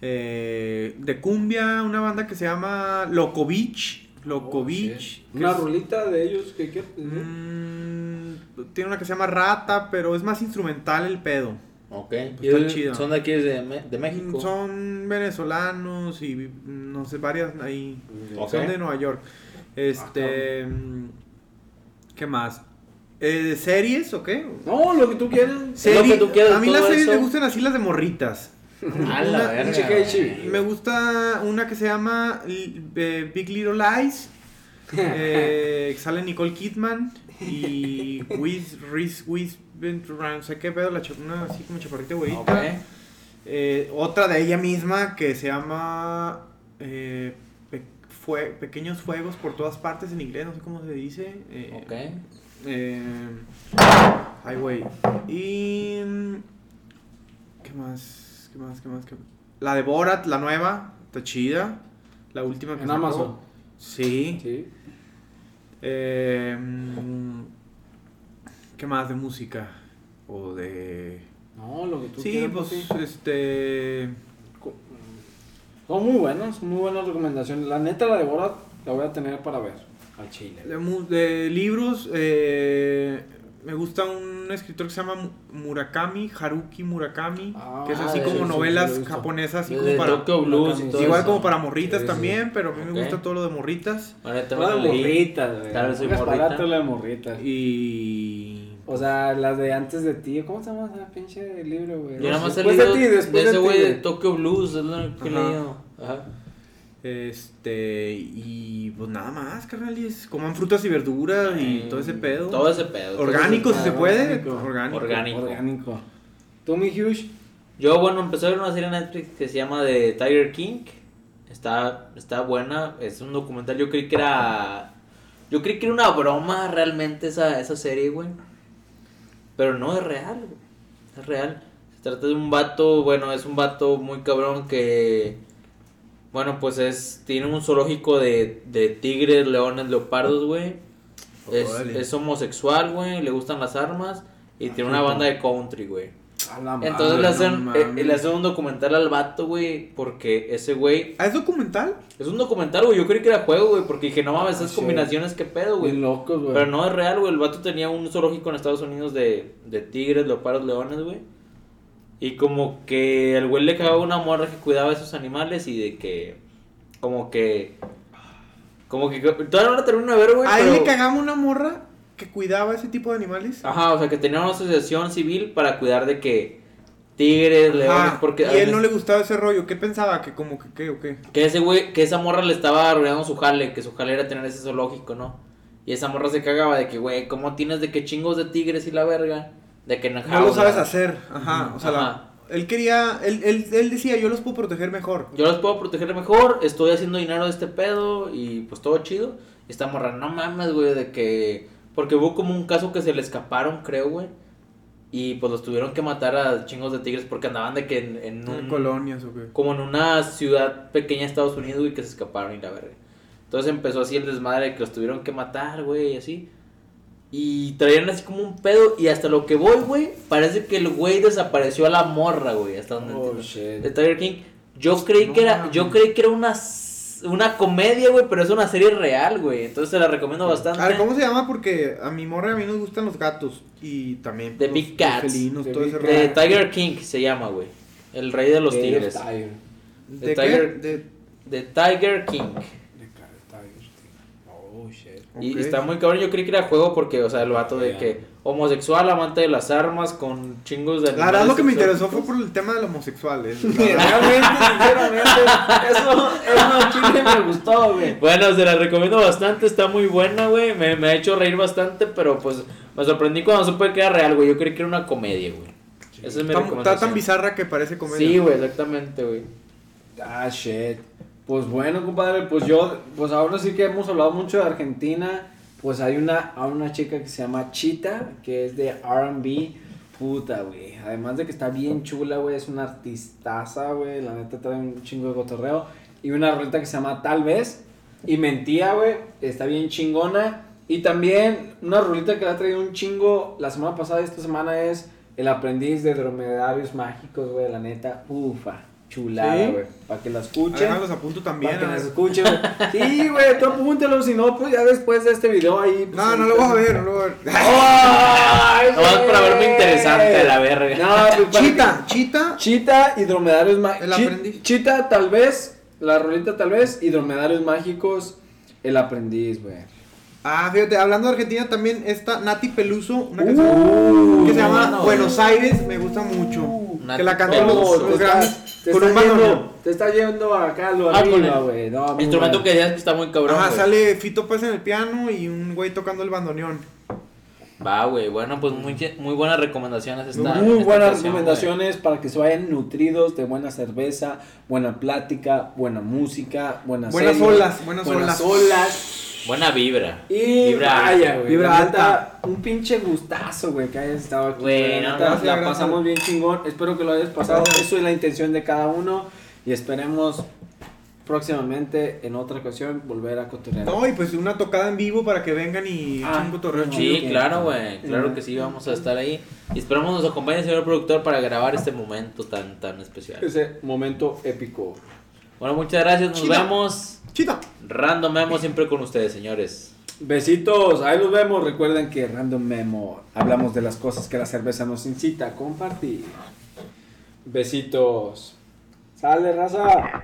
S3: Eh, de cumbia, una banda que se llama Loco Beach. Loco Beach.
S2: Una
S3: es-
S2: rolita de ellos que.
S3: Mm, tiene una que se llama Rata, pero es más instrumental el pedo.
S1: Ok.
S3: Pues
S1: ¿Y
S3: está
S1: el-
S3: chido.
S1: ¿Son de aquí de, de México?
S3: Mm, Son venezolanos y no sé, varias ahí. Son de Nueva York. Este. mm, ¿Qué más? Eh, ¿De series o qué?
S2: No, lo que tú quieras.
S3: Serie-
S1: que tú quieras,
S3: a mí las series
S1: eso.
S3: me gustan así las de morritas.
S1: A la
S3: Una-
S1: verga,
S2: Chica.
S3: Me gusta una que se llama eh, Big Little Lies. eh, que sale Nicole Kidman y Wiz, Reese Witherspoon, no sé qué pedo, la una así como chaparrita güerita.
S1: Ok.
S3: Eh, otra de ella misma que se llama eh, Pe- fue, pequeños fuegos por todas partes en inglés, no sé cómo se dice. eh,
S1: Ok.
S3: Eh, ay, güey. Y. mm, ¿Qué más? ¿Qué más? ¿Qué más? ¿Qué- La de Borat, la nueva, está chida. La última que
S2: En
S3: sacó.
S2: Amazon.
S3: Sí.
S2: Sí.
S3: Eh, mm, ¿Qué más de música? O de.
S2: No, lo que tú
S3: Sí,
S2: quieras,
S3: pues este.
S2: Son muy buenos, son muy buenas recomendaciones. La neta, la de Borat la voy a tener para ver. Al chile.
S3: De, de libros, eh, me gusta un escritor que se llama Mu- Murakami, Haruki Murakami,
S2: Ah,
S3: que es así
S1: de-
S3: como
S2: sí, sí,
S3: novelas
S2: sí, lo
S3: japonesas, así
S1: De
S3: como para...
S1: Tokyo Blues y todo
S3: Igual
S1: eso.
S3: como para morritas
S2: Sí, sí.
S3: también, pero a mí me
S1: Ok.
S3: gusta todo lo de morritas.
S1: Ahora
S2: No
S1: también
S2: de
S1: lo leí.
S2: morritas, güey.
S1: Claro, soy morrita.
S2: la de morritas.
S3: Y...
S2: O sea, las de antes de ti. ¿Cómo se llama ese pinche libro, güey?
S1: Yo nada más he
S2: Después de
S1: leído
S2: ti,
S1: de
S2: después
S1: ese
S2: de ti,
S1: güey de. Tokyo Blues, es lo que he leído. Ajá.
S3: Este, y pues nada más, carnal, y es coman frutas y verduras y todo ese pedo.
S1: Todo ese pedo.
S3: Orgánico, si se puede.
S2: orgánico.
S3: Orgánico.
S1: Orgánico.
S2: Orgánico. ¿Tú, mi Hughes?
S1: Yo, bueno, empecé a ver una serie en Netflix que se llama The Tiger King. Está, está buena. Es un documental. Yo creí que era. Yo creí que era una broma realmente esa, esa serie, güey. Pero no es real, güey. Es real. Se trata de un vato. Bueno, es un vato muy cabrón que. Bueno, pues es. Tiene un zoológico de, de tigres, leones, leopardos, güey. Es, homosexual, güey. Le gustan las armas. Y tiene una banda de country, güey.
S2: La madre.
S1: Entonces le hacen, eh, le hacen un documental al vato, güey, porque ese güey...
S3: ¿Ah, es documental?
S1: Es un documental, güey, yo creí que era juego, güey, porque dije, no mames, esas
S2: Ah, shit.
S1: combinaciones, qué pedo, güey.
S2: locos, güey.
S1: Pero no es real, güey, el vato tenía un zoológico en Estados Unidos de, de tigres, leopardos, leones, güey. Y como que el güey le cagaba una morra que cuidaba esos animales y de que... Como que... Como que... Todavía no la termino de ver, güey,
S3: A él
S1: pero-
S3: le cagaba una morra que cuidaba ese tipo de animales.
S1: Ajá, o sea, que tenía una asociación civil para cuidar de que... Tigres, leones, porque...
S3: y él no le gustaba ese rollo. ¿Qué pensaba? ¿Que como que qué o qué?
S1: Que ese güey, que esa morra le estaba arruinando su jale, que su jale era tener ese zoológico, ¿no? Y esa morra se cagaba de que, güey, ¿cómo tienes de que chingos de tigres y la verga? De que
S3: No lo sabes hacer. Ajá. O sea, la- él quería. Él, él, él decía, yo los puedo proteger mejor.
S1: Yo los puedo proteger mejor, estoy haciendo dinero de este pedo y pues todo chido. Y esta morra, no mames, güey, de que... Porque hubo como un caso que se le escaparon, creo, güey. Y pues los tuvieron que matar a chingos de tigres porque andaban de que en, en un...
S3: En colonias o qué.
S1: como en una ciudad pequeña de Estados Unidos, güey, que se escaparon y la verga. Entonces empezó así el desmadre de que los tuvieron que matar, güey, y así. Y traían así como un pedo. Y hasta lo que voy, güey, parece que el güey desapareció a la morra, güey. Hasta donde
S2: Oh.
S1: De Tiger King. Yo creí
S3: No
S1: que era, yo creí que era una, una comedia, güey, pero es una serie real, güey. Entonces te la recomiendo bastante.
S3: A ver, ¿cómo se llama? Porque a mi morra a mí nos gustan los gatos. Y también.
S1: The
S3: los-
S1: Big
S3: los
S1: Cats.
S3: felinos,
S2: The
S3: todo
S2: Big
S3: ese
S1: De. Tiger King se llama, güey. El rey de los tigres.
S2: Tiger.
S3: ¿De
S1: The? Tiger-
S3: De-
S1: De Tiger King.
S2: De Car- Tiger, tío. Oh, shit.
S1: Y está muy cabrón, yo creí que era juego porque, o sea, el vato de que homosexual, amante de las armas, con chingos de
S3: La verdad, lo que me interesó fue por el tema del homosexual. ¿eh?
S2: Realmente, sinceramente, eso, eso chile me gustó, güey.
S1: Bueno, se la recomiendo bastante, está muy buena, güey, me, me ha hecho reír bastante, pero pues me sorprendí cuando supe que era real, güey, yo creí que era una comedia, güey. Esa es mi
S3: Está, está
S1: recomendación.
S3: tan bizarra que parece comedia.
S1: Sí, güey, exactamente, güey.
S2: Ah, shit. Pues bueno, compadre, pues yo, pues ahora sí que hemos hablado mucho de Argentina. Pues hay una, hay una chica que se llama Chita, que es de RB. Puta, güey. Además de que está bien chula, güey. Es una artistaza, güey. La neta trae un chingo de cotorreo. Y una rolita que se llama Tal vez. Y mentía, güey. Está bien chingona. Y también una rolita que la ha traído un chingo la semana pasada y esta semana es El aprendiz de dromedarios mágicos, güey. La neta, ufa. Chulada,
S3: ¿Sí?
S2: güey. Para que la escuchen.
S3: Además los apunto también.
S2: Para que
S3: ver.
S2: escuchen. güey. Sí, güey, tú apúntalo. Si no, pues ya después de este video ahí. pues,
S3: No, no lo vas a ver, no lo voy a ver.
S2: ¡Ay,
S1: No vas para verme interesante, la verga.
S2: No, pues,
S3: Chita, chita.
S2: que- Chita y dromedarios mágicos.
S3: El aprendiz.
S2: Chita, tal vez. La rolita, tal vez. Y dromedarios mágicos. El aprendiz, güey.
S3: Ah, fíjate, hablando de Argentina también está Nati Peluso, una
S2: Uh,
S3: canción que se llama
S1: bueno,
S3: Buenos. Aires, me gusta mucho. Que la cantó los,
S1: Peluso.
S3: los
S2: te,
S3: Grammys
S2: está, te,
S3: con
S2: está
S3: un
S2: yendo,
S3: bandoneón.
S2: te está yendo acá lo
S1: Ah, con
S2: arriba,
S1: el
S2: güey. No,
S1: Instrumento
S2: bueno.
S1: que decías que está muy cabrón,
S3: Ajá, sale Fito Paz en el piano y un güey tocando el bandoneón.
S1: Va, güey. Bueno, pues muy, muy buenas recomendaciones. Esta,
S2: Muy
S1: esta
S2: buenas
S1: ocasión,
S2: recomendaciones para que se vayan nutridos de buena cerveza, buena plática, buena música, buenas
S3: Buenas
S2: series,
S3: olas, buenas olas.
S2: olas.
S1: Buena vibra.
S2: Y
S1: Vibra
S2: vaya,
S1: alta.
S2: güey.
S3: Vibra alta.
S2: Un pinche gustazo, güey, que hayas estado aquí.
S1: Güey,
S2: güey.
S1: no,
S2: La pasamos bien chingón. Espero que lo hayas pasado. Eso es la intención de cada uno. Y esperemos próximamente, en otra ocasión, volver a cotorrear.
S3: No, y pues una tocada en vivo para que vengan y
S2: Ah,
S3: echen cotorreo
S2: no,
S3: chido.
S1: Sí, claro, güey. Claro que sí, vamos a estar ahí. Y esperamos nos acompañe el señor productor para grabar este momento tan, tan especial.
S2: Ese momento épico.
S1: Bueno, muchas gracias. Nos vemos.
S3: Chido.
S1: Random Memo siempre con ustedes, señores.
S2: Besitos, ahí los vemos. Recuerden que Random Memo hablamos de las cosas que la cerveza nos incita a compartir. Besitos. Sale, raza.